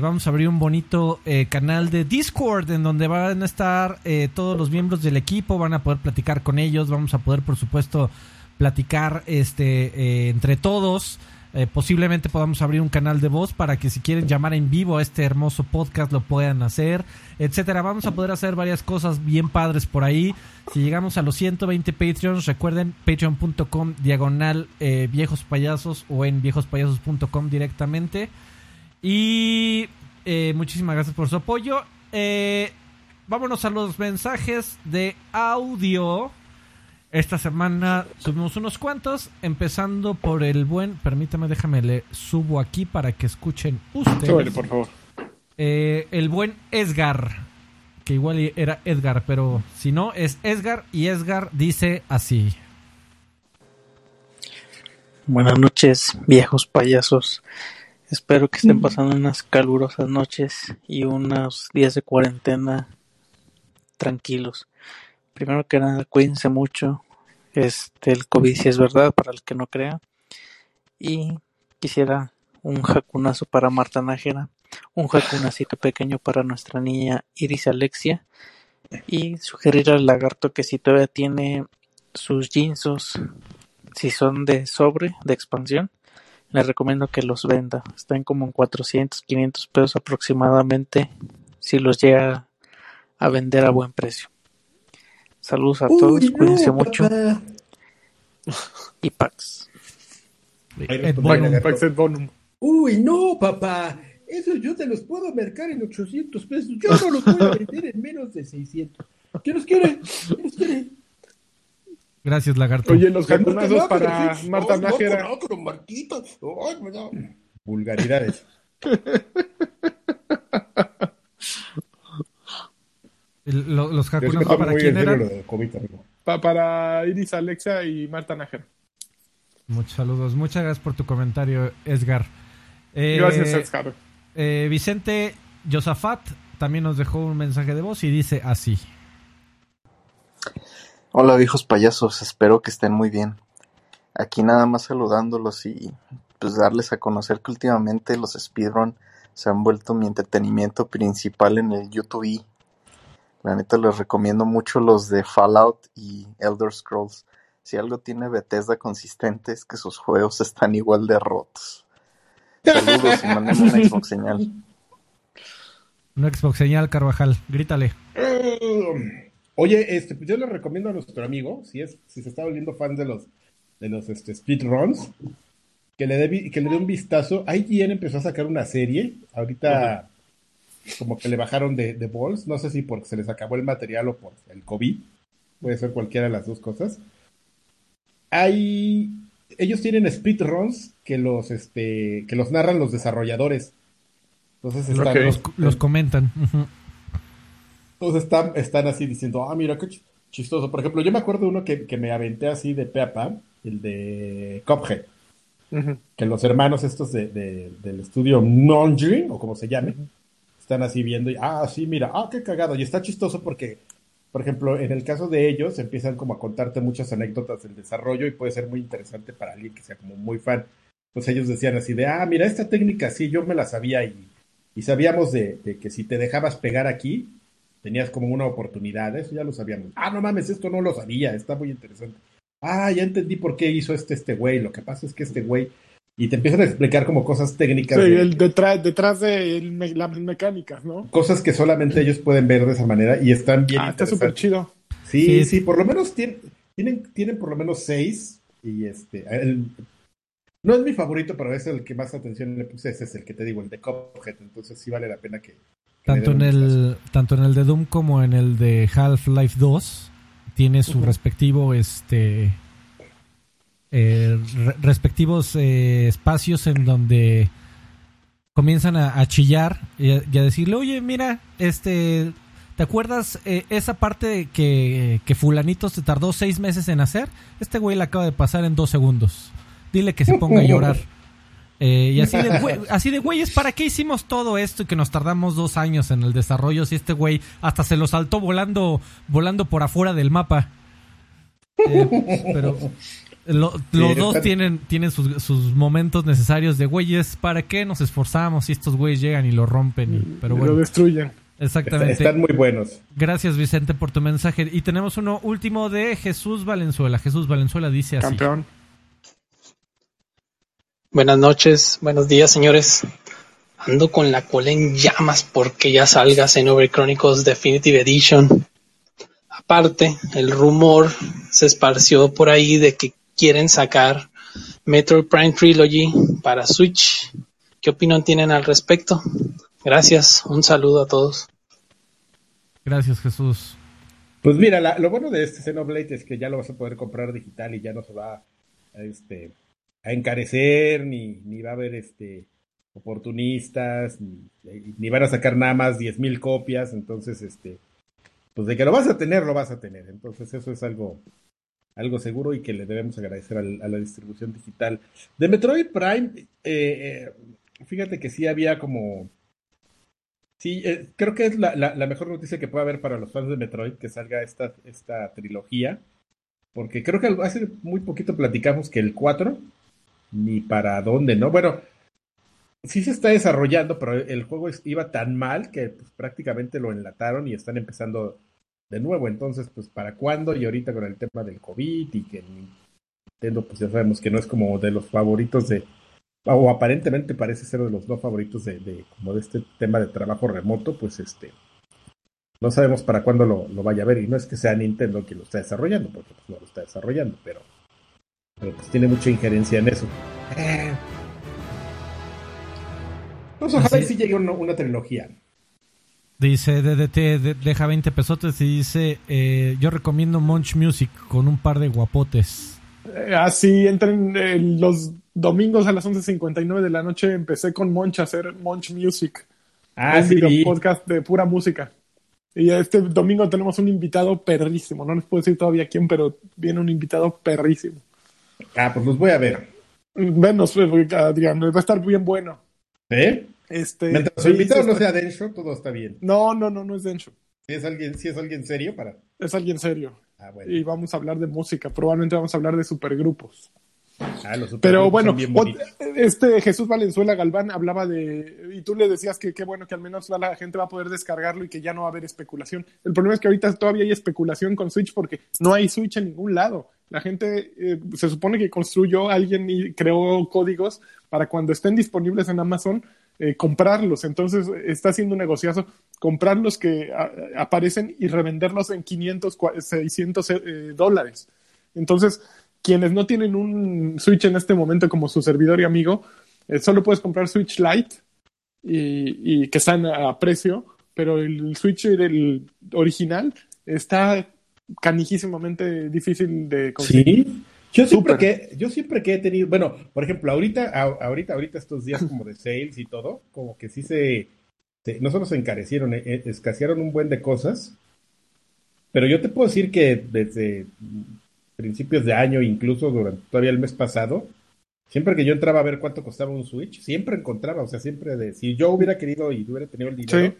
vamos a abrir un bonito canal de Discord en donde van a estar todos los miembros del equipo. Van a poder platicar con ellos. Vamos a poder, por supuesto, platicar este eh, entre todos. Eh, posiblemente podamos abrir un canal de voz para que si quieren llamar en vivo a este hermoso podcast lo puedan hacer, etcétera. Vamos a poder hacer varias cosas bien padres por ahí. Si llegamos a los 120 Patreons, recuerden patreon.com diagonal eh, viejos payasos o en viejospayasos.com directamente. Y muchísimas gracias por su apoyo. vámonos a los mensajes de audio. Esta semana subimos unos cuantos, empezando por el buen, permítame, déjame le subo aquí para que escuchen ustedes. por favor. Eh, el buen Edgar, que igual era Edgar, pero si no es Edgar y Edgar dice así. Buenas noches, viejos payasos. Espero que estén pasando unas calurosas noches y unos días de cuarentena tranquilos. Primero que nada, cuídense mucho. Este, el COVID si es verdad, para el que no crea. Y quisiera un jacunazo para Marta Nájera, un jacunacito pequeño para nuestra niña Iris Alexia. Y sugerir al lagarto que si todavía tiene sus jeansos, si son de sobre, de expansión, le recomiendo que los venda. Están como en 400, 500 pesos aproximadamente si los llega a vender a buen precio. Saludos a todos, cuídense mucho. Y Pax. Pax Bonum. Uy, no, papá. Eso yo te los puedo mercar en 800 pesos. Yo no los puedo vender en menos de 600. ¿Qué los quiere? ¿Qué los quiere? Gracias, lagarto. Oye, los jacunazos para Marta Nájera. Vulgaridades. los para quién eran? para Iris Alexa y Marta Nájera. Muchos saludos. Muchas gracias por tu comentario, Edgar. Eh, gracias, Edgar. Eh, Vicente Josafat también nos dejó un mensaje de voz y dice así. Hola viejos payasos, espero que estén muy bien. Aquí nada más saludándolos y pues darles a conocer que últimamente los speedrun se han vuelto mi entretenimiento principal en el YouTube. La neta les recomiendo mucho los de Fallout y Elder Scrolls. Si algo tiene Bethesda consistente es que sus juegos están igual de rotos. Saludos y manden una Xbox señal. Una Xbox señal, Carvajal. Grítale. Um, Oye, este, pues yo le recomiendo a nuestro amigo, si es, si se está volviendo fan de los, de los este, speedruns, que le dé que le dé un vistazo. IGN empezó a sacar una serie, ahorita como que le bajaron de, de balls, no sé si porque se les acabó el material o por el COVID, puede ser cualquiera de las dos cosas. Hay, ellos tienen speedruns que los, este, que los narran los desarrolladores. Entonces están, los, comentan. Entonces están, están así diciendo, ah, mira qué chistoso. Por ejemplo, yo me acuerdo de uno que, me aventé así de peapa, el de Cophead. Que los hermanos estos de, del estudio Nonjury, o como se llame, están así viendo y, ah, sí, mira, ah, qué cagado. Y está chistoso porque, por ejemplo, en el caso de ellos, empiezan como a contarte muchas anécdotas del desarrollo y puede ser muy interesante para alguien que sea como muy fan. Pues ellos decían así de, ah, mira, esta técnica sí, yo me la sabía y, y sabíamos de, de que si te dejabas pegar aquí, tenías como una oportunidad, eso ya lo sabíamos. Ah, no mames, esto no lo sabía, está muy interesante. Ah, ya entendí por qué hizo este este güey, lo que pasa es que este güey y te empiezan a explicar como cosas técnicas. Sí, el detrás, detrás de las mecánicas, ¿no? Cosas que solamente ellos pueden ver de esa manera y están bien. Ah, está súper chido. Sí, sí, por lo menos tienen, tienen, tienen por lo menos seis y este, no es mi favorito, pero es el que más atención le puse, ese es el que te digo, el de Cuphead, entonces sí vale la pena que, tanto en, el, tanto en el de Doom como en el de Half-Life 2 tiene su respectivo este eh, respectivos eh, espacios en donde comienzan a, chillar y a, decirle oye mira este ¿Te acuerdas eh, esa parte que, que fulanito se tardó seis meses en hacer? Este güey la acaba de pasar en dos segundos. Dile que se ponga a llorar. Eh, y así de, güey, así de, güeyes, ¿para qué hicimos todo esto y que nos tardamos dos años en el desarrollo si este güey hasta se lo saltó volando, volando por afuera del mapa? Eh, pero los dos tienen, tienen sus, momentos necesarios de güeyes, ¿para qué nos esforzamos si estos güeyes llegan y lo rompen? Y, pero bueno, lo destruyen. Exactamente. Están muy buenos. Gracias, Vicente, por tu mensaje. Y tenemos uno último de Jesús Valenzuela. Jesús Valenzuela dice así. Campeón. Buenas noches, buenos días señores. Ando con la cola en llamas porque ya salga Xenoblade Chronicles Definitive Edition. Aparte, el rumor se esparció por ahí de que quieren sacar Metroid Prime Trilogy para Switch. ¿Qué opinión tienen al respecto? Gracias, un saludo a todos. Gracias, Jesús. Pues mira, lo bueno de este Xenoblade es que ya lo vas a poder comprar digital y ya no se va a, este, a encarecer, ni, ni va a haber este oportunistas, ni, van a sacar nada más 10.000 copias, entonces, este, pues de que lo vas a tener, lo vas a tener. Entonces eso es algo, algo seguro y que le debemos agradecer a la distribución digital. De Metroid Prime, eh, eh, fíjate que sí había como... Sí, eh, creo que es la, la, mejor noticia que puede haber para los fans de Metroid que salga esta, esta trilogía. Porque creo que hace muy poquito platicamos que el 4, ni para dónde, ¿no? Bueno, sí se está desarrollando, pero el juego iba tan mal que pues, prácticamente lo enlataron y están empezando de nuevo. Entonces, pues, ¿para cuándo? Y ahorita con el tema del COVID y que Nintendo, pues ya sabemos que no es como de los favoritos de, o aparentemente parece ser de los no favoritos de, de como de este tema de trabajo remoto, pues este, no sabemos para cuándo lo, lo, vaya a ver. Y no es que sea Nintendo quien lo está desarrollando, porque pues, no lo está desarrollando, pero, pero pues tiene mucha injerencia en eso. Eh, pues ojalá sí llegue una, trilogía. Dice DDT, deja 20 pesotes y dice, eh, yo recomiendo Munch Music con un par de guapotes. Eh, así, entren eh, los domingos a las 11.59 de la noche, empecé con Monch a hacer Munch Music. Ah, un sí. podcast de pura música. Y este domingo tenemos un invitado perrísimo. No les puedo decir todavía quién, pero viene un invitado perrísimo. Ah, pues los voy a ver. Venos, Adrián, va a estar bien bueno. ¿Eh? Este, Mientras su invitado no sea Densho, todo está bien. No, no, no, no es Densho. Si es alguien, si es alguien serio para. Es alguien serio. Ah, y vamos a hablar de música. Probablemente vamos a hablar de supergrupos. Ah, los supergrupos Pero bueno, este Jesús Valenzuela Galván hablaba de. Y tú le decías que qué bueno que al menos la gente va a poder descargarlo y que ya no va a haber especulación. El problema es que ahorita todavía hay especulación con Switch porque no hay Switch en ningún lado. La gente eh, se supone que construyó alguien y creó códigos para cuando estén disponibles en Amazon eh, comprarlos. Entonces está haciendo un negociazo, comprar los que aparecen y revenderlos en 500, 600 eh, dólares. Entonces, quienes no tienen un Switch en este momento como su servidor y amigo, eh, solo puedes comprar Switch Lite y, que están a, precio, pero el Switch original está canijísimamente difícil de conseguir. Sí. Yo siempre, que, yo siempre que he tenido, bueno, por ejemplo, ahorita, ahorita, ahorita estos días como de sales y todo, como que sí se, no solo se encarecieron, eh, eh, escasearon un buen de cosas, pero yo te puedo decir que desde principios de año, incluso durante todavía el mes pasado, siempre que yo entraba a ver cuánto costaba un Switch, siempre encontraba, o sea, siempre de, si yo hubiera querido y hubiera tenido el dinero,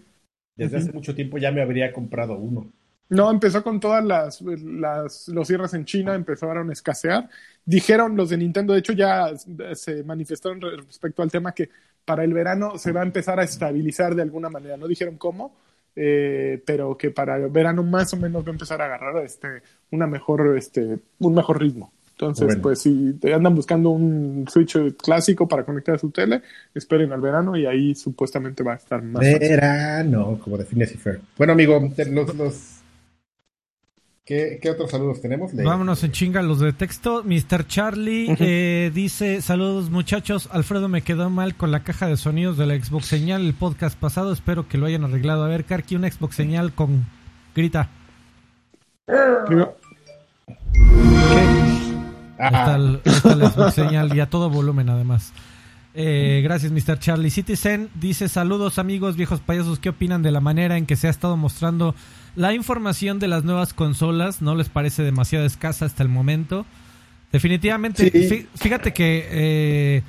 desde hace mucho tiempo ya me habría comprado uno. No, empezó con todas las, las, los cierres en China, empezaron a escasear. Dijeron los de Nintendo, de hecho ya se manifestaron respecto al tema que para el verano se va a empezar a estabilizar de alguna manera. No dijeron cómo, eh, pero que para el verano más o menos va a empezar a agarrar este, una mejor, este, un mejor ritmo. Entonces, pues si te andan buscando un Switch clásico para conectar a su tele, esperen al verano y ahí supuestamente va a estar más. Verano, como define Cifer. Bueno, amigo, los, los ¿Qué, otros saludos tenemos? Vámonos en chinga los de texto. Mr. Charlie eh, dice: Saludos muchachos. Alfredo me quedó mal con la caja de sonidos de la Xbox señal el podcast pasado. Espero que lo hayan arreglado. A ver, Karki, una Xbox señal con. Grita. Está, la Xbox señal y a todo volumen además. Eh, gracias, Mr. Charlie. Citizen dice: Saludos, amigos, viejos payasos. ¿Qué opinan de la manera en que se ha estado mostrando la información de las nuevas consolas no les parece demasiado escasa hasta el momento. Definitivamente, fíjate que eh,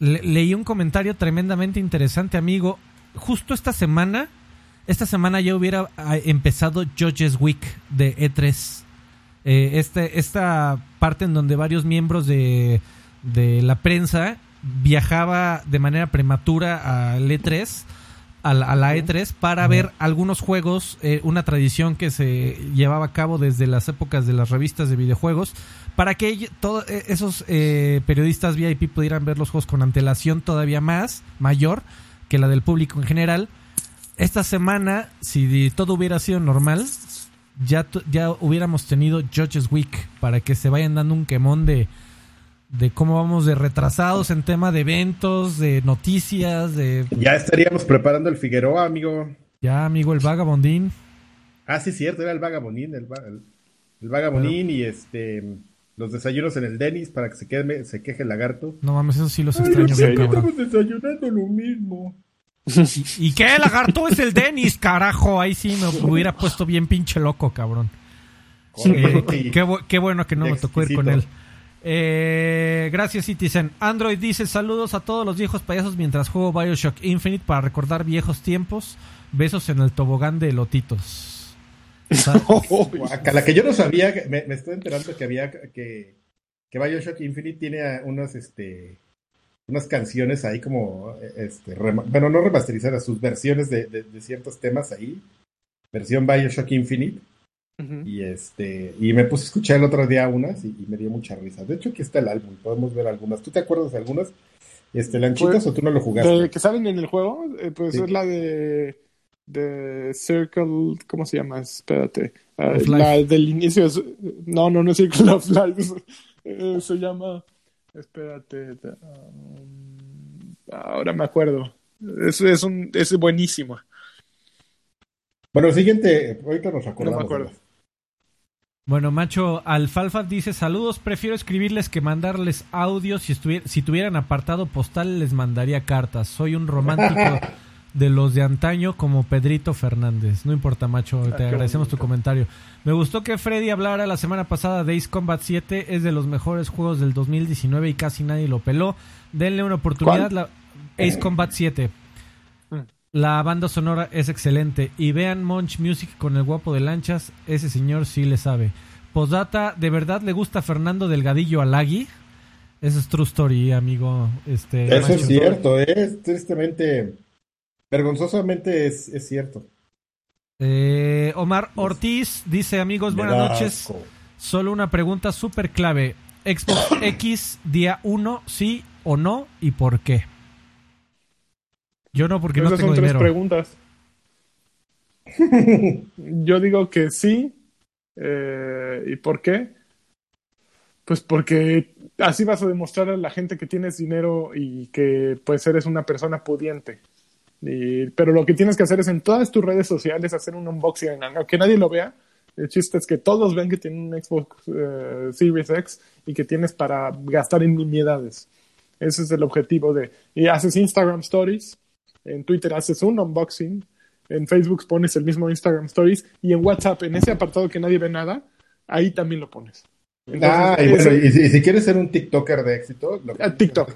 leí un comentario tremendamente interesante, amigo. Justo esta semana, esta semana ya hubiera ah, empezado Judges Week de E3. Eh, este, esta parte en donde varios miembros de, de la prensa viajaba de manera prematura al E3 a la, E3 para ver algunos juegos, eh, una tradición que se llevaba a cabo desde las épocas de las revistas de videojuegos, para que todos eh, esos eh, periodistas VIP pudieran ver los juegos con antelación todavía más, mayor que la del público en general. Esta semana, si todo hubiera sido normal, ya, ya hubiéramos tenido Judges Week para que se vayan dando un quemón de de cómo vamos de retrasados en tema de eventos, de noticias, de... Ya estaríamos preparando el Figueroa, amigo. Ya, amigo, el vagabondín. Ah, sí, cierto, era el vagabonín, el, el, el vagabonín y este los desayunos en el Denis para que se, quede, se queje el lagarto. No mames, eso sí los extraño Ay, bien, Estamos desayunando lo mismo. ¿Y, ¿Y, qué? Lagarto es el Denis, carajo. Ahí sí me hubiera puesto bien pinche loco, cabrón. Eh, qué, qué, bueno que no me tocó ir con él. Eh, gracias, Citizen. Android dice: Saludos a todos los viejos payasos mientras juego Bioshock Infinite para recordar viejos tiempos. Besos en el tobogán de lotitos. a la que yo no sabía, me, estoy enterando que había que, Bioshock Infinite tiene unas, este, unas canciones ahí como, este, bueno, no remasterizadas, sus versiones de, ciertos temas ahí, versión Bioshock Infinite. Uh -huh. Y este, y me puse a escuchar el otro día unas y, y, me dio mucha risa. De hecho, aquí está el álbum, podemos ver algunas. ¿Tú te acuerdas de algunas? Este, ¿Lanchitas pues, o tú no lo jugaste? De, ¿Que salen en el juego? Eh, pues sí. es la de de Circle, ¿cómo se llama? Espérate. Uh, la del inicio es, no, no, no es Circle of Life. Eh, se llama, espérate, um, ahora me acuerdo. Es, es, un, es buenísimo. Bueno, el siguiente, ahorita nos acordamos. No me acuerdo. Bueno, Macho Alfalfa dice saludos, prefiero escribirles que mandarles audios. Si, si tuvieran apartado postal les mandaría cartas. Soy un romántico de los de antaño como Pedrito Fernández. No importa, macho, te ah, agradecemos bonito. tu comentario. Me gustó que Freddy hablara la semana pasada de Ace Combat 7. Es de los mejores juegos del 2019 y casi nadie lo peló. Denle una oportunidad. La... Ace Combat 7. La banda sonora es excelente. Y vean Munch Music con el guapo de lanchas. Ese señor sí le sabe. Postdata, ¿de verdad le gusta Fernando Delgadillo Alagui? Eso es true story, amigo. Este, Eso es cierto, es tristemente Vergonzosamente es, es cierto. Eh, Omar Ortiz dice, amigos, buenas noches. Solo una pregunta súper clave. Xbox X día 1, sí o no y por qué. Yo no, porque Esas no tengo son dinero. tres preguntas. Yo digo que sí. Eh, ¿Y por qué? Pues porque así vas a demostrar a la gente que tienes dinero y que pues eres una persona pudiente. Y, pero lo que tienes que hacer es en todas tus redes sociales hacer un unboxing, aunque nadie lo vea. El chiste es que todos ven que tienen un Xbox uh, Series X y que tienes para gastar en nimiedades. Ese es el objetivo de... Y haces Instagram Stories, en Twitter haces un unboxing, en Facebook pones el mismo Instagram Stories y en WhatsApp, en ese apartado que nadie ve nada, ahí también lo pones. Entonces, ah, y, bueno, y, si, y, si, quieres ser un TikToker de éxito... Lo que TikTok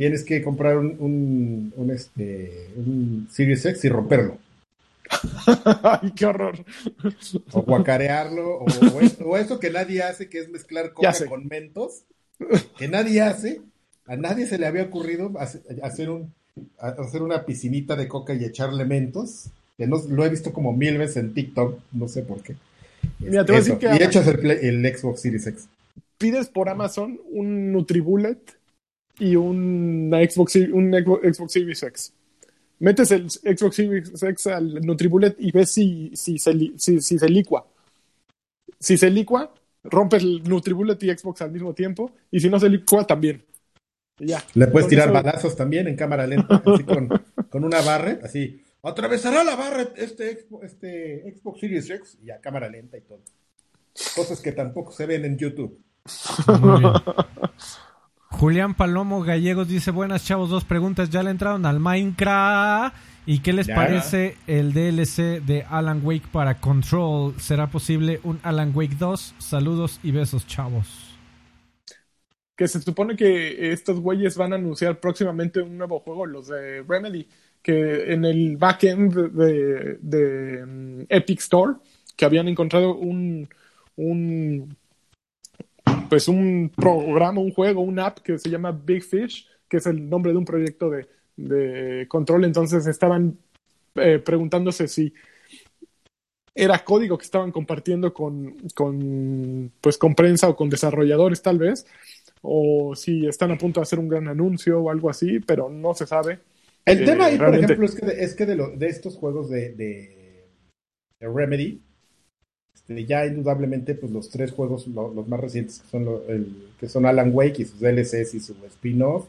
tienes que comprar un, un, un, este, un Series X y romperlo. Ay, qué horror. O guacarearlo, o, o, eso que nadie hace, que es mezclar coca con mentos, que nadie hace. A nadie se le había ocurrido hacer, un, hacer una piscinita de coca y echarle mentos. Que no, lo he visto como mil veces en TikTok, no sé por qué. Mira, te voy a decir que y echas el, el Xbox Series X. Pides por Amazon un Nutribullet y un Xbox, un Xbox Series X. Metes el Xbox Series X al Nutribullet y ves si, si, se, si, si se licua. Si se licua, rompes el Nutribullet y Xbox al mismo tiempo. Y si no se licua, también. Ya. Le puedes con tirar eso... balazos también en cámara lenta, así con, con, una barret, así. Atravesará la barret este, este Xbox Series X y a cámara lenta y todo. Cosas que tampoco se ven en YouTube. Julián Palomo Gallegos dice, buenas chavos, dos preguntas, ¿ya le entraron al Minecraft? ¿Y qué les ya. parece el DLC de Alan Wake para Control? ¿Será posible un Alan Wake 2? Saludos y besos, chavos. Que se supone que estos güeyes van a anunciar próximamente un nuevo juego, los de Remedy, que en el backend de, de, um, Epic Store, que habían encontrado un, un pues un programa, un juego, una app que se llama Big Fish, que es el nombre de un proyecto de, de control. Entonces estaban eh, preguntándose si era código que estaban compartiendo con, con, pues, con prensa o con desarrolladores tal vez, o si están a punto de hacer un gran anuncio o algo así, pero no se sabe. El eh, tema ahí, realmente... por ejemplo, es que de, es que de, lo, de estos juegos de, de, de Remedy, este, ya indudablemente pues los tres juegos lo, los más recientes que son lo, el, que son Alan Wake y sus DLCs y su spin-off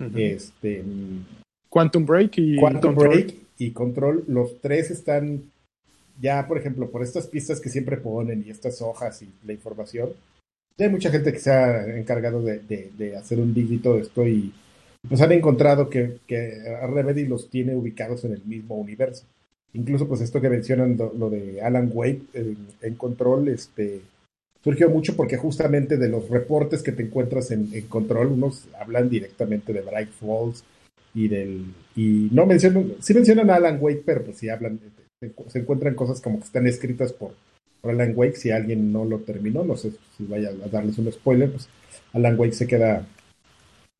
uh -huh. este Quantum Break y Quantum Control. Break y Control los tres están ya, por ejemplo, por estas pistas que siempre ponen y estas hojas y la información, hay mucha gente que se ha encargado de, hacer un dígito de esto y pues han encontrado que, que Remedy los tiene ubicados en el mismo universo. Incluso pues esto que mencionan lo, de Alan Wake en, Control, este surgió mucho porque justamente de los reportes que te encuentras en, Control, unos hablan directamente de Bright Falls y del y no mencionan, sí mencionan a Alan Wake, pero pues sí hablan, se encuentran cosas como que están escritas por, Alan Wake, si alguien no lo terminó, no sé si vaya a darles un spoiler, pues Alan Wake se queda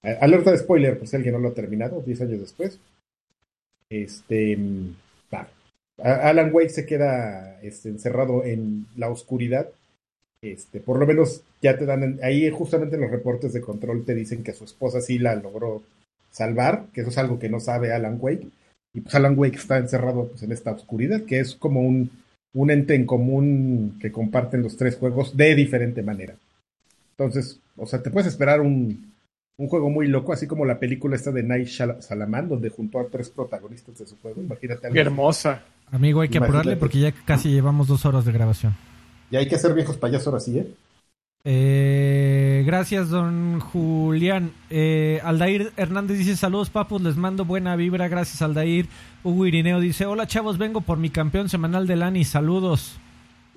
alerta de spoiler, pues si alguien no lo ha terminado, 10 años después. Este, Alan Wake se queda este, encerrado en la oscuridad. Este, por lo menos ya te dan ahí justamente en los reportes de control te dicen que su esposa sí la logró salvar, que eso es algo que no sabe Alan Wake. Y pues Alan Wake está encerrado pues, en esta oscuridad, que es como un, un ente en común que comparten los tres juegos de diferente manera. Entonces, o sea, te puedes esperar un, un juego muy loco, así como la película esta de Night Salaman, donde juntó a tres protagonistas de su juego. Imagínate. Qué hermosa. Amigo, hay que apurarle porque ya casi llevamos dos horas de grabación. Y hay que hacer viejos payasos así, ¿eh? ¿Eh? gracias, don Julián. Eh, Aldair Hernández dice: Saludos, papus, les mando buena vibra. Gracias, Aldair. Hugo Irineo dice: Hola, chavos, vengo por mi campeón semanal de Lani. Saludos.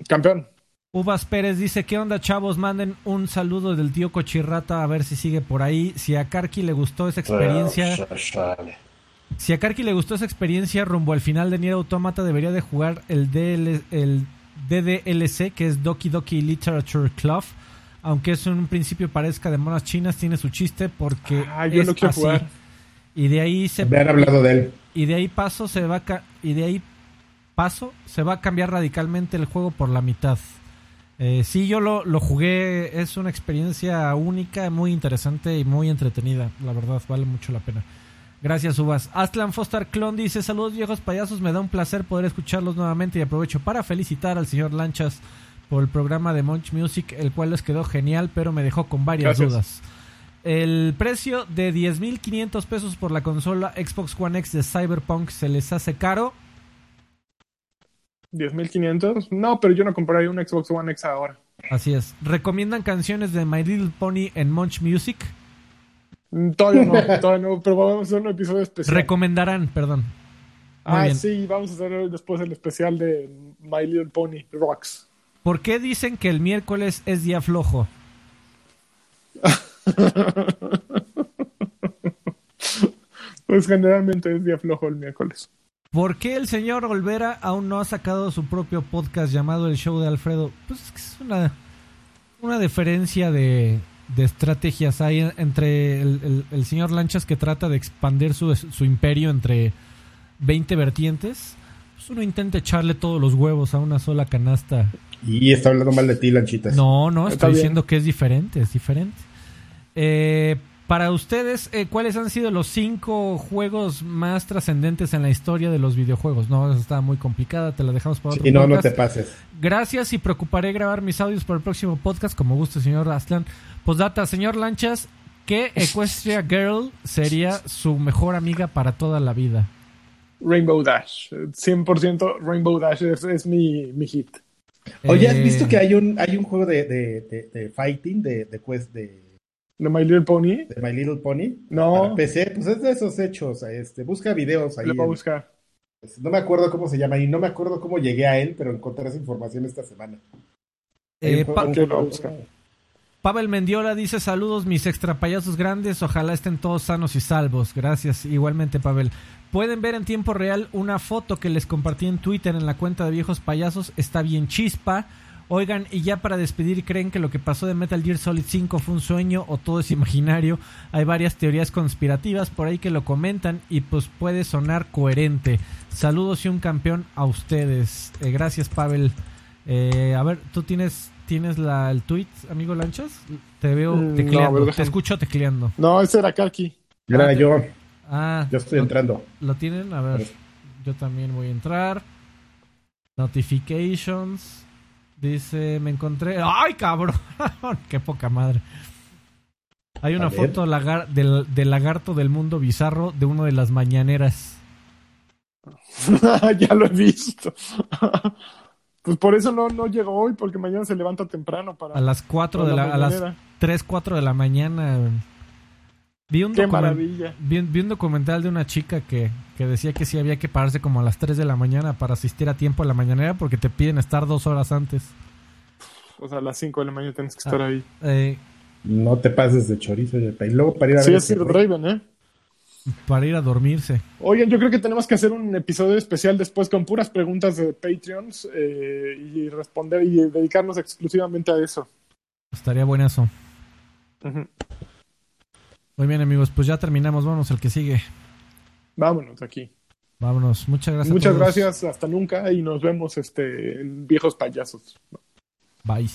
Campeón. Uvas Pérez dice: ¿Qué onda, chavos? Manden un saludo del tío Cochirrata a ver si sigue por ahí. Si a Karki le gustó esa experiencia. Si a Karki le gustó esa experiencia rumbo al final de Nier Automata, debería de jugar el, el DDLC, que es Doki Doki Literature Club. Aunque eso en un principio parezca de monas chinas, tiene su chiste porque ah, yo no quiero Jugar. Y de ahí se. Me han hablado de él. Y de ahí paso se va y de ahí paso se va a cambiar radicalmente el juego por la mitad. Eh, sí, yo lo, lo, jugué, es una experiencia única, muy interesante y muy entretenida, la verdad, vale mucho la pena. Gracias, Ubas. Aslan Foster Clon dice: Saludos, viejos payasos. Me da un placer poder escucharlos nuevamente y aprovecho para felicitar al señor Lanchas por el programa de Munch Music, el cual les quedó genial, pero me dejó con varias dudas. El precio de 10.500 pesos por la consola Xbox One X de Cyberpunk se les hace caro. 10.500? No, pero yo no compraría un Xbox One X ahora. Así es. ¿Recomiendan canciones de My Little Pony en Munch Music? Mm, todavía no, todavía no, pero vamos a hacer un episodio especial. Recomendarán, perdón. ah, sí, vamos a hacer después el especial de My Little Pony Rocks. ¿Por qué dicen que el miércoles es día flojo? pues generalmente es día flojo el miércoles. ¿Por qué el señor Olvera aún no ha sacado su propio podcast llamado El Show de Alfredo? Pues es que es una, una diferencia de, de estrategias hay entre el, señor Lanchas que trata de expandir su, su imperio entre 20 vertientes. Pues uno intenta echarle todos los huevos a una sola canasta. Y está hablando mal de ti, Lanchitas. No, no, estoy diciendo que es diferente, es diferente. Eh, para ustedes, eh, ¿cuáles han sido los cinco juegos más trascendentes en la historia de los videojuegos? No, está muy complicada, te la dejamos para otro Y no, no te pases. Gracias y preocuparé grabar mis audios para el próximo podcast, como guste, señor Aslan. Postdata, señor Lanchas, ¿qué Equestria Girl sería su mejor amiga para toda la vida? Rainbow Dash. 100% Rainbow Dash es, mi, mi, hit. Oye, ¿has visto eh, que hay un, hay un juego de, de, de, fighting, de, de, quest, de ¿De My Little Pony? ¿De My Little Pony? No. PC, pues es de esos hechos. Este, busca videos ahí. Lo voy a buscar. Pues, no me acuerdo cómo se llama y no me acuerdo cómo llegué a él, pero encontré esa información esta semana. Eh, Pavel Mendiola dice saludos mis extra payasos grandes, ojalá estén todos sanos y salvos. Gracias, igualmente Pavel. Pueden ver en tiempo real una foto que les compartí en Twitter en la cuenta de viejos payasos, está bien chispa. Oigan, y ya para despedir, ¿creen que lo que pasó de Metal Gear Solid 5 fue un sueño o todo es imaginario? Hay varias teorías conspirativas por ahí que lo comentan y pues puede sonar coherente. Saludos y un campeón a ustedes. Eh, gracias, Pavel. Eh, a ver, ¿tú tienes, tienes la, el tweet, amigo Lanchas? Te veo mm, tecleando, te escucho tecleando. No, ese era Kaki. Era ah, yo. Ah, yo estoy entrando. ¿Lo tienen? A ver, yo también voy a entrar. Notifications. Dice, me encontré. ¡Ay, cabrón! ¡Qué poca madre! Hay una foto del, del, lagarto del mundo bizarro de uno de las mañaneras. ya lo he visto. pues por eso no, no llegó hoy, porque mañana se levanta temprano para. A las 4 de la, a las 3, 4 de la mañana. Vi un, Qué maravilla. Vi, vi, un documental de una chica que, que decía que sí había que pararse como a las 3 de la mañana para asistir a tiempo a la mañanera porque te piden estar dos horas antes. O sea, a las 5 de la mañana tienes que estar Ah, ahí. eh, No te pases de chorizo. Y luego para ir a Sí, ver. es Sir rey. Raven, ¿eh? para ir a dormirse. Oigan, yo creo que tenemos que hacer un episodio especial después con puras preguntas de Patreons eh, y responder y dedicarnos exclusivamente a eso. Estaría buenazo. Uh. Muy bien, amigos, pues ya terminamos. Vámonos al que sigue. Vámonos aquí. Vámonos. Muchas gracias. Muchas a todos. gracias. Hasta nunca y nos vemos este, en viejos payasos. Bye.